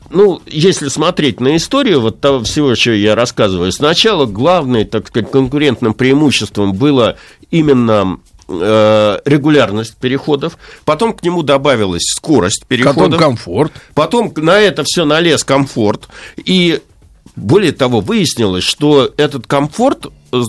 ну, если смотреть на историю вот того всего, что я рассказываю, сначала главное, так сказать, конкурентным преимуществом было именно регулярность переходов, потом к нему добавилась скорость переходов. Потом комфорт. Потом на это все налез комфорт. И более того, выяснилось, что этот комфорт, э,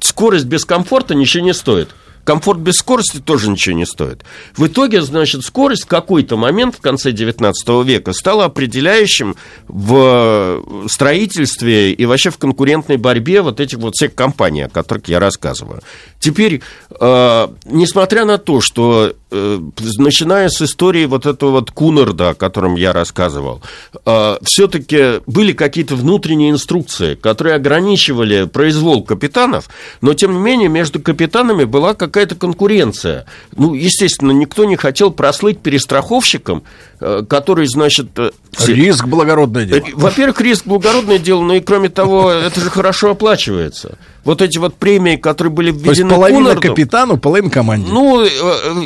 скорость без комфорта ничего не стоит. Комфорт без скорости тоже ничего не стоит. В итоге, значит, скорость в какой-то момент в конце XIX века стала определяющим в строительстве и вообще в конкурентной борьбе вот этих вот всех компаний, о которых я рассказываю. Теперь, э, несмотря на то, что э, начиная с истории вот этого вот Кунарда, о котором я рассказывал, э, все-таки были какие-то внутренние инструкции, которые ограничивали произвол капитанов, но тем не менее между капитанами была какая-то конкуренция. Ну, естественно, никто не хотел прослыть перестраховщиком, э, который, значит... Э, все... Риск благородное дело. Во-первых, риск благородное дело, но и кроме того, это же хорошо оплачивается вот эти вот премии, которые были введены То есть половина Кунарду, капитану, половина команде. Ну, э,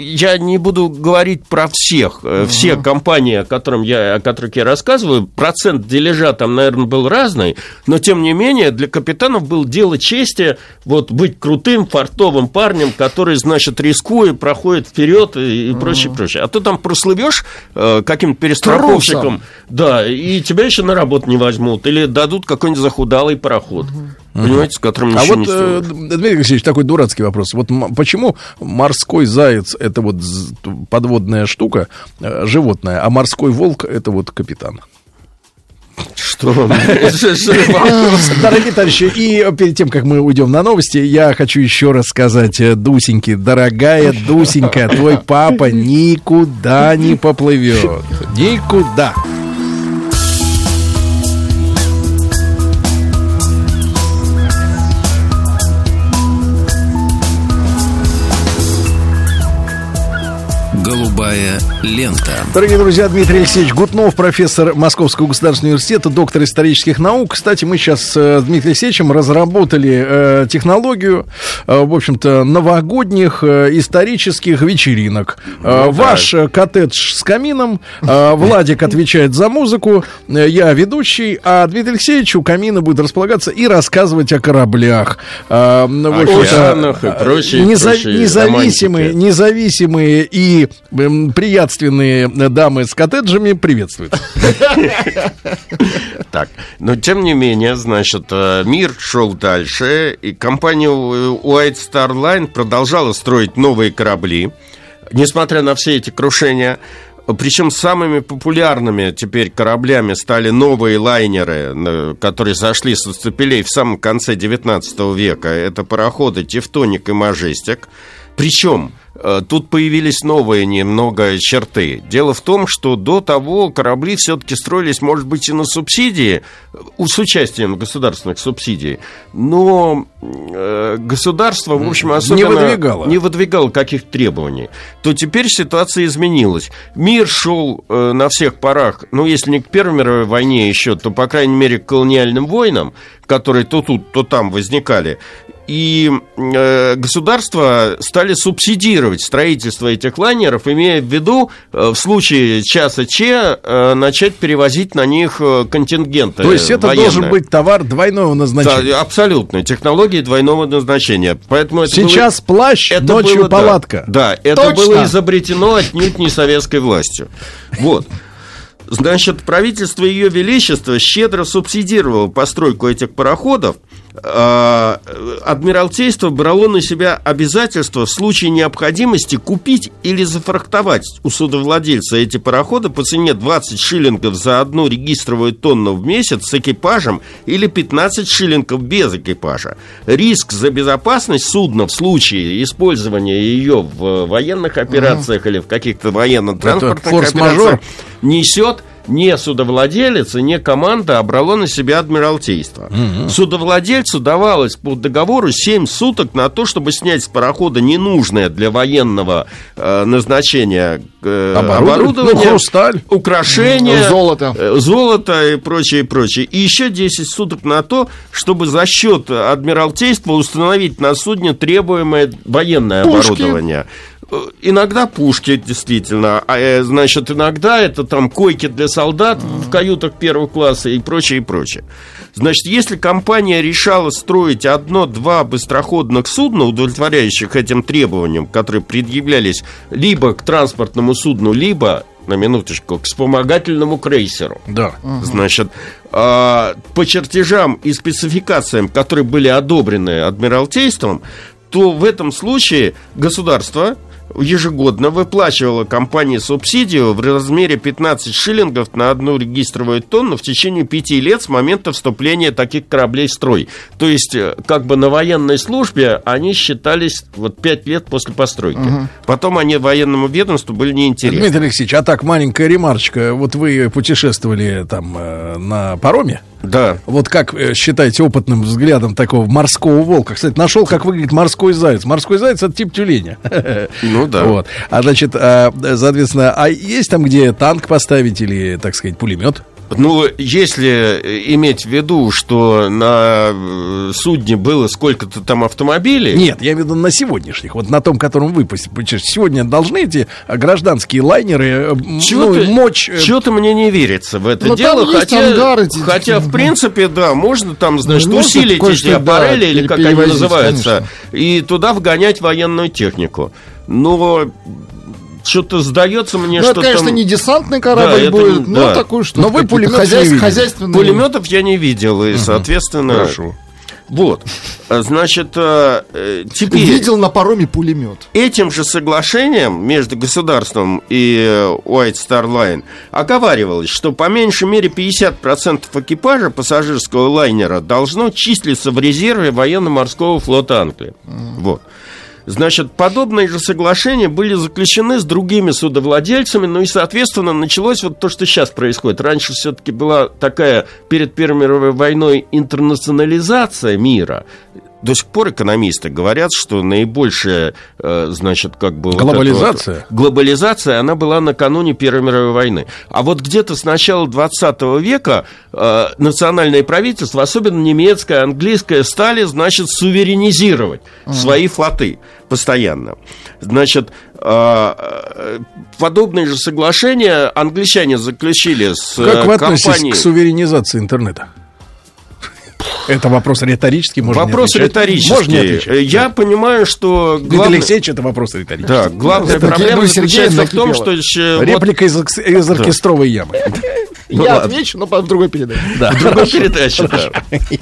я не буду говорить про всех. Uh-huh. Все компании, о, котором я, о которых я рассказываю, процент дележа там, наверное, был разный, но, тем не менее, для капитанов было дело чести вот быть крутым, фартовым парнем, который, значит, рискуя, проходит вперед и, и прочее, прочее. А то там прослывешь э, каким-то перестраховщиком, Трусом. да, и тебя еще на работу не возьмут, или дадут какой-нибудь захудалый пароход. Uh-huh. Понимаете, с которым а вот, э, Дмитрий Алексеевич, такой дурацкий вопрос. Вот почему морской заяц – это вот подводная штука, э, животное, а морской волк – это вот капитан? Что? Дорогие товарищи, и перед тем, как мы уйдем на новости, я хочу еще раз сказать э, Дусеньке, дорогая Дусенька, твой папа никуда не поплывет. Никуда. Живая лента. Дорогие друзья, Дмитрий Алексеевич Гутнов, профессор Московского государственного университета, доктор исторических наук. Кстати, мы сейчас э, с Дмитрием Алексеевичем разработали э, технологию, э, в общем-то, новогодних э, исторических вечеринок. Э, ваш э, коттедж с камином, э, Владик отвечает за музыку, э, я ведущий, а Дмитрий Алексеевич у камина будет располагаться и рассказывать о кораблях. Э, в общем-то, Океанах и прочей- неза- прочей независимые, независимые и приятственные дамы с коттеджами приветствуют. Так, но тем не менее, значит, э, мир шел дальше, и компания э, White Star Line продолжала строить новые корабли, несмотря на все эти крушения. Причем самыми популярными теперь кораблями стали новые лайнеры, э, которые зашли со стапелей в самом конце 19 века. Это пароходы «Тевтоник» и «Мажестик». Причем э, тут появились новые немного черты. Дело в том, что до того корабли все-таки строились, может быть, и на субсидии, э, с участием государственных субсидий, но э, государство, в общем, особенно выдвигало. не выдвигало каких требований, то теперь ситуация изменилась. Мир шел э, на всех парах, ну, если не к Первой мировой войне еще, то, по крайней мере, к колониальным войнам, которые то тут, то там возникали. И э, государства стали субсидировать строительство этих лайнеров, имея в виду э, в случае часа Че э, начать перевозить на них э, контингенты. То есть это военные. должен быть товар двойного назначения. Да, абсолютно. Технологии двойного назначения. Поэтому это было- Сейчас плащ, это ночью было, да. палатка. Да, это Точно. было изобретено отнюдь не советской властью. Вот. Значит, правительство Ее Величества щедро субсидировало постройку этих пароходов. А, Адмиралтейство брало на себя обязательство в случае необходимости купить или зафрахтовать у судовладельца эти пароходы по цене 20 шиллингов за одну регистровую тонну в месяц с экипажем или 15 шиллингов без экипажа. Риск за безопасность судна в случае использования ее в военных операциях или в каких-то военно-транспортных операциях несет не судовладелец и не команда, а брало на себя Адмиралтейство. Судовладельцу давалось по договору 7 суток на то, чтобы снять с парохода ненужное для военного э, назначения э, Оборудование. оборудование, Ну, хрусталь. украшения, Золото. э, золото и прочее, прочее. И еще 10 суток на то, чтобы за счет Адмиралтейства установить на судне требуемое военное Пушки. оборудование. Э, Иногда пушки, действительно. А, э, значит, иногда это там койки для солдат в каютах первого класса и прочее, и прочее. Значит, если компания решала строить одно-два быстроходных судна, удовлетворяющих этим требованиям, которые предъявлялись либо к транспортному судну, либо, на минуточку, к вспомогательному крейсеру, Да. Значит, а, по чертежам и спецификациям, которые были одобрены Адмиралтейством, то в этом случае государство ежегодно выплачивало компании субсидию в размере 15 шиллингов на одну регистровую тонну в течение пяти лет с момента вступления таких кораблей в строй. То есть, э, как бы на военной службе они считались вот 5 лет после постройки. Потом они военному ведомству были неинтересны. Дмитрий Алексеевич, а так маленькая ремарочка. Вот вы путешествовали там э, на пароме. Да. Вот как э, считаете опытным взглядом такого морского волка? Кстати, нашел, как выглядит морской заяц. Морской заяц это тип тюленя. Ну да. Вот. А значит, а, соответственно, а есть там, где танк поставить или, так сказать, пулемет? Ну, если иметь в виду, что на э, судне было сколько-то там автомобилей... Нет, я имею в виду на сегодняшних, вот на том, котором вы пусть- путешествуете. Сегодня должны эти а, гражданские лайнеры э, Чё-то, ну, мочь... э, чё-то мне не верится в это Ну, дело, там есть хотя, ангары эти- хотя в принципе, да, можно там, значит, Можно усилить эти да, аппарели, или как они называются, и туда вгонять военную технику. Но что-то сдается мне, Ну, что это, конечно, там... не десантный Да, корабль это будет, не- но да. такой, что Но вы пулемет хозяйств, хозяйственный. Пулеметов я не видел, и, соответственно... Хорошо. Вот. А, Значит, э, э, теперь... Видел на пароме пулемет. Этим же соглашением между государством и э, White Star Line оговаривалось, что по меньшей мере 50% экипажа пассажирского лайнера должно числиться в резерве военно-морского флота Англии. Вот. Значит, подобные же соглашения были заключены с другими судовладельцами, ну и, соответственно, началось вот то, что сейчас происходит. Раньше все-таки была такая перед Первой мировой войной интернационализация мира. До сих пор экономисты говорят, что наибольшая, э, значит, как бы... вот Глобализация? эта вот глобализация, она была накануне Первой мировой войны. А вот где-то с начала 20 века э, национальное правительство, особенно немецкое, английское, стали, значит, суверенизировать свои флоты постоянно. Значит, э, э, подобные же соглашения англичане заключили с Как вы э, относитесь компанией... к суверенизации интернета? Это вопрос риторический, можно не Вопрос риторический. Можно не отвечать. Я понимаю, что Дмитрий главное... Алексеевич, это вопрос риторический. Да, главная Это проблема Гену Сергеевна заключается в том, что... э, вот- Реплика из, из оркестровой ямы. Ну Я ладно. отвечу, но в другой передаче. В другой передаче, да.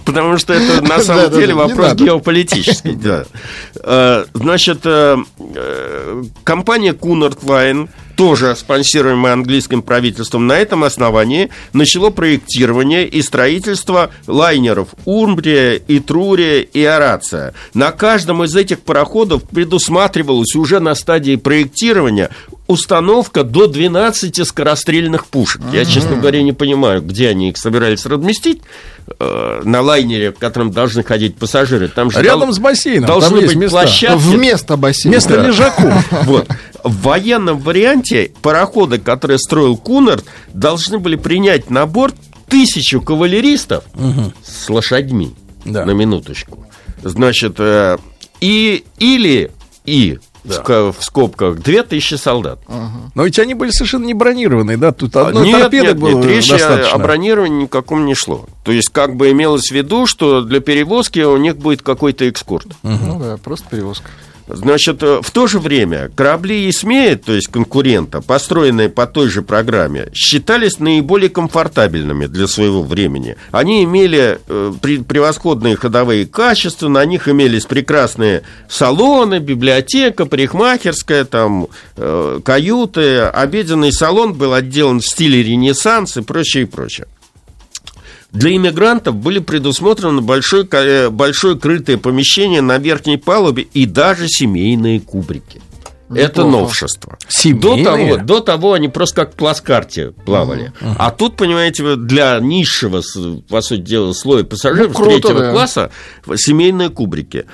Потому что это на Да, самом да, деле да, вопрос геополитический. да. Э, Значит, э, э, компания Cunard Line тоже спонсируемая английским правительством, на этом основании начало проектирование и строительство лайнеров Урмбрия, Итрурия и Орация. На каждом из этих пароходов предусматривалась уже на стадии проектирования установка до 12 скорострельных пушек. Я, честно говоря, не понимаю, где они их собирались разместить э, на лайнере, в котором должны ходить пассажиры. Там же Рядом дол- с бассейном, должны быть места. площадки. Вместо бассейна. Вместо Да. лежаку. Вот. В военном варианте пароходы, которые строил Кунард, должны были принять на борт тысячу кавалеристов с лошадьми. Да. На минуточку. Значит, э, и или и в ска- в скобках две тысячи солдат. Но ведь они были совершенно не бронированные, да? Тут одной нет, торпеды нет, было нет, речи достаточно. о бронировании никаком не шло. То есть, как бы имелось в виду, что для перевозки у них будет какой-то экскурт. Ну да, просто перевозка. Значит, э, в то же время корабли Исмея, то есть конкурента, построенные по той же программе, считались наиболее комфортабельными для своего времени. Они имели э, превосходные ходовые качества, на них имелись прекрасные салоны, библиотека, парикмахерская, там, э, каюты, обеденный салон был отделан в стиле Ренессанс и прочее, и прочее. Для иммигрантов были предусмотрены большое, э, большое крытое помещение на верхней палубе и даже семейные кубрики. Это Неплохо. новшество. Семейные? До того, до того они просто как в плацкарте плавали. А тут, понимаете, для низшего, по сути дела, слоя пассажиров Ну, круто, третьего да. класса семейные кубрики.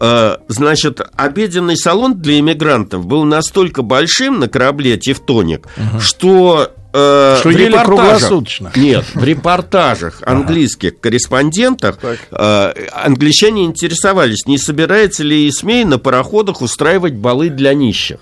Э, Значит, обеденный салон для иммигрантов был настолько большим на корабле «Тевтоник», что... э, Что в ели круглосуточно. Нет, в репортажах английских корреспондентах э, англичане интересовались, не собирается ли Исмей на пароходах устраивать балы для нищих.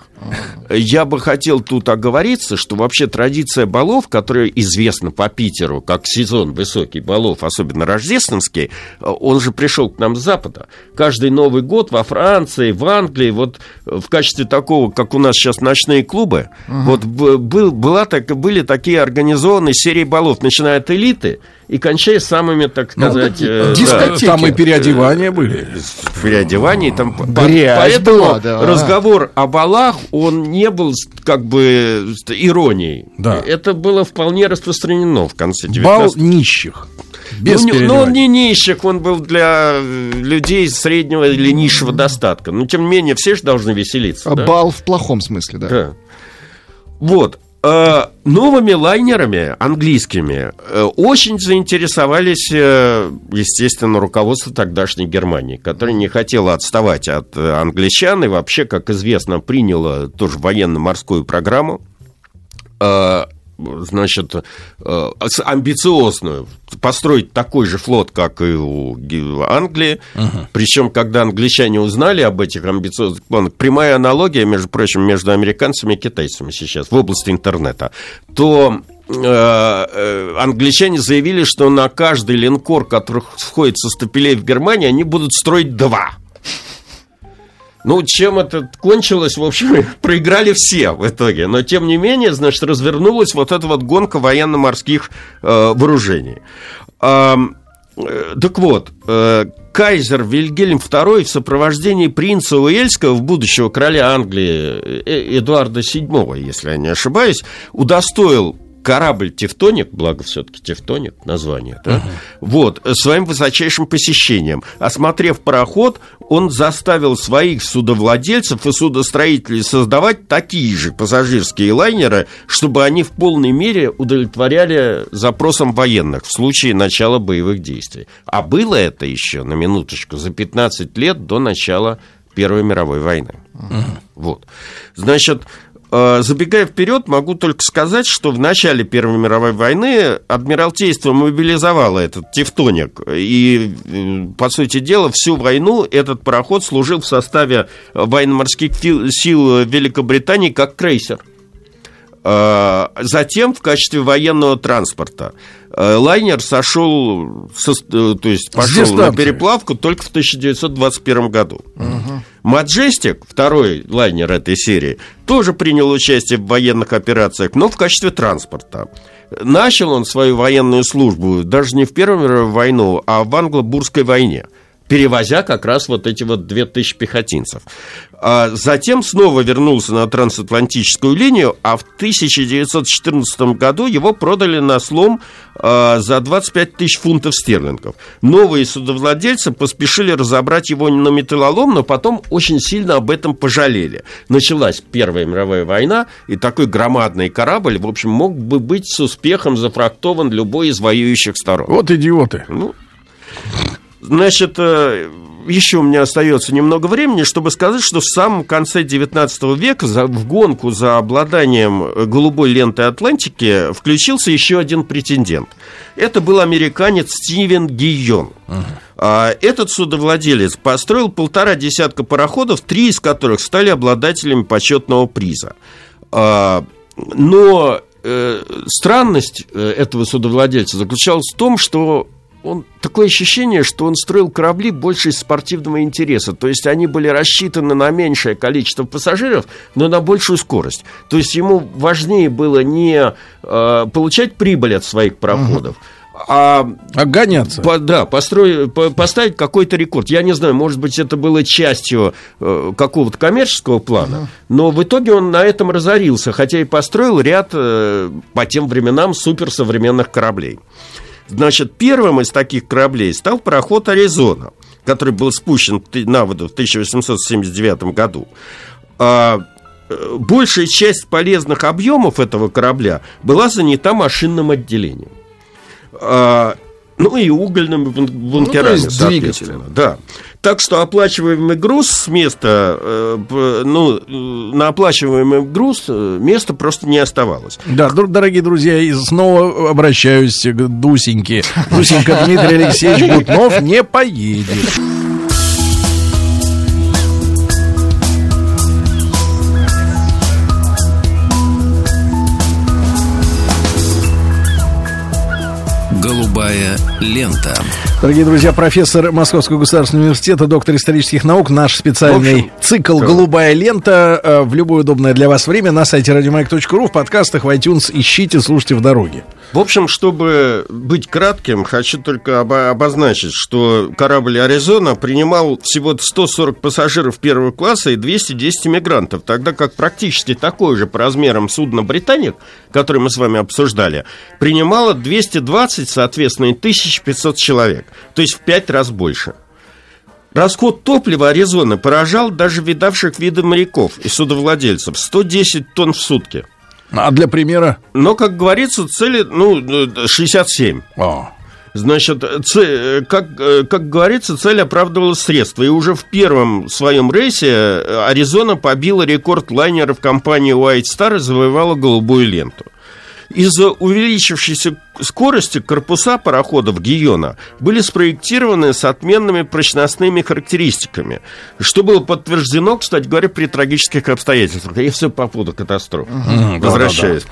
Я бы хотел тут оговориться, что вообще традиция балов, которая известна по Питеру как сезон высокий балов, особенно рождественский, он же пришел к нам с Запада. Каждый Новый год во Франции, в Англии, вот в качестве такого, как у нас сейчас ночные клубы, вот б- был, была так, были такие организованные серии балов, начиная от элиты и кончая самыми, так сказать... э, да, дискотеки. Там и переодевания были. в переодевании. Там, Грязь поэтому была, да. разговор о балах, он не был как бы иронией. Да. Это было вполне распространено в конце 19 Бал нищих. Без ну, не- ну, он переодевания. не нищих, он был для э, людей среднего или низшего достатка. Но, тем не менее, все же должны веселиться. А да? бал в плохом смысле, да. Да. Вот. Э, Новыми лайнерами английскими э, очень заинтересовались, э, естественно, руководство тогдашней Германии, которое не хотело отставать от англичан и вообще, как известно, приняло тоже военно-морскую программу. Значит, э, амбициозную построить такой же флот, как и у Англии. Причем, когда англичане узнали об этих амбициозных планах, прямая аналогия, между прочим, между американцами и китайцами сейчас в области интернета, то э, э, англичане заявили, что на каждый линкор, который входит со стапелей в Германии, они будут строить два. Ну, чем это кончилось, в общем, проиграли все в итоге. Но, тем не менее, значит, развернулась вот эта вот гонка военно-морских э, вооружений. Ам, э, так вот, э, кайзер Вильгельм II в сопровождении принца Уэльского, будущего короля Англии э, Эдуарда VII, если я не ошибаюсь, удостоил корабль «Тевтоник», благо все-таки «Тевтоник» название, да, вот, своим высочайшим посещением. Осмотрев пароход, он заставил своих судовладельцев и судостроителей создавать такие же пассажирские лайнеры, чтобы они в полной мере удовлетворяли запросам военных в случае начала боевых действий. А было это еще, на минуточку, за 15 лет до начала Первой мировой войны. Вот. Значит, э, забегая вперед, могу только сказать, что в начале Первой мировой войны Адмиралтейство мобилизовало этот «Тевтоник». И, э, по сути дела, всю войну этот пароход служил в составе военно-морских фи- сил Великобритании как крейсер. Э, Затем в качестве военного транспорта э, лайнер сошел, со- э, то есть пошел на переплавку только в 1921 году. Маджестик, второй лайнер этой серии, тоже принял участие в военных операциях, но в качестве транспорта. Начал он свою военную службу даже не в Первую мировую войну, а в Англо-Бурской войне перевозя как раз вот эти вот 2000 пехотинцев. А затем снова вернулся на трансатлантическую линию, а в 1914 году его продали на слом а, за 25 тысяч фунтов стерлингов. Новые судовладельцы поспешили разобрать его на металлолом, но потом очень сильно об этом пожалели. Началась Первая мировая война, и такой громадный корабль, в общем, мог бы быть с успехом зафрактован любой из воюющих сторон. Вот идиоты. Ну, значит, э, еще у меня остается немного времени, чтобы сказать, что в самом конце 19 века в гонку за обладанием э, голубой лентой Атлантики включился еще один претендент. Это был американец Стивен Гийон. А, Этот судовладелец построил полтора десятка пароходов, три из которых стали обладателями почетного приза. А, Но э, странность этого судовладельца заключалась в том, что он такое ощущение, что он строил корабли больше из спортивного интереса. То есть они были рассчитаны на меньшее количество пассажиров, но на большую скорость. То есть ему важнее было не э, получать прибыль от своих пароходов, а А гоняться. по- да, построй- по- поставить какой-то рекорд. Я не знаю, может быть, это было частью э, какого-то коммерческого плана, но в итоге он на этом разорился, хотя и построил ряд э, по тем временам суперсовременных кораблей. Значит, первым из таких кораблей стал пароход «Аризона», который был спущен на воду в 1879 году. А, э, большая часть полезных объемов этого корабля была занята машинным отделением. А, ну и угольными бун- бункерами, есть соответственно. Да. Так что оплачиваемый груз с места, э, ну, э, на оплачиваемый груз э, места просто не оставалось. Да, дор- дорогие друзья, и снова обращаюсь к Дусеньке. Дусенька Дмитрий Алексеевич Бутнов не поедет. Лента. Дорогие друзья, профессор Московского государственного университета, доктор исторических наук, наш специальный общем, цикл «Голубая лента» э, в любое удобное для вас время на сайте радиомаяк.ру, в подкастах, в iTunes ищите, слушайте в дороге. В общем, чтобы быть кратким, хочу только обо- обозначить, что корабль «Аризона» принимал всего 140 пассажиров первого класса и 210 мигрантов, тогда как практически такое же по размерам судно «Британик», которое мы с вами обсуждали, принимало 220, соответственно, и 1500 человек, то есть в пять раз больше. Расход топлива Аризоны поражал даже видавших виды моряков и судовладельцев – 110 тонн в сутки. А для примера... Но, как говорится, цели, ну, э, 67. О, Значит, ц- э, как, как говорится, цель оправдывала средства. И уже в первом своем рейсе э, Аризона побила рекорд лайнеров компании White Star и завоевала голубую ленту. Из-за увеличившейся скорости корпуса пароходов Гиона были спроектированы с отменными прочностными характеристиками, что было подтверждено, кстати говоря, при трагических обстоятельствах. И все по поводу катастроф. Возвращаюсь.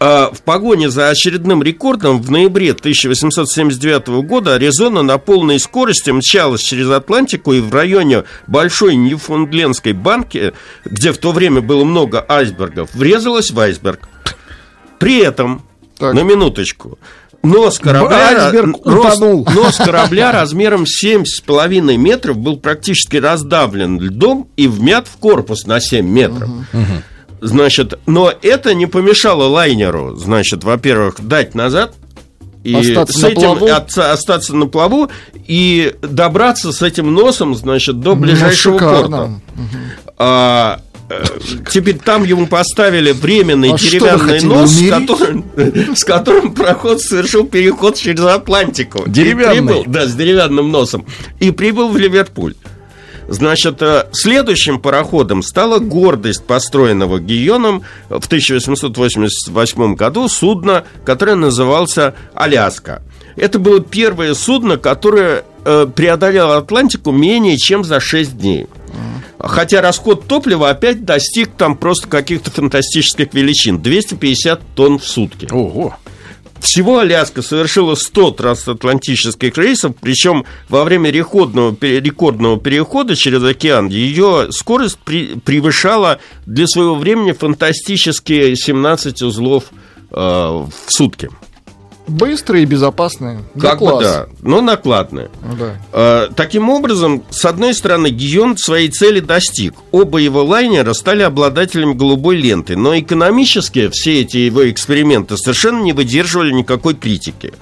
А, В погоне за очередным рекордом в ноябре 1879 года Аризона на полной скорости мчалась через Атлантику и в районе Большой Ньюфундлендской банки, где в то время было много айсбергов, врезалась в айсберг. При этом, Так. на минуточку, нос корабля, утонул. нос корабля размером 7,5 метров был практически раздавлен льдом и вмят в корпус на 7 метров. Значит, но это не помешало лайнеру, значит, во-первых, дать назад и Остаться с на этим плаву? отца- остаться на плаву и добраться с этим носом, значит, до ближайшего Ну, шикарно. порта. А, э, теперь там ему поставили временный А деревянный нос, с которым, с которым проход совершил переход через Атлантику. Деревянный? прибыл- да, с деревянным носом. И прибыл в Ливерпуль. Значит, э, следующим пароходом стала гордость построенного Гийоном в 1888 году судно, которое назывался «Аляска». Это было первое судно, которое э, преодолело Атлантику менее чем за 6 дней. Хотя расход топлива опять достиг там просто каких-то фантастических величин. 250 тонн в сутки. Ого. Всего Аляска совершила 100 трансатлантических рейсов, причем во время рекордного, рекордного перехода через океан ее скорость при- превышала для своего времени фантастические 17 узлов э, в сутки. Быстрые и безопасные. Как бы да, но накладные. Да. Э, Таким образом, с одной стороны, Гион своей цели достиг. Оба его лайнера стали обладателями голубой ленты, но экономически все эти его эксперименты совершенно не выдерживали никакой критики.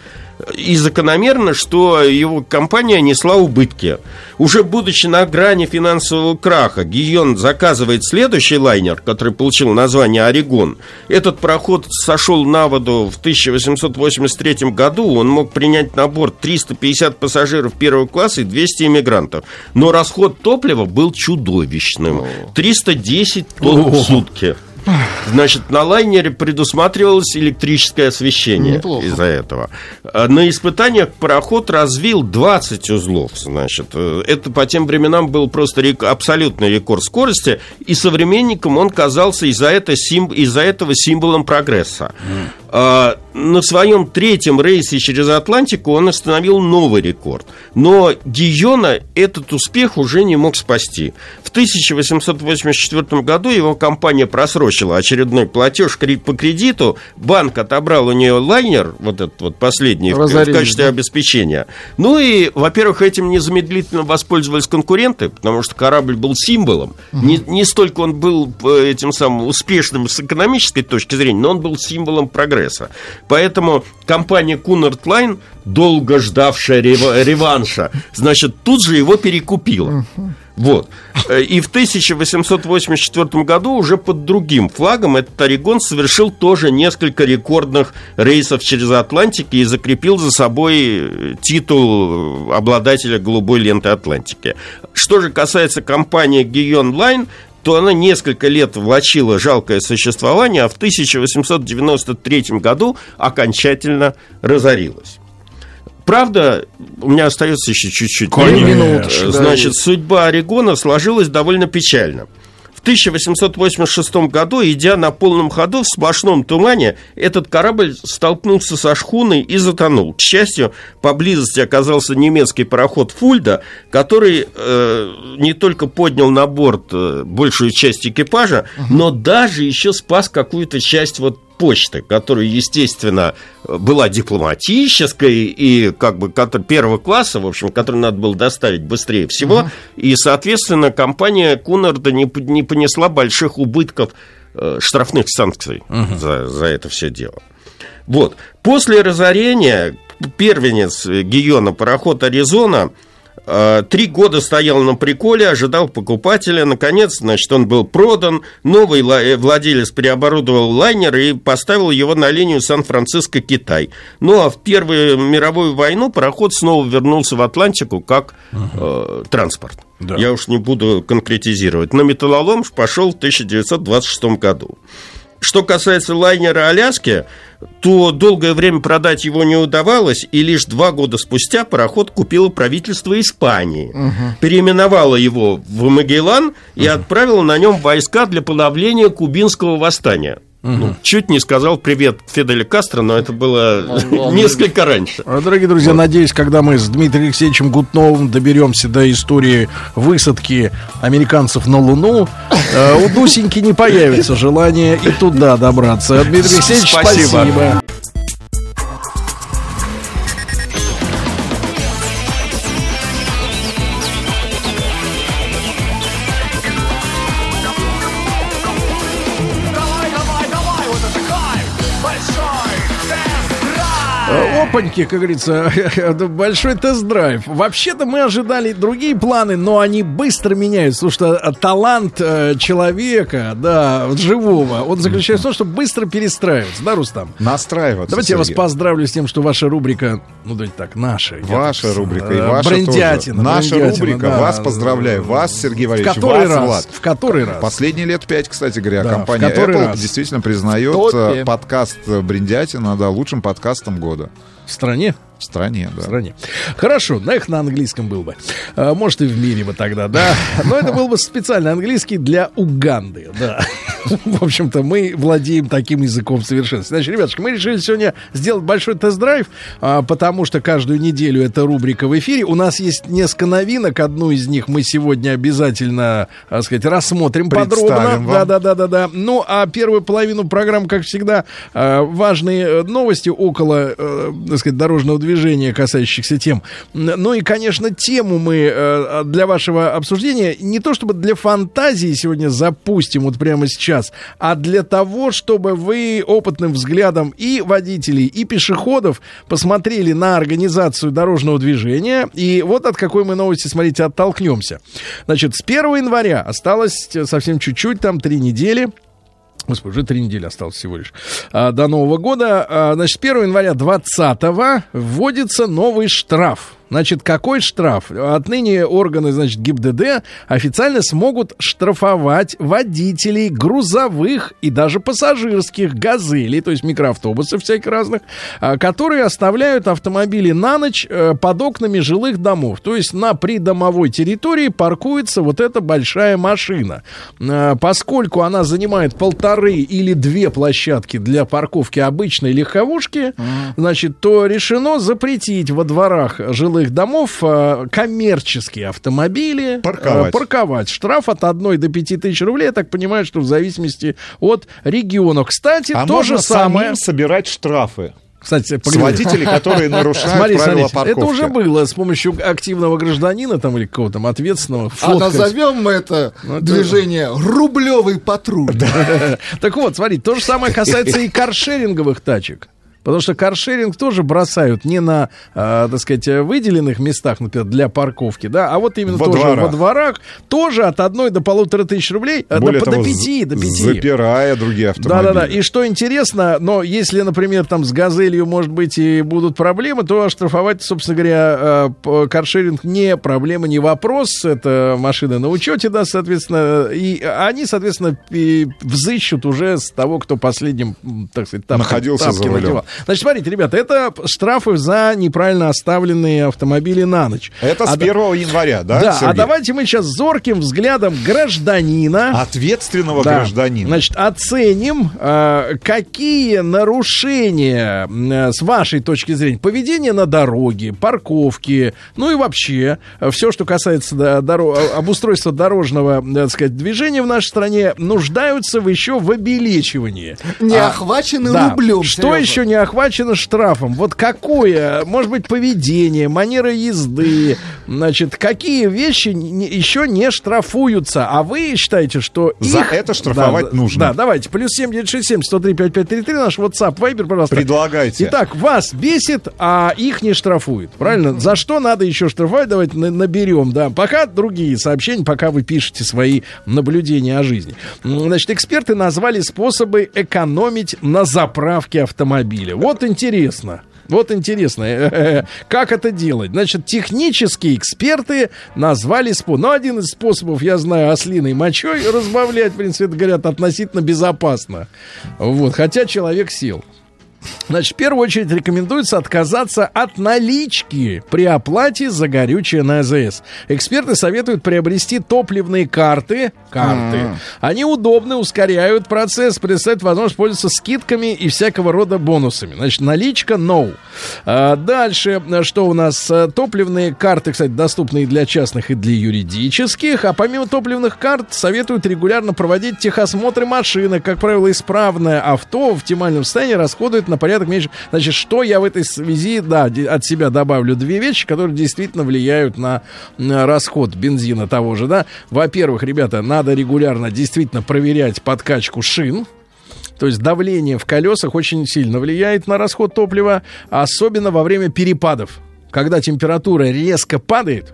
И закономерно, что его компания несла убытки. Уже будучи на грани финансового краха, Гион заказывает следующий лайнер, который получил название «Орегон». Этот пароход сошел на воду в 1883 году. Он мог принять на борт 350 пассажиров первого класса и 200 иммигрантов. Но расход топлива был чудовищным. 310 тонн в сутки. Значит, на лайнере предусматривалось электрическое освещение Неплохо. из-за этого. А На испытаниях пароход развил 20 узлов. Значит, Э, это по тем временам был просто рек- абсолютный рекорд скорости, и современникам он казался из-за, это сим- из-за этого символом прогресса. А, на своем третьем рейсе через Атлантику он установил новый рекорд. Но Гийона этот успех уже не мог спасти. В 1884 году его компания просрочила очередной платеж по кредиту. Банк отобрал у нее лайнер, вот этот вот последний, в- в качестве да? обеспечения. Ну и, во-первых, этим незамедлительно воспользовались конкуренты, потому что корабль был символом. Не, не столько он был э, этим самым успешным с экономической точки зрения, но он был символом прогресса. Поэтому компания Cunard Line, долго ждавшая рева- реванша, значит, тут же его перекупила. Вот. Э, И в 1884 году уже под другим флагом этот Орегон совершил тоже несколько рекордных рейсов через Атлантики и закрепил за собой э, титул обладателя голубой ленты Атлантики. Что же касается компании Guion Line, то она несколько лет влачила жалкое существование, а в 1893 году окончательно разорилась. Правда, у меня остается еще чуть-чуть. Минуточку, Э, Значит, судьба Орегона сложилась довольно печально. В 1886 году, идя на полном ходу в сплошном тумане, этот корабль столкнулся со шхуной и затонул. К счастью, поблизости оказался немецкий пароход «Фульда», который э, не только поднял на борт э, большую часть экипажа, но даже еще спас какую-то часть вот почты, которая, естественно, была дипломатической и как бы первого класса, в общем, которую надо было доставить быстрее всего. И, соответственно, компания Кунарда не, не понесла больших убытков э, штрафных санкций за, за это все дело. Вот. После разорения первенец Гиона, пароход «Аризона», э, Три года стоял на приколе, ожидал покупателя. Наконец, значит, он был продан. Новый э, владелец переоборудовал лайнер и поставил его на линию Сан-Франциско-Китай. Ну, а в Первую мировую войну пароход снова вернулся в Атлантику как э, транспорт. Да. Я уж не буду конкретизировать. На металлолом пошел в 1926 году. Что касается лайнера «Аляски», то долгое время продать его не удавалось, и лишь два года спустя пароход купило правительство Испании. Переименовало его в Магеллан и отправило на нем войска для подавления кубинского восстания. Ну, чуть не сказал привет Фиделю Кастро, но это было несколько раньше. А, Дорогие друзья, надеюсь, когда мы с Дмитрием Алексеевичем Гутновым доберемся до истории высадки американцев на Луну, э, у Дусеньки не появится желание и туда добраться. Дмитрий Алексеевич, Спасибо. спасибо. Опаньки, как говорится, большой тест-драйв. Вообще-то мы ожидали другие планы, но они быстро меняются, потому что талант э, человека, да, живого, он заключается в том, что быстро перестраиваться, да, Рустам? Настраиваться. Давайте я вас Сергей. поздравлю с тем, что ваша рубрика, ну давайте так, наша. Ваша так, рубрика и э, ваша брендятина, тоже. Наша брендятина, рубрика. да. Вас поздравляю. Вас, Сергей В Валерьевич. который вас, раз, Влад. в который раз. Последние лет пять, кстати говоря, Да, компания в Apple раз. действительно признает э, подкаст Бриндятина да, лучшим подкастом года. В стране? В стране, В да. стране. Хорошо, на их на английском был бы. А, Может, и в мире бы тогда, да. Но это был бы специально английский для Уганды, да. В общем-то, мы владеем таким языком совершенно. Значит, ребятушки, мы решили сегодня сделать большой тест-драйв, а, потому что каждую неделю эта рубрика в эфире. У нас есть несколько новинок. Одну из них мы сегодня обязательно, так сказать, рассмотрим подробно. вам. Да, да, да, да, да. Ну, а первую половину программы, как всегда, э, важные новости около, э, так сказать, дорожного движения, касающихся тем. Ну и, конечно, тему мы э, для вашего обсуждения не то чтобы для фантазии сегодня запустим вот прямо сейчас, а для того, чтобы вы опытным взглядом и водителей, и пешеходов посмотрели на организацию дорожного движения. И вот от какой мы новости, смотрите, оттолкнемся. Значит, с 1 января осталось совсем чуть-чуть, там три недели. Господи, уже три недели осталось всего лишь. А, до Нового года. А, значит, с 1 января 2020 вводится новый штраф. Значит, какой штраф? Отныне органы, значит, ГИБДД официально смогут штрафовать водителей грузовых и даже пассажирских газелей, то есть микроавтобусов всяких разных, а, которые оставляют автомобили на ночь э, под окнами жилых домов. То есть на придомовой территории паркуется вот эта большая машина. Э, Поскольку она занимает полторы или две площадки для парковки обычной легковушки, значит, то решено запретить во дворах жилых домов э, коммерческие автомобили Парковать. э, парковать. Штраф от 1 до 5 тысяч рублей, я так понимаю, что в зависимости от региона. Кстати, А то можно же самое... самим собирать штрафы Кстати, с погоди. водителей, которые нарушают Смотри, правила смотрите, парковки. это уже было с помощью активного гражданина там или какого там ответственного. А фоткать. назовем мы это Ну, это- движение «рублевый патруль». Так вот, смотри, то же самое касается и каршеринговых тачек. Потому что каршеринг тоже бросают не на, а, так сказать, выделенных местах, например, для парковки, да, а вот именно Во тоже дворах. во дворах, тоже от одной до полутора тысяч рублей, а, Более до, того, до пяти, до пяти. запирая другие автомобили. Да-да-да. И что интересно, но если, например, там с газелью, может быть, и будут проблемы, то оштрафовать, собственно говоря, э, каршеринг не проблема, не вопрос. Это машина на учете, да, соответственно. И они, соответственно, и взыщут уже с того, кто последним, так сказать, тапки, Находился за рулем. надевал. Значит, смотрите, ребята, это штрафы за неправильно оставленные автомобили на ночь. Это с А да- 1 января, да, Да, а Сергей? давайте мы сейчас зорким взглядом гражданина... Ответственного Да. гражданина. Значит, оценим, э, какие нарушения э, с вашей точки зрения поведения на дороге, парковки, ну и вообще все, что касается да, доро- э, обустройства дорожного, э, так сказать, движения в нашей стране, нуждаются в еще в обелечивании. Не А, охвачены да. рублем. Что Сережа. еще не охвачено штрафом? Вот какое, может быть, поведение, манера езды, значит, какие вещи не- еще не штрафуются, а вы считаете, что За их... это штрафовать Да, нужно. Да, давайте, плюс 7967 103 5533, наш WhatsApp, Viber, пожалуйста. Предлагайте. Итак, вас бесит, а их не штрафуют, правильно? За что надо еще штрафовать? Давайте на- наберем, да. Пока другие сообщения, пока вы пишете свои наблюдения о жизни. Значит, эксперты назвали способы экономить на заправке автомобиля. Вот интересно. Вот интересно, как это делать. Значит, технические эксперты назвали способ. Ну, один из способов, я знаю, ослиной мочой разбавлять, в принципе, это, говорят, относительно безопасно. Вот, хотя человек сел. Значит, в первую очередь рекомендуется отказаться от налички при оплате за горючее на АЗС. Эксперты советуют приобрести топливные карты. Карты. Они удобны, ускоряют процесс, предоставляют возможность пользоваться скидками и всякого рода бонусами. Значит, наличка no. А, дальше, что у нас? А, Топливные карты, кстати, доступны и для частных, и для юридических. А помимо топливных карт, советуют регулярно проводить техосмотры машины. Как правило, исправное авто в оптимальном состоянии расходует на порядок меньше. Значит, что я в этой связи, да, от себя добавлю две вещи, которые действительно влияют на, на расход бензина того же, да. Во-первых, ребята, надо регулярно действительно проверять подкачку шин. То есть давление в колесах очень сильно влияет на расход топлива, особенно во время перепадов. Когда температура резко падает,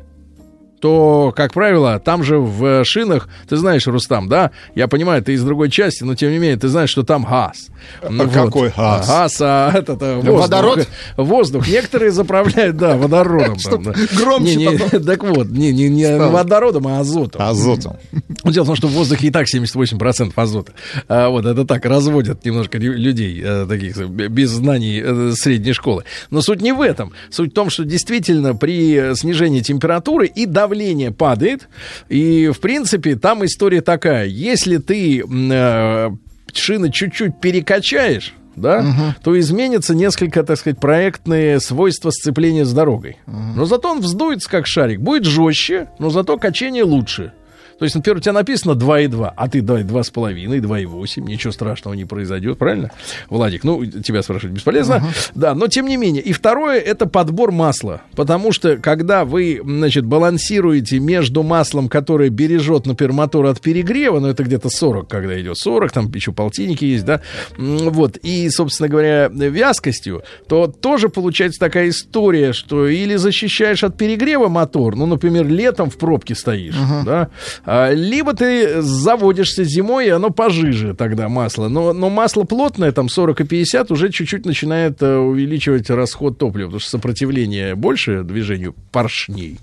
то, как правило, там же в шинах, ты знаешь, Рустам, да? Я понимаю, ты из другой части, но тем не менее, ты знаешь, что там газ. Ну, вот. какой газ? Газ, а этот а, воздух. Водород? Воздух. Некоторые заправляют, да, водородом. там, да. громче Не, не, Так вот, не, не, не водородом, а азотом. Азотом. Ну, Дело в том, что в воздухе и так 78% азота. А, вот это так разводят немножко лю- людей, э, таких э, без знаний э, средней школы. Но суть не в этом. Суть в том, что действительно при э, снижении температуры и давление падает. И, в принципе, там история такая. Если ты э, шины чуть-чуть перекачаешь, да, то изменятся несколько, так сказать, проектные свойства сцепления с дорогой. Но зато он вздуется как шарик. Будет жестче, но зато качение лучше. То есть, например, у тебя написано 2,2, а ты давай 2,5, 2,8, ничего страшного не произойдет, правильно, Владик? Ну, тебя спрашивать бесполезно. Да, но тем не менее. И второе, это подбор масла. Потому что, когда вы, значит, балансируете между маслом, которое бережет, например, мотор от перегрева, ну, это где-то 40, когда идет 40, там еще полтинники есть, да, вот, и, собственно говоря, вязкостью, то тоже получается такая история, что или защищаешь от перегрева мотор, ну, например, летом в пробке стоишь, да, а, либо ты заводишься зимой, и оно пожиже тогда масло. Но, но масло плотное, там 40 и 50, уже чуть-чуть начинает э, увеличивать расход топлива, потому что сопротивление больше движению поршней.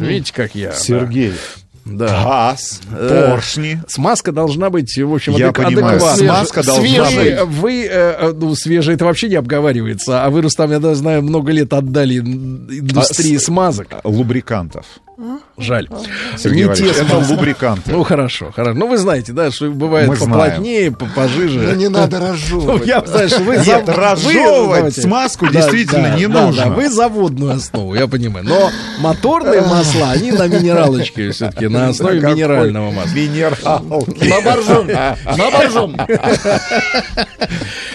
Видите, как я. да. Сергей. Да. Газ, Э, поршни. Смазка должна быть, в общем, Я адек- понимаю, адекватной. смазка должна Свежий, быть. Вы, э, э, ну, свежий, это вообще не обговаривается. А вы, Рустам, я даже знаю, много лет отдали ин- индустрии А смазок. Лубрикантов. Жаль. Сергей Не Валерьевич, те это лубриканты. Ну, хорошо, хорошо. Ну, вы знаете, да, что бывает Мы знаем. поплотнее, по- пожиже. Ну, не надо Ну, разжевывать. я, знаешь, вы Нет, зав- разжевывать вы, смазку действительно не да, нужно. Да, вы заводную основу, я понимаю. Но моторные масла, они на минералочке все-таки, на основе минерального масла. Минералки. На боржом. На боржом.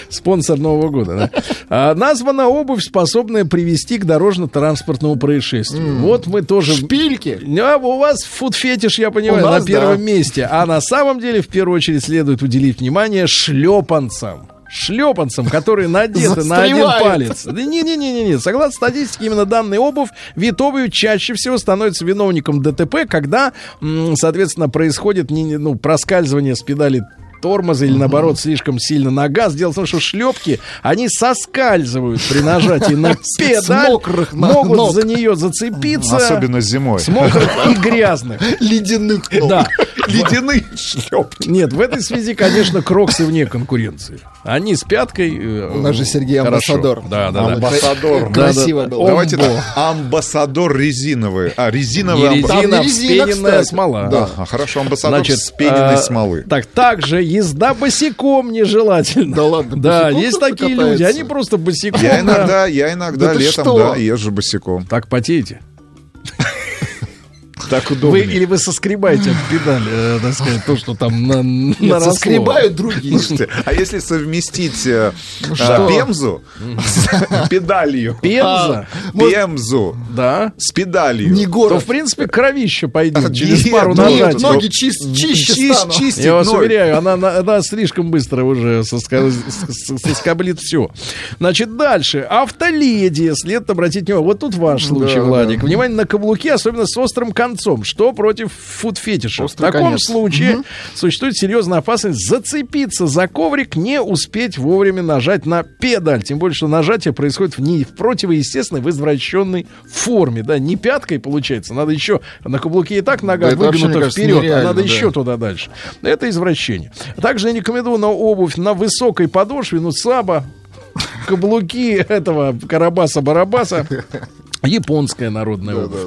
Спонсор Нового года, да. А, названа обувь, способная привести к дорожно-транспортному происшествию. Вот мы тоже... Шпильки. А, у вас фуд-фетиш, я понимаю, нас, на первом да. месте. А на самом деле, в первую очередь, следует уделить внимание шлепанцам. Шлепанцам, которые надеты на один палец. Да Не-не-не-не. Согласно статистике, именно данная обувь, вид обуви чаще всего становится виновником ДТП, когда, соответственно, происходит не- не- ну, проскальзывание с педали тормоза или наоборот слишком сильно на газ. Дело в том, что шлепки, они соскальзывают при нажатии на педаль, мокрых могут ног. за нее зацепиться. Особенно зимой. с мокрых и грязных. Ледяных ног. Да. Ледяные шлепки. Нет, в этой связи, конечно, кроксы вне конкуренции. Они с пяткой. э, У нас же Сергей амбассадор. Да, да, да. Амбассадор. Красиво было. Давайте. Амбассадор резиновый. А, резиновый амбассадор. резина, не резина, вспененная смола. Да, а, хорошо, амбассадор Значит, с пененной а, смолы. Так, также езда босиком нежелательно. Да ладно, Да, есть такие люди, они просто босиком. Я да. иногда, я иногда летом, да, езжу босиком. Так потеете. Так Вы, удобнее. или вы соскребаете от педали, э, так сказать, то, что там на, Нет, наросло. соскребают другие. Слушайте, а если совместить э, Ну а, что? пемзу с педалью? Пенза, Пемзу да, с педалью. Не то, город. в принципе, кровище пойдет А, через нет, пару ну, Нет, нажатий. ноги чист- чище станут. чистить Я вас ноги. уверяю, она, она, она слишком быстро уже соскоблит все. Значит, дальше. Автоледи. Следует обратить внимание. Вот тут ваш случай, Да, Владик. Внимание на каблуки, особенно с острым концом. Что против фуд-фетиша? В таком конец. случае существует серьезная опасность зацепиться за коврик, не успеть вовремя нажать на педаль. Тем более, что нажатие происходит в, не, в противоестественной, в извращенной форме. Да, не пяткой получается. Надо еще на каблуке и так нога Да вообще, выгнута кажется, вперед, а надо да. еще туда дальше. Это извращение. Также я рекомендую на обувь на высокой подошве, ну, саба, каблуки этого Карабаса-Барабаса. Японская народная обувь.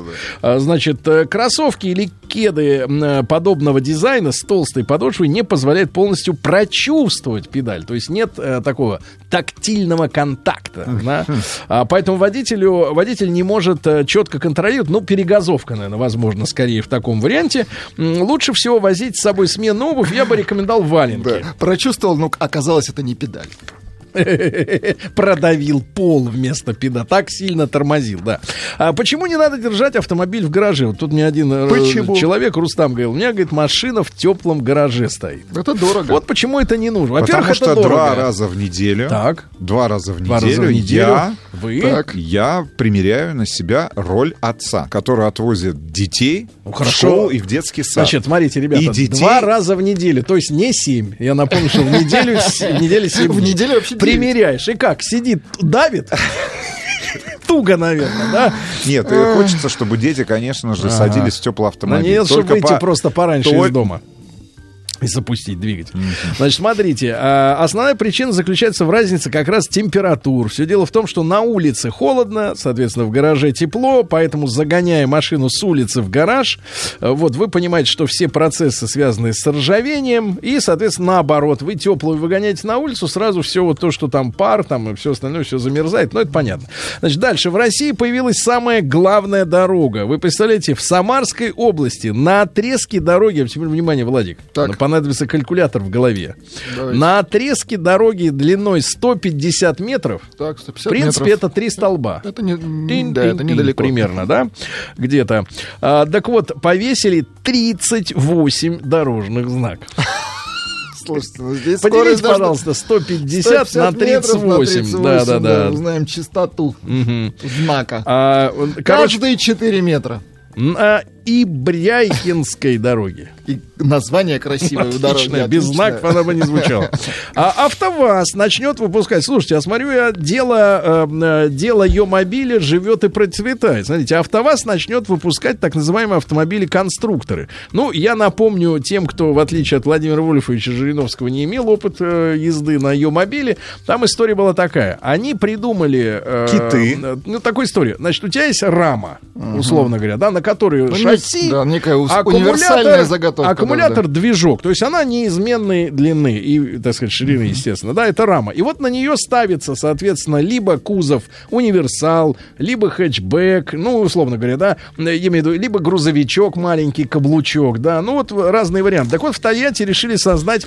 А, Значит, э, кроссовки или кеды э, подобного дизайна с толстой подошвой не позволяют полностью прочувствовать педаль. То есть нет э, такого тактильного контакта. да. А, поэтому водителю, водитель не может четко контролировать. Ну, перегазовка, наверное, возможно, скорее в таком варианте. Лучше всего возить с собой сменную обувь. Я бы рекомендовал валенки. Да. Прочувствовал, но оказалось, это не педаль. Продавил пол вместо педа. Так сильно тормозил, да. А почему не надо держать автомобиль в гараже? Вот тут мне один э, Почему? человек, Рустам, говорил, у меня, говорит, машина в теплом гараже стоит. Это дорого. Вот почему это не нужно. Потому Во-первых, что это дорого. два раза в неделю, Так. два раза в Два раза неделю, в неделю я, вы так, я примеряю на себя роль отца, который отвозит детей Ну, в хорошо. школу и в детский сад. Значит, смотрите, ребята, И детей- два раза в неделю, то есть не семь. Я напомню, что в неделю, в неделю семь. В неделю вообще. Примеряешь. И как? Сидит, давит? Туго, наверное, да? Нет, хочется, чтобы дети, конечно же, садились в теплый Ну, автомобиль. нет, чтобы выйти просто пораньше из дома. И запустить двигатель. Значит, смотрите, а, основная причина заключается в разнице как раз температур. Все дело в том, что на улице холодно, соответственно, в гараже тепло, поэтому загоняя машину с улицы в гараж, э, вот вы понимаете, что все процессы связаны с ржавением, и, соответственно, наоборот, вы теплую выгоняете на улицу, сразу все вот то, что там пар, там и все остальное, все замерзает, но это понятно. Значит, дальше. В России появилась самая главная дорога. Вы представляете, в Самарской области на отрезке дороги, теперь внимание, Владик, Так. Понадобится калькулятор в голове. Давайте. На отрезке дороги длиной 150 метров, Так, 150 в принципе, метров. это три столба. Это не, Тин, да, тин, это недалеко. Примерно, да? Где-то. А, так вот, повесили 38 дорожных знаков. Слушайте, ну здесь Поделите, даже пожалуйста, 150, на 150 метров 38. Да, да, да. Узнаем частоту знака. А, короче, Каждые 4 метра. На Ибряйкинской дороге. И название красивое у дороги. Отлично, без знаков она бы не звучала. А АвтоВАЗ начнет выпускать. Слушайте, я смотрю, я дело, э, э, дело Йомобиля живет и процветает. Смотрите, АвтоВАЗ начнет выпускать так называемые автомобили-конструкторы. Ну, я напомню тем, кто, в отличие от Владимира Вольфовича Жириновского, не имел опыт э, езды на Йомобиле, там история была такая. Они придумали... э, Киты. э, Ну, такой история. Значит, у тебя есть рама, условно говоря, да, на которой Ну, шасси, да, некая универсальная заготовка, аккумулятор движок, то есть она неизменной длины и, так сказать, ширины, естественно, да, это рама. И вот на нее ставится, соответственно, либо кузов универсал, либо хэтчбэк, ну, условно говоря, да, я имею в виду, либо грузовичок маленький, каблучок, да, ну, вот разные варианты. Так вот, в Тольятти решили создать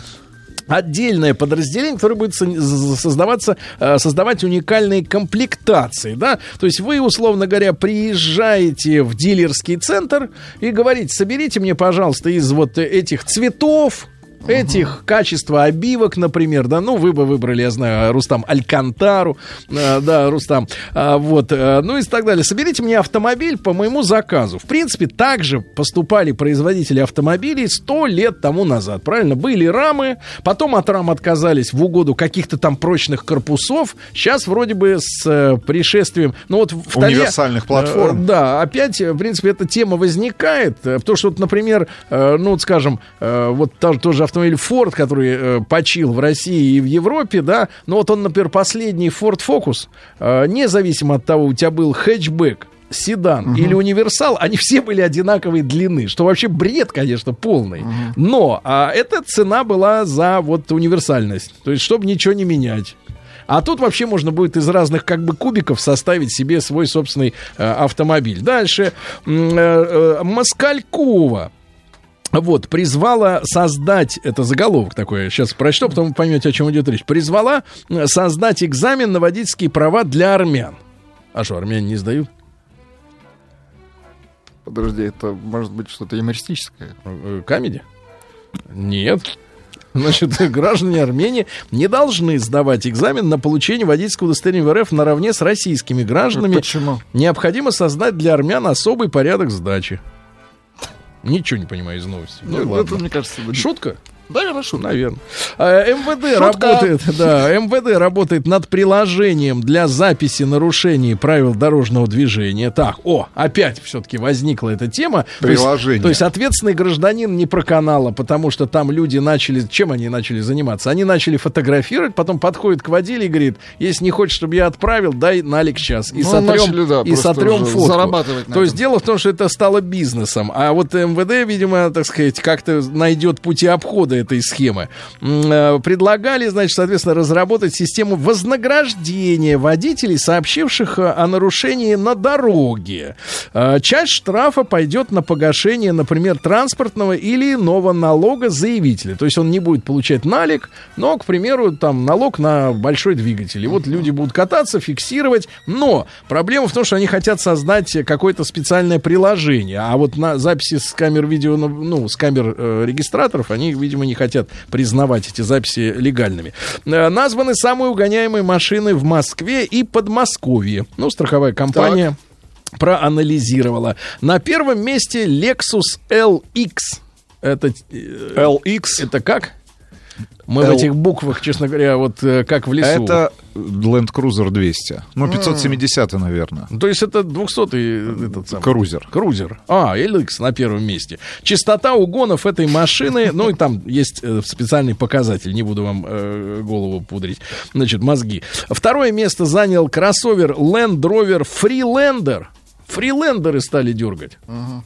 отдельное подразделение, которое будет создаваться, э, создавать уникальные комплектации, да, то есть вы, условно говоря, приезжаете в дилерский центр и говорите, соберите мне, пожалуйста, из вот этих цветов, этих качества обивок, например, да, ну, вы бы выбрали, я знаю, Рустам Алькантару, э, да, Рустам, а, вот, э, ну и так далее. Соберите мне автомобиль по моему заказу. В принципе, так же поступали производители автомобилей сто лет тому назад, правильно? Были рамы, потом от рам отказались в угоду каких-то там прочных корпусов. Сейчас вроде бы с э, пришествием, ну вот в Универсальных платформ. Э, да, опять, в принципе, эта тема возникает, потому что, вот, например, ну, вот, скажем, вот та- тот же автомобиль Ford, который э, почил в России и в Европе, да, но вот он, например, последний Ford Focus, э, независимо от того, у тебя был хэтчбэк, седан или универсал, они все были одинаковой длины, что вообще бред, конечно, полный. Но а, эта цена была за вот универсальность, то есть чтобы ничего не менять. А тут вообще можно будет из разных как бы кубиков составить себе свой собственный э, автомобиль. Дальше. Э, э, Москалькова вот, призвала создать, это заголовок такой, сейчас прочту, потом вы поймете, о чем идет речь. Призвала э, создать экзамен на водительские права для армян. А что, армяне не сдают? Подожди, это может быть что-то юмористическое. Э, Камеди? Нет. Значит, граждане Армении не должны сдавать экзамен на получение водительского удостоверения в РФ наравне с российскими гражданами. Почему? Необходимо создать для армян особый порядок сдачи. Ничего не понимаю из новости. Ну, Ну, ладно. это, мне кажется, будет- Шутка? Да, хорошо. Наверное. А, МВД Шутка. работает, да, МВД работает над приложением для записи нарушений правил дорожного движения. Так, о, опять все-таки возникла эта тема. То есть- Приложение. То есть, ответственный гражданин не проканала, потому что там люди начали, чем они начали заниматься? Они начали фотографировать, потом подходит к водиле и говорит, если не хочешь, чтобы я отправил, дай налик сейчас. И Ну, сотрем, начали, да, и сотрем фотку. зарабатывать То есть дело в том, что это стало бизнесом. А вот МВД, видимо, так сказать, как-то найдет пути обхода этой схемы, э, предлагали, значит, соответственно, разработать систему вознаграждения водителей, сообщивших э, о нарушении на дороге. Э, Часть штрафа пойдет на погашение, например, транспортного или иного налога заявителя. То есть он не будет получать налик, но, к примеру, там налог на большой двигатель. И вот люди будут кататься, фиксировать. Но проблема в том, что они хотят создать какое-то специальное приложение. А вот на записи с камер видео, ну, с камер э, регистраторов, они, видимо, не хотят признавать эти записи легальными. Э, названы самые угоняемые машины в Москве и Подмосковье. Ну, страховая компания проанализировала. На первом месте Lexus LX. Это э, LX. это как? Мы в этих буквах, честно говоря, вот э, как в лесу. Это Land Cruiser 200. Ну, 570, наверное. То есть это 200 этот самый. Крузер. Крузер. А, LX на первом месте. Частота угонов этой машины, ну и там есть э, специальный показатель, не буду вам э, голову пудрить, значит, мозги. Второе место занял кроссовер Land Rover Freelander. Фрилендеры стали дергать.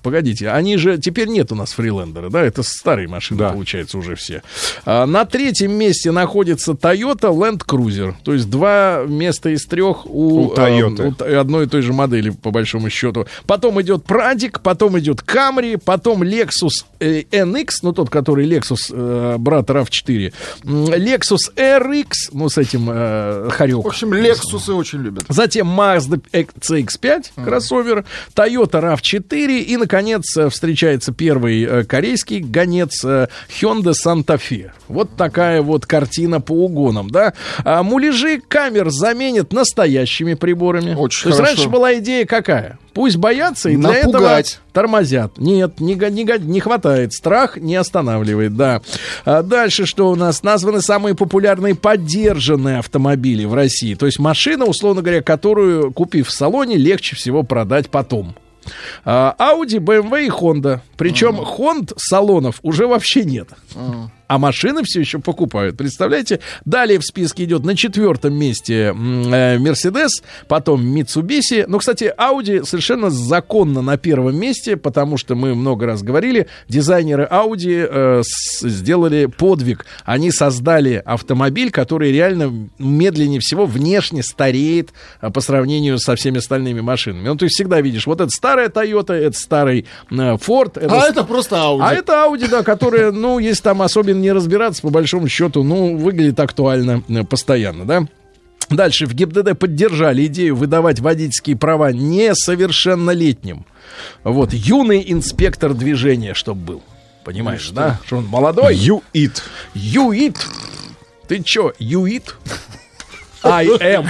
Погодите, они же теперь нет у нас фрилендера, да? Это старые машины, Да. получается, уже все. А, на третьем месте находится Toyota Land Cruiser. То есть два места из трех у, У Toyota. а, у одной и той же модели, по большому счету. Потом идет Прадик, потом идет Camry, потом Lexus э, NX, ну тот, который Lexus, э, брат RAV4. М, Lexus RX, ну с этим э, хорек. В общем, Лексусы очень любят. Затем Mazda CX-5 кроссовер, Toyota RAV4 и, наконец, э, встречается первый э, корейский гонец э, Hyundai Santa Fe. Вот такая вот картина по угонам, да. А муляжи камер заменят настоящими приборами. Очень То есть хорошо. раньше была идея какая? Пусть боятся и для Напугать. этого тормозят. Нет, не, не, не хватает. Страх не останавливает, да. А дальше что у нас? Названы самые популярные поддержанные автомобили в России. То есть машина, условно говоря, которую, купив в салоне, легче всего продать потом. А, Audi, BMW и Honda. Причем Хонд салонов уже вообще нет. А машины все еще покупают. Представляете? Далее в списке идет на четвертом месте м, э, потом Mitsubishi. Ну, кстати, Audi совершенно законно на первом месте, потому что мы много раз говорили, дизайнеры Audi э, сделали подвиг. Они создали автомобиль, который реально медленнее всего внешне стареет э, по сравнению со всеми остальными машинами. Ну, ты всегда видишь, вот это старая Toyota, это старый э, Ford. это А это просто Audi. а это Audi, да, которая, ну, если там особенно не разбираться, по большому счету, ну, выглядит актуально э, постоянно, да. Дальше в ГИБДД поддержали идею выдавать водительские права несовершеннолетним. Вот, юный инспектор движения, чтобы был. Понимаешь, да? Что он молодой. ЮИТ. Юит. Ты чё, юит? I am.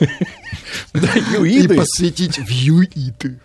Да, И юиты. посвятить в юиты.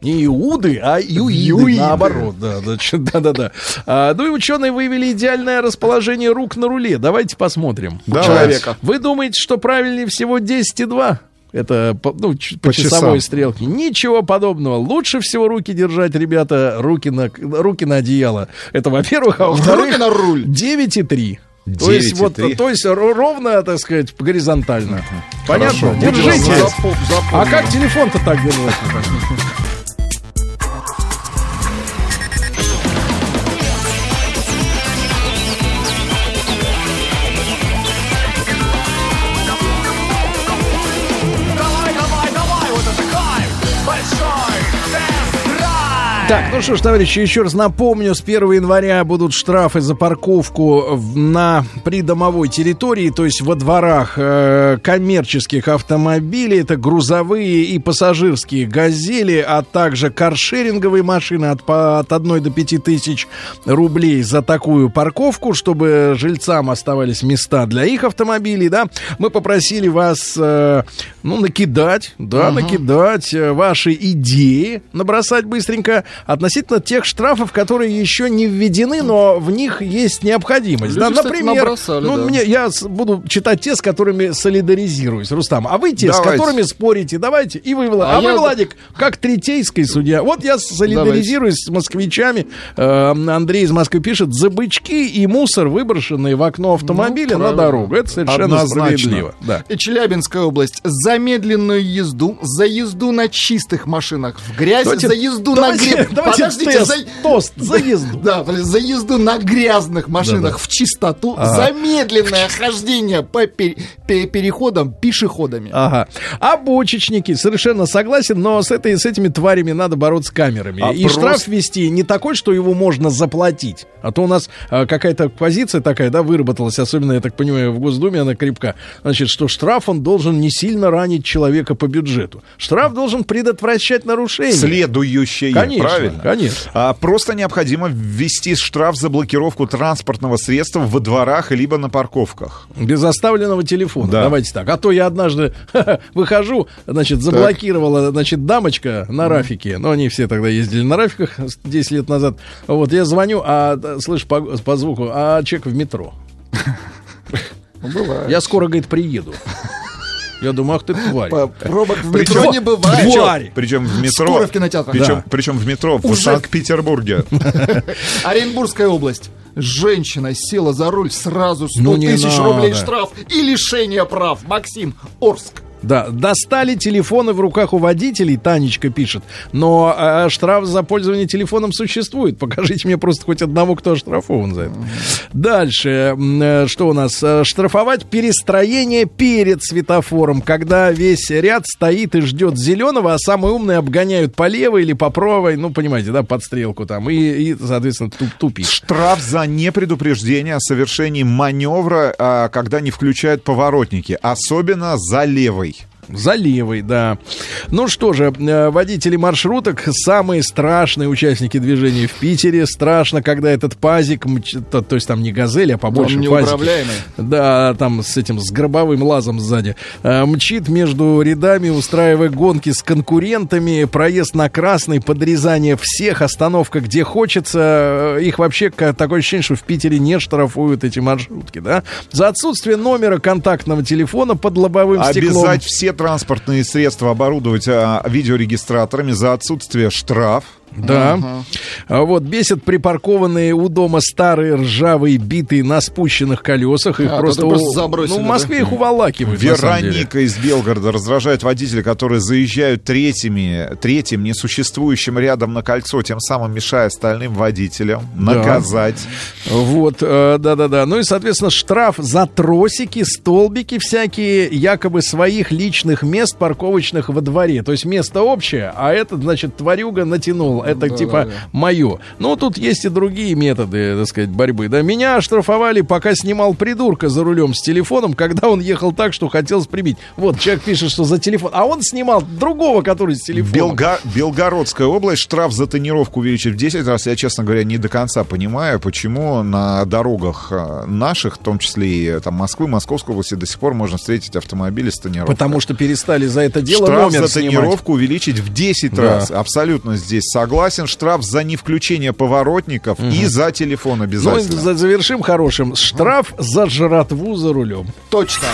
Не иуды, а юиды, Юиды. наоборот. Да, да, чё- да-да-да. А, ну и ученые выявили идеальное расположение рук на руле. Давайте посмотрим. Давайте. Человека. Вы думаете, что правильнее всего 10,2? Это по, ну, ч- по, По часовой часам. стрелке. Ничего подобного. Лучше всего руки держать, ребята, руки на, руки на одеяло. Это, во-первых, а во-вторых... Руки на руль. 9,3. То есть, вот, 9,3. то есть ро- ровно, так сказать, горизонтально. Понятно? Хорошо. Держите. Запом- А как телефон-то так держать? Так, ну что ж, товарищи, еще раз напомню, с 1 января будут штрафы за парковку на придомовой территории, то есть во дворах э, коммерческих автомобилей. Это грузовые и пассажирские газели, а также каршеринговые машины от, от 1 до 5 тысяч рублей за такую парковку, чтобы жильцам оставались места для их автомобилей, да. Мы попросили вас, э, ну, накидать, да, накидать э, ваши идеи, набросать быстренько относительно тех штрафов, которые еще не введены, но в них есть необходимость. Люди, да, например, набросали, ну, да. мне, я с- буду читать те, с которыми солидаризируюсь, Рустам. А вы те, с Давайте. которыми спорите. Давайте. И вы, Влад- А а, вы, я- Владик, как третейский судья. Вот я солидаризируюсь с москвичами. Э, Андрей из Москвы пишет, за бычки и мусор, выброшенные в окно автомобиля Ну, на дорогу. Это совершенно Однозначно. справедливо. Да. И Челябинская область. За медленную езду, за езду на чистых машинах в грязь, Давайте- за езду давайте- на Давайте Подождите, тест, за- тост, за езду. Да, за езду на грязных машинах в чистоту, замедленное хождение по пе- пе- переходам пешеходами. Ага. А бочечники, совершенно согласен, но с, этой, с этими тварями надо бороться камерами. А и просто- штраф ввести не такой, что его можно заплатить. А то у нас а, какая-то позиция такая, да, выработалась, особенно, я так понимаю, в Госдуме она крепка. Значит, что штраф, он должен не сильно ранить человека по бюджету. Штраф должен предотвращать нарушение. Следующее, Конечно, правильно? конечно. А, просто необходимо ввести штраф за блокировку транспортного средства во дворах либо на парковках. Без оставленного телефона. Да. Давайте так. А то я однажды выхожу, значит, заблокировала, значит, дамочка на Рафике. Ну, они все тогда ездили на Рафиках 10 лет назад. Вот, я звоню, а, слышь, по, по звуку, а человек в метро. Бывает. Я скоро, говорит, приеду. Я думаю, ах ты тварь. По- Пробок в Причем- метро не бывает. Тварь. Причем в метро. Скоро в кинотеатрах. Причем, Да. причем в метро в Уже. Санкт-Петербурге. Оренбургская область. Женщина села за руль, сразу 100 Ну, тысяч надо. рублей штраф и лишение прав. Максим, Орск. Да, достали телефоны в руках у водителей, Танечка пишет, но э, штраф за пользование телефоном существует. Покажите мне просто хоть одного, кто оштрафован за это. Дальше, э, что у нас? Э, Штрафовать перестроение перед светофором, когда весь ряд стоит и ждет зеленого, а самые умные обгоняют по левой или по правой, ну, понимаете, да, под стрелку там, и, и, соответственно, туп тупик. Штраф за непредупреждение о совершении маневра, а, когда не включают поворотники, особенно за левой. За левой, да. Ну что же, э, водители маршруток самые страшные участники движения в Питере. Страшно, когда этот пазик, то, то есть там не газель, а побольше Он пазик. Да, там с этим, с гробовым лазом сзади. Э, Мчит между рядами, устраивая гонки с конкурентами, проезд на красный, подрезание всех, остановка где хочется. Э, Их вообще такое ощущение, что в Питере не штрафуют эти маршрутки, да? За отсутствие номера контактного телефона под лобовым стеклом. Обязать все транспортные средства оборудовать а, видеорегистраторами за отсутствие штраф. Да. А Вот бесят припаркованные у дома старые ржавые битые на спущенных колесах. Их А, просто, просто забросили, Ну, в Москве их уволакивают. Вероника из Белгорода раздражает водителей, которые заезжают третьими, третьим несуществующим рядом на кольцо, тем самым мешая остальным водителям. Наказать. Вот, э, да-да-да. Ну и, соответственно, штраф за тросики, столбики всякие, якобы своих личных мест парковочных во дворе. То есть место общее, а этот, значит, тварюга Это типа мое. Ну, тут есть и другие методы, так сказать, борьбы. Да, меня оштрафовали, пока снимал придурка за рулем с телефоном, когда он ехал так, что хотелось прибить. Вот, человек пишет, что за телефон. А он снимал другого, который с телефоном. Белга- Белгородская область штраф за тонировку увеличит в 10 раз. Я, честно говоря, не до конца понимаю, почему на дорогах э, наших, в том числе и э, там, Москвы, Московской области, до сих пор можно встретить автомобили с тонировкой. Потому что перестали за это дело Штраф номер за снимать. тонировку увеличить в 10 Да. раз. Абсолютно здесь согласен. Штраф за невключение поворотников и за телефон Ну, обязательно. за- завершим хорошим. Штраф за жратву за рулем. Точно.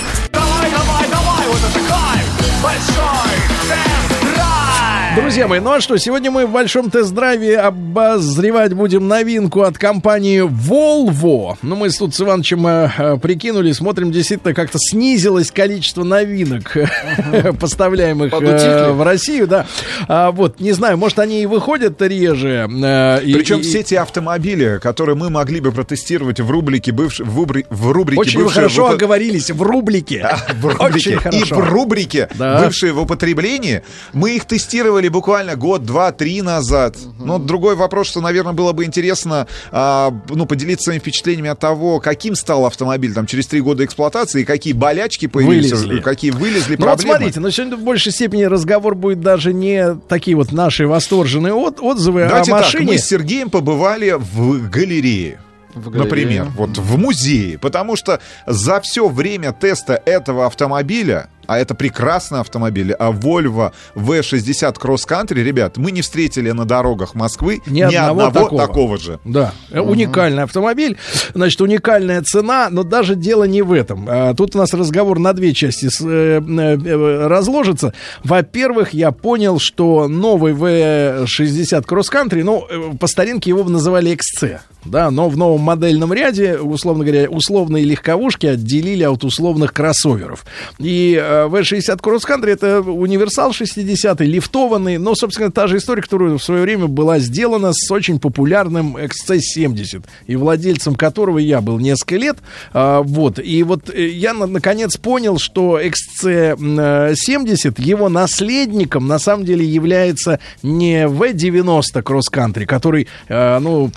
Друзья мои, ну а что, сегодня мы в большом тест-драйве обозревать будем новинку от компании Volvo. Ну, мы тут с Ивановичем э, э, прикинули, смотрим, действительно, как-то снизилось количество новинок, поставляемых э, в Россию, да. А, вот, не знаю, может, они и выходят реже. э, и- Причем и- все те автомобили, которые мы могли бы протестировать в рубрике бывш... в, рубри- в рубрике Очень бывшие хорошо в оговорились в рубрике. в рубрике Очень и хорошо. в рубрике Да. бывшие в употреблении, мы их тестировали буквально год, два, три назад. Но другой вопрос, что, наверное, было бы интересно а, ну, поделиться своими впечатлениями от того, каким стал автомобиль там, через три года эксплуатации, и какие болячки появились, Вылезли. какие вылезли Ну вот проблемы. смотрите, но сегодня в большей степени разговор будет даже не такие вот наши восторженные от- отзывы Давайте о так, машине. мы с Сергеем побывали в галерее. В галерее. Например, вот в музее. Потому что за все время теста этого автомобиля, а это прекрасный автомобиль, а Volvo V60 Cross Country, ребят, мы не встретили на дорогах Москвы Ни одного такого. такого же. Да, э, уникальный автомобиль, значит, уникальная цена, но даже дело не в этом. А, Тут у нас разговор на две части э, э, разложится. Во-первых, я понял, что новый V60 Cross Country, ну, по старинке его называли XC, да, но в новом модельном ряде, условно говоря, условные легковушки отделили от условных кроссоверов. И э, э, V60 Cross Country это универсал 60-й, лифтованный, но, собственно, та же история, которая в свое время была сделана с очень популярным XC70, и владельцем которого я был несколько лет. А, вот, и вот э, я на- наконец понял, что XC70, его наследником на самом деле является не V90 Cross Country, который, э, ну,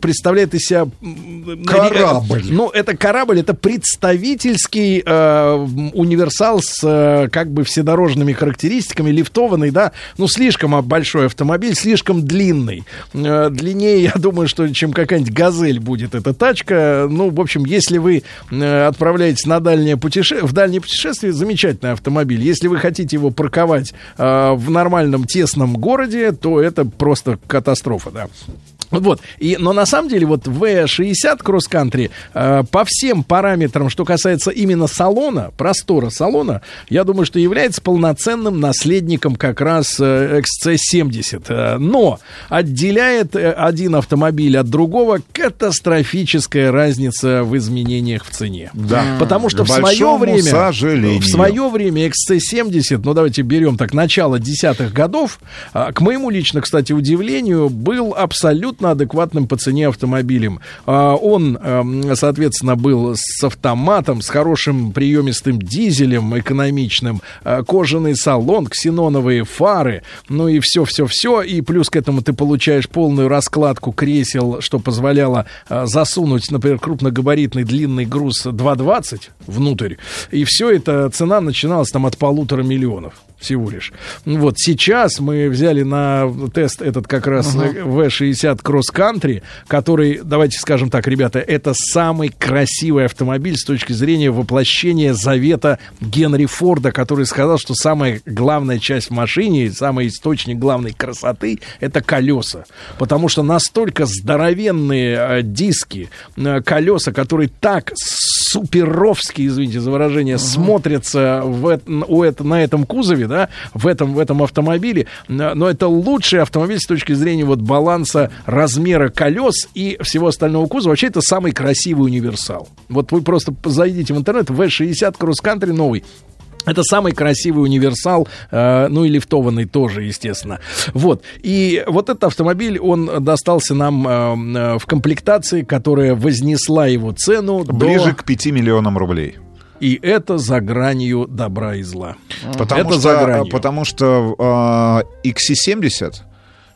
представляет из себя... Корабль. ну, это корабль, это представительский универсал с э, как бы вседорожными характеристиками, лифтованный, да, ну, слишком а, большой автомобиль, слишком длинный. Э, длиннее, я думаю, что чем какая-нибудь газель будет эта тачка. Ну, в общем, если вы э, отправляетесь на дальнее путеше... в дальнее путешествие, замечательный автомобиль. Если вы хотите его парковать в нормальном тесном городе, то это просто катастрофа, да. Вот, и, но на самом деле вот V60 Cross Country э, по всем параметрам, что касается именно салона, простора салона, я думаю, что является полноценным наследником как раз э, XC70. Э, но отделяет э, один автомобиль от другого катастрофическая разница в изменениях в цене. Да. Потому что К в свое время, сожалению. в свое время XC70, ну давайте берем так начало десятых годов, а, к моему лично, кстати, удивлению, был абсолютно адекватным по цене автомобилем. А, Он, эм, соответственно, был с автоматом, с хорошим приемистым дизелем, экономичным, а, кожаный салон, ксеноновые фары, ну и все-все-все. И плюс к этому ты получаешь полную раскладку кресел, что позволяло а, засунуть, например, крупногабаритный длинный груз 2.20 внутрь. И все это цена начиналась там от полутора миллионов всего лишь. Ну Вот сейчас мы взяли на тест этот как раз V60 Cross Country, который, давайте скажем так, ребята, это самый красивый автомобиль с точки зрения воплощения завета Генри Форда, который сказал, что самая главная часть в машине, самый источник главной красоты это колеса. Потому что настолько здоровенные э, диски, э, колеса, которые так суперовски, извините за выражение, смотрятся в, у это- на этом кузове, да, в этом, в этом автомобиле, но это лучший автомобиль с точки зрения вот баланса размера колес и всего остального кузова. Вообще это самый красивый универсал. Вот вы просто зайдите в интернет, V60 Cross Country новый. Это самый красивый универсал, э, ну и лифтованный тоже, естественно. Вот. И вот этот автомобиль, он достался нам э, э, в комплектации, которая вознесла его цену Ближе до... к 5 миллионам рублей. И это за гранью добра и зла. Потому это что, за гранью. потому что э, XC70,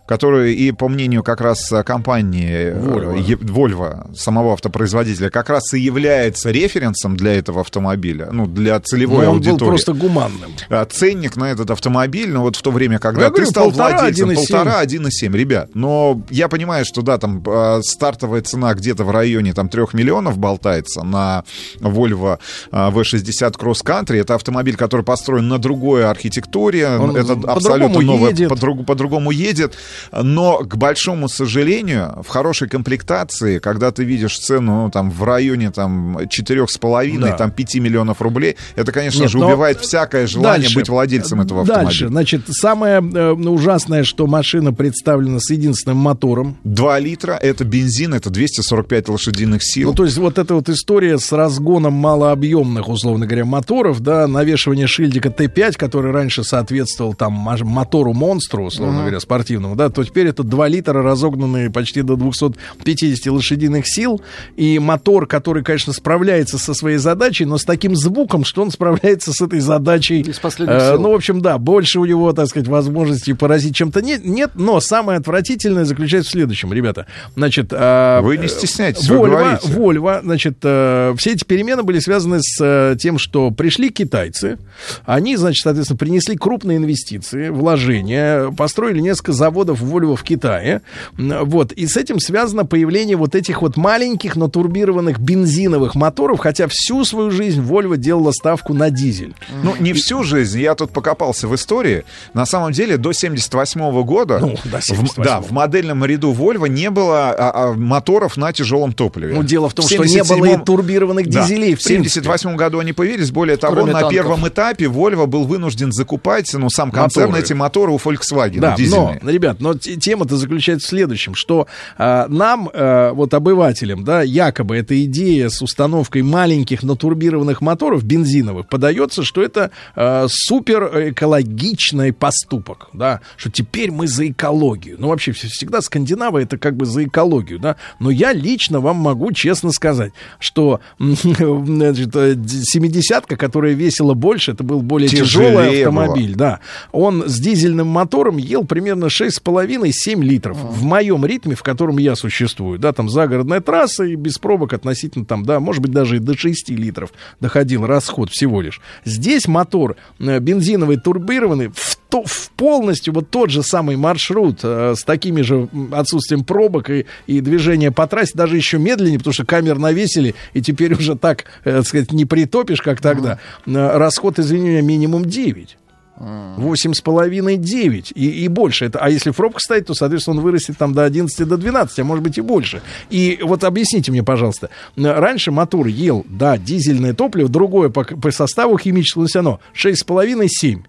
который и по мнению как раз э, компании э, Volvo. Самого автопроизводителя, как раз и является референсом для этого автомобиля, ну, для Но целевой он был аудитории. просто гуманным. А Ценник на этот автомобиль, ну вот в то время, когда Я ты говорю, стал полтора, владельцем, 1,7. полтора, 1,7, ребят. Но я понимаю, что да, там э, стартовая цена где-то в районе там 3 миллионов болтается на Volvo э, V60 Cross Country. Это автомобиль, который построен на другой архитектуре. Он это по-другому абсолютно новое, едет. по-друг- по-другому едет. Но, к большому сожалению, в хорошей комплектации, когда ты видишь цену ну, там в районе там 4,5, Да. там 5 миллионов рублей, это, конечно Нет, же, убивает всякое желание дальше. быть владельцем этого автомобиля. Дальше, значит, самое э, ужасное, что машина представлена с единственным мотором. 2 литра это бензин, это 245 лошадиных сил. Ну, то есть вот эта вот история с разгоном малообъемных, условно говоря, моторов, да, навешивание шильдика Т5, который раньше соответствовал там маж- мотору монстру, условно говоря, спортивному, да, то теперь это 2 литра, разогнанные почти до 250 лошадиных сил, и мотор, который, конечно, справляется со своей задачей, но с таким звуком, что он справляется с этой задачей. Из последних э, сил. ну, в общем, да, больше у него, так сказать, возможностей поразить чем-то нет, нет, но самое отвратительное заключается в следующем, ребята. Значит, а, Вы не стесняйтесь, вы Volvo, говорите. Volvo, значит, э, все эти перемены были связаны с э, тем, что пришли китайцы, они, значит, соответственно, принесли крупные инвестиции, вложения, построили несколько заводов Volvo в Китае, вот, и с этим связано появление вот этих вот маленьких, но турбированных бензиновых моторов, хотя всю свою жизнь Volvo делала ставку на дизель. Ну, не всю жизнь. Я тут покопался в истории. На самом деле, до 78 года Ну, до в- 78-го. да, в модельном ряду Volvo не было а, а, моторов на тяжелом топливе. Ну, дело в том, что не было и 77-м турбированных Да, дизелей, в в 78 году они появились. Более того, Кроме на танков. первом этапе Volvo был вынужден закупать, ну, сам концерн Моторы. эти моторы у Volkswagen Да, но, дизельные. ребят, но Но те- тема-то заключается в следующем, что а, нам, а, вот обывателям, да, якобы эта идея с установкой маленьких натурбированных моторов бензиновых подается, что это а, супер экологичный поступок, да, что теперь мы за экологию. Ну, вообще, вс- всегда скандинавы это как бы за экологию, да. Но я лично вам могу честно сказать, что значит, э, 70-ка, которая весила больше, это был более тяжелый Тяжелее автомобиль, да. Он с дизельным мотором ел примерно 6,5-7 литров. В моем ритме, в котором я существую, да, там загородная трасса и без пробок относительно там, да, может быть, даже и до 6 литров доходил расход всего лишь. Здесь мотор э, бензиновый турбированный в, то, в полностью вот тот же самый маршрут э, с такими же отсутствием пробок и, и движения по трассе, даже еще медленнее, потому что камер навесили, и теперь уже так, э, так сказать, не притопишь, как тогда. Э, Расход, извини меня, минимум 9. Восемь с половиной, девять и, и больше. Это, а если пробка стоит, то, соответственно, он вырастет там до 11, до 12, а может быть и больше. И вот объясните мне, пожалуйста, раньше мотор ел, да, дизельное топливо, другое по, по составу химического, но всё равно 6,5, 7.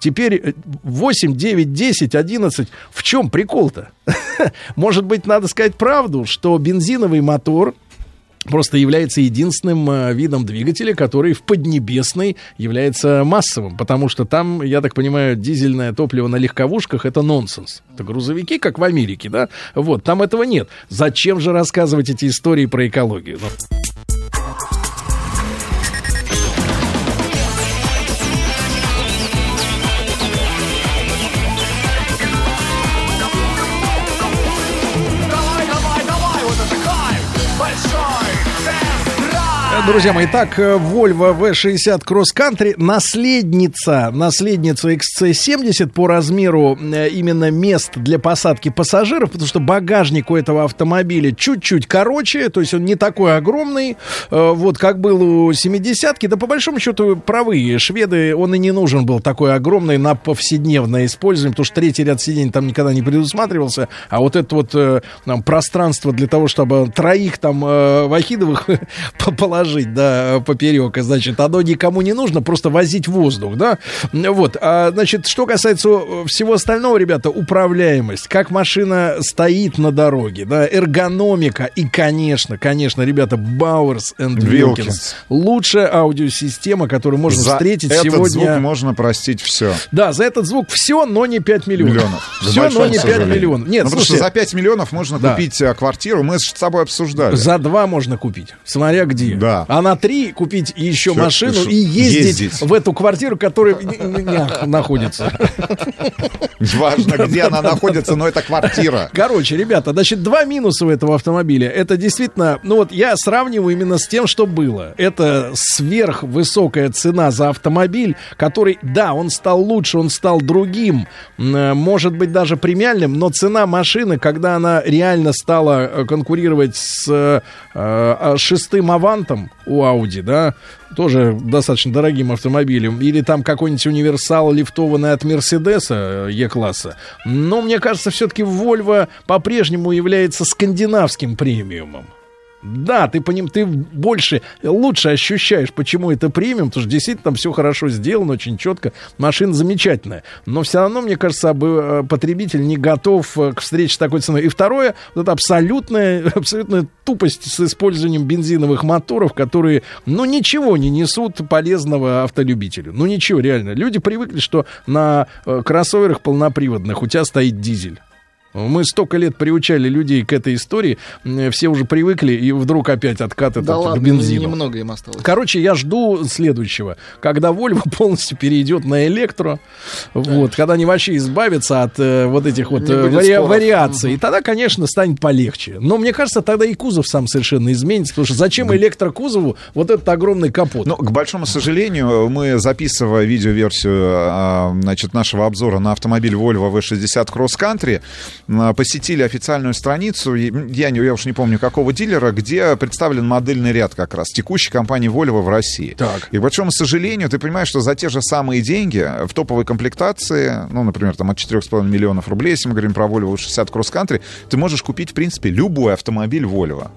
Теперь э, 8, 9, 10, 11. В чем прикол-то? Может быть, надо сказать правду, что бензиновый мотор просто является единственным э, видом двигателя, который в Поднебесной является массовым, потому что там, я так понимаю, дизельное топливо на легковушках это нонсенс. Это грузовики, как в Америке, да? Вот, там этого нет. Зачем же рассказывать эти истории про экологию? Ну, Друзья мои, так, э, Volvo V60 Cross Country, наследница, наследница XC70 по размеру э, именно мест для посадки пассажиров, потому что багажник у этого автомобиля чуть-чуть короче, то есть он не такой огромный, э, вот как был у 70-ки, да по большому счету правы, шведы, он и не нужен был такой огромный на повседневное использование, потому что третий ряд сидений там никогда не предусматривался, а вот это вот там, пространство для того, чтобы троих там Вахидовых по- положить, да, поперек, значит, оно никому не нужно, просто возить воздух, да, вот, а, значит, что касается всего остального, ребята, управляемость, как машина стоит на дороге, да, эргономика и, конечно, конечно, ребята, and Wilkins. Wilkins, лучшая аудиосистема, которую можно За встретить этот сегодня. звук можно простить все. Да, за этот звук все, но не 5 миллионов. Миллионов. Все, но не 5 сожалению. миллионов. Нет, Ну, потому что слушайте, за 5 миллионов можно Да. купить а, квартиру. Мы с тобой обсуждали. За два можно купить, смотря где. Да. А на три купить еще Всё, машину ш- и ездить, ездить. в эту квартиру, которая находится. Важно, где она находится, но это квартира. Короче, ребята, значит, два минуса у этого автомобиля. Это действительно, ну вот я сравниваю именно с тем, что было. Это сверхвысокая цена за автомобиль, который, да, он стал лучше, он стал другим, э, может быть, даже премиальным, но цена машины, когда она реально стала э, конкурировать с э, э, шестым авантом у Audi, да, тоже достаточно дорогим автомобилем, или там какой-нибудь универсал лифтованный от Мерседеса э, Е-класса. Но мне кажется, все-таки Volvo по-прежнему является скандинавским премиумом. Да, ты по ним ты больше, лучше ощущаешь, почему это премиум, потому что действительно там все хорошо сделано, очень четко, машина замечательная. Но все равно, мне кажется, обы- э, потребитель не готов э, к встрече с такой ценой. И второе, вот это абсолютная, абсолютная тупость с использованием бензиновых моторов, которые, ну, ничего не несут полезного автолюбителю. Ну, ничего, реально. Люди привыкли, что на э, кроссоверах полноприводных у тебя стоит дизель. Мы столько лет приучали людей к этой истории, все уже привыкли, и вдруг опять откат этот Да ладно, бензину. немного им осталось. Короче, я жду следующего, когда Volvo полностью перейдет на электро, вот, когда они вообще избавятся от э, вот этих вот э, вари- споров. вариаций, и тогда, конечно, станет полегче. Но мне кажется, тогда и кузов сам совершенно изменится, потому что зачем электрокузову вот этот огромный капот? Но, к большому сожалению, мы, записывая видеоверсию а, значит, нашего обзора на автомобиль Volvo V60 Cross Country, а, посетили официальную страницу, я, не, я уж не помню какого дилера, где представлен модельный ряд как раз текущей компании Volvo в России. Так. И к большому сожалению, ты понимаешь, что за те же самые деньги в топовой комплектации, ну, например, там от 4,5 миллионов рублей, если мы говорим про Volvo 60 Cross Country, ты можешь купить, в принципе, любой автомобиль Volvo.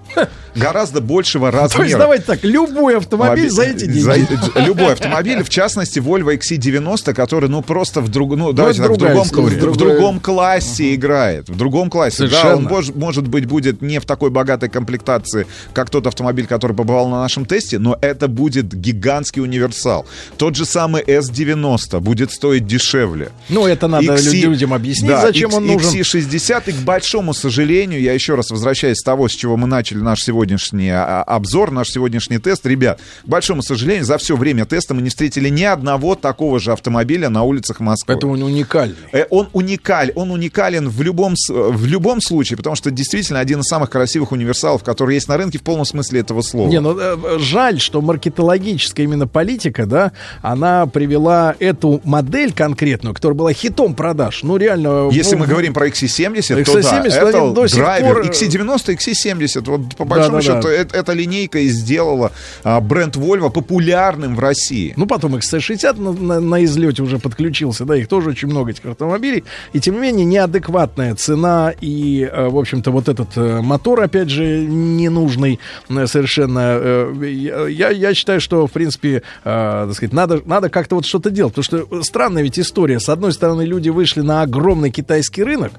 Гораздо большего размера. То есть давайте так, любой автомобиль за эти деньги. Любой автомобиль, в частности, Volvo XC90, который, ну, просто в, друг, ну, давайте это так, в, другая другом, история. в, в другом классе играет. В другом классе. Да, он, мож- может быть, будет не в такой богатой комплектации, как тот автомобиль, который побывал на нашем тесте, но это будет гигантский универсал. Тот же самый S90 будет стоить дешевле. Ну, это надо XC людям объяснить, да, зачем X- он нужен. XC60, и, к большому сожалению, я еще раз возвращаюсь с того, с чего мы начали наш сегодняшний а, обзор, наш сегодняшний тест. Ребят, к большому сожалению, за все время теста мы не встретили ни одного такого же автомобиля на улицах Москвы. Это он уникальный. Э, Он уникаль, он уникален в любом, с- в любом случае, потому что действительно один из самых красивых универсалов, который есть на рынке в полном смысле этого слова. Не, ну э, жаль, что маркетологическая именно политика, да, она привела эту модель конкретную, которая была хитом продаж. Ну, реально. Если в- мы говорим про XC70, то да, XC70 это до сих драйвер. пор, э, XC90, XC70, вот по большому Да-да-да. счету, э- эта линейка и сделала а, бренд Volvo популярным в России. Ну, потом XC60 на, на- на излете уже подключился, да, их тоже очень много этих автомобилей. И тем не менее, неадекватная цена и, э, в общем-то, вот этот э, мотор, опять же, ненужный э, совершенно. Я, я считаю, что, в принципе, так сказать, надо, надо как-то вот что-то делать. Потому что странная ведь история. С одной стороны, люди вышли на огромный китайский рынок,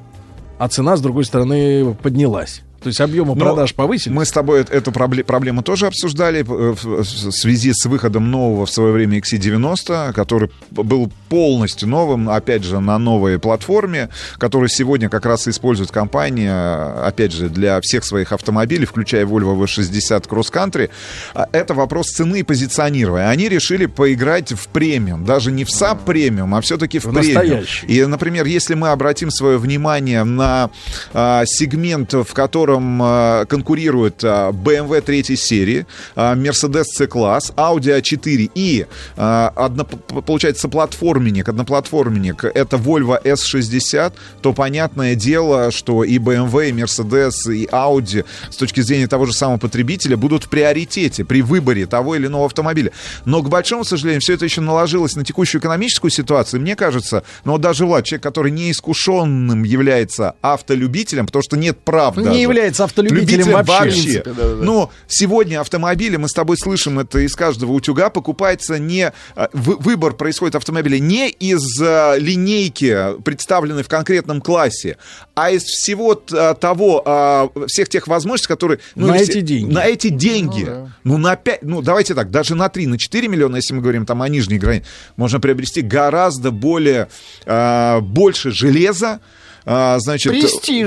а цена, с другой стороны, поднялась. То есть объемы Но продаж повысились. Мы с тобой эту пробле- проблему тоже обсуждали э, в связи с выходом нового в свое время XC90, который был полностью новым, опять же, на новой платформе, который сегодня как раз использует компания, опять же, для всех своих автомобилей, включая Volvo V60 Cross Country. А Это вопрос цены и позиционирования. Они решили поиграть в премиум, даже не в SAP премиум, а все-таки в, В премиум. настоящий. И, например, если мы обратим свое внимание на а, сегмент, в котором а, конкурируют а, BMW 3 серии, а, Mercedes C-класс, Audi A4 и, получается, платформенник, одноплатформенник, это Volvo S60, то понятное дело, что и BMW, и Mercedes, и Audi с точки зрения того же самого потребителя будут в приоритете при выборе того или иного автомобиля. Но, к большому сожалению, все это еще наложилось на текущую экономическую ситуацию. Мне кажется, ну вот даже Влад, человек, который неискушенным является автолюбителем, потому что нет прав Не даже. Является автолюбителем Любителем вообще. В принципе, Но сегодня автомобили, мы с тобой слышим это из каждого утюга, покупается не... вы- Выбор происходит автомобиля не из а, линейки, представленной в конкретном классе, а из всего т- того, всех тех возможностей, которые... На или эти все- деньги. На эти деньги. Ну, на 5, ну, давайте так, даже на 3, на 4 миллиона, если мы говорим там о нижней границе, можно приобрести гораздо более, больше железа, значит,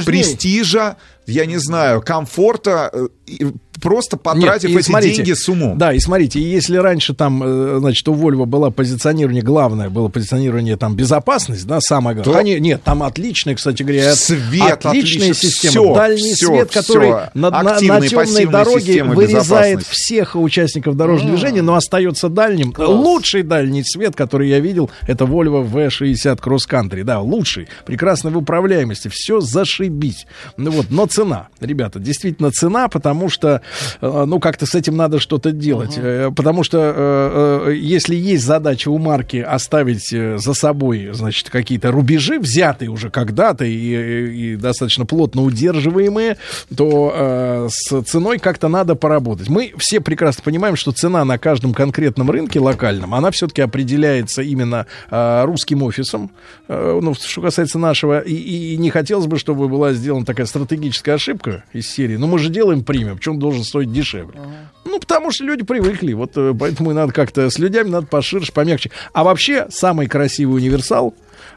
престижа, я не знаю, комфорта, э, просто потратив Нет, эти смотрите, деньги с умом. Да, и смотрите, если раньше там, э, значит, у Volvo было позиционирование, главное было позиционирование там безопасность, да, самое главное. То- Они, нет, там отличная, кстати говоря, Свет отличная отличный, система. всё, Дальний всё, свет, который всё. на, на, на темной дороге вырезает всех участников дорожного движения, но остается дальним. Лучший дальний свет, который я видел, это Volvo V60 Cross Country. Да, лучший. Прекрасный в управляемости. Все зашибись. Ну вот, но цена, ребята, действительно цена, потому что, э, ну, как-то с этим надо что-то делать. Э, Потому что э, если есть задача у марки оставить за собой, значит, какие-то рубежи, взятые уже когда-то и, и достаточно плотно удерживаемые, то с ценой как-то надо поработать. Мы все прекрасно понимаем, что цена на каждом конкретном рынке локальном, она все-таки определяется именно русским офисом, ну, что касается нашего, и, и не хотелось бы, чтобы была сделана такая стратегическая ошибка из серии, ну, мы же делаем премиум, почему он должен стоить дешевле? Ну, потому что люди привыкли, вот э, поэтому и надо как-то с людьми надо поширше, помягче. А вообще, самый красивый универсал,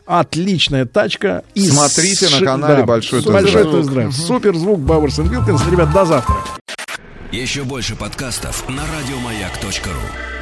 отличная тачка. и Смотрите с- на канале «Большой тест-драйв». Большой тест-драйв. Супер звук Бауэрс Вилкинс. Ребят, до завтра. Еще больше подкастов на радиомаяк.ру.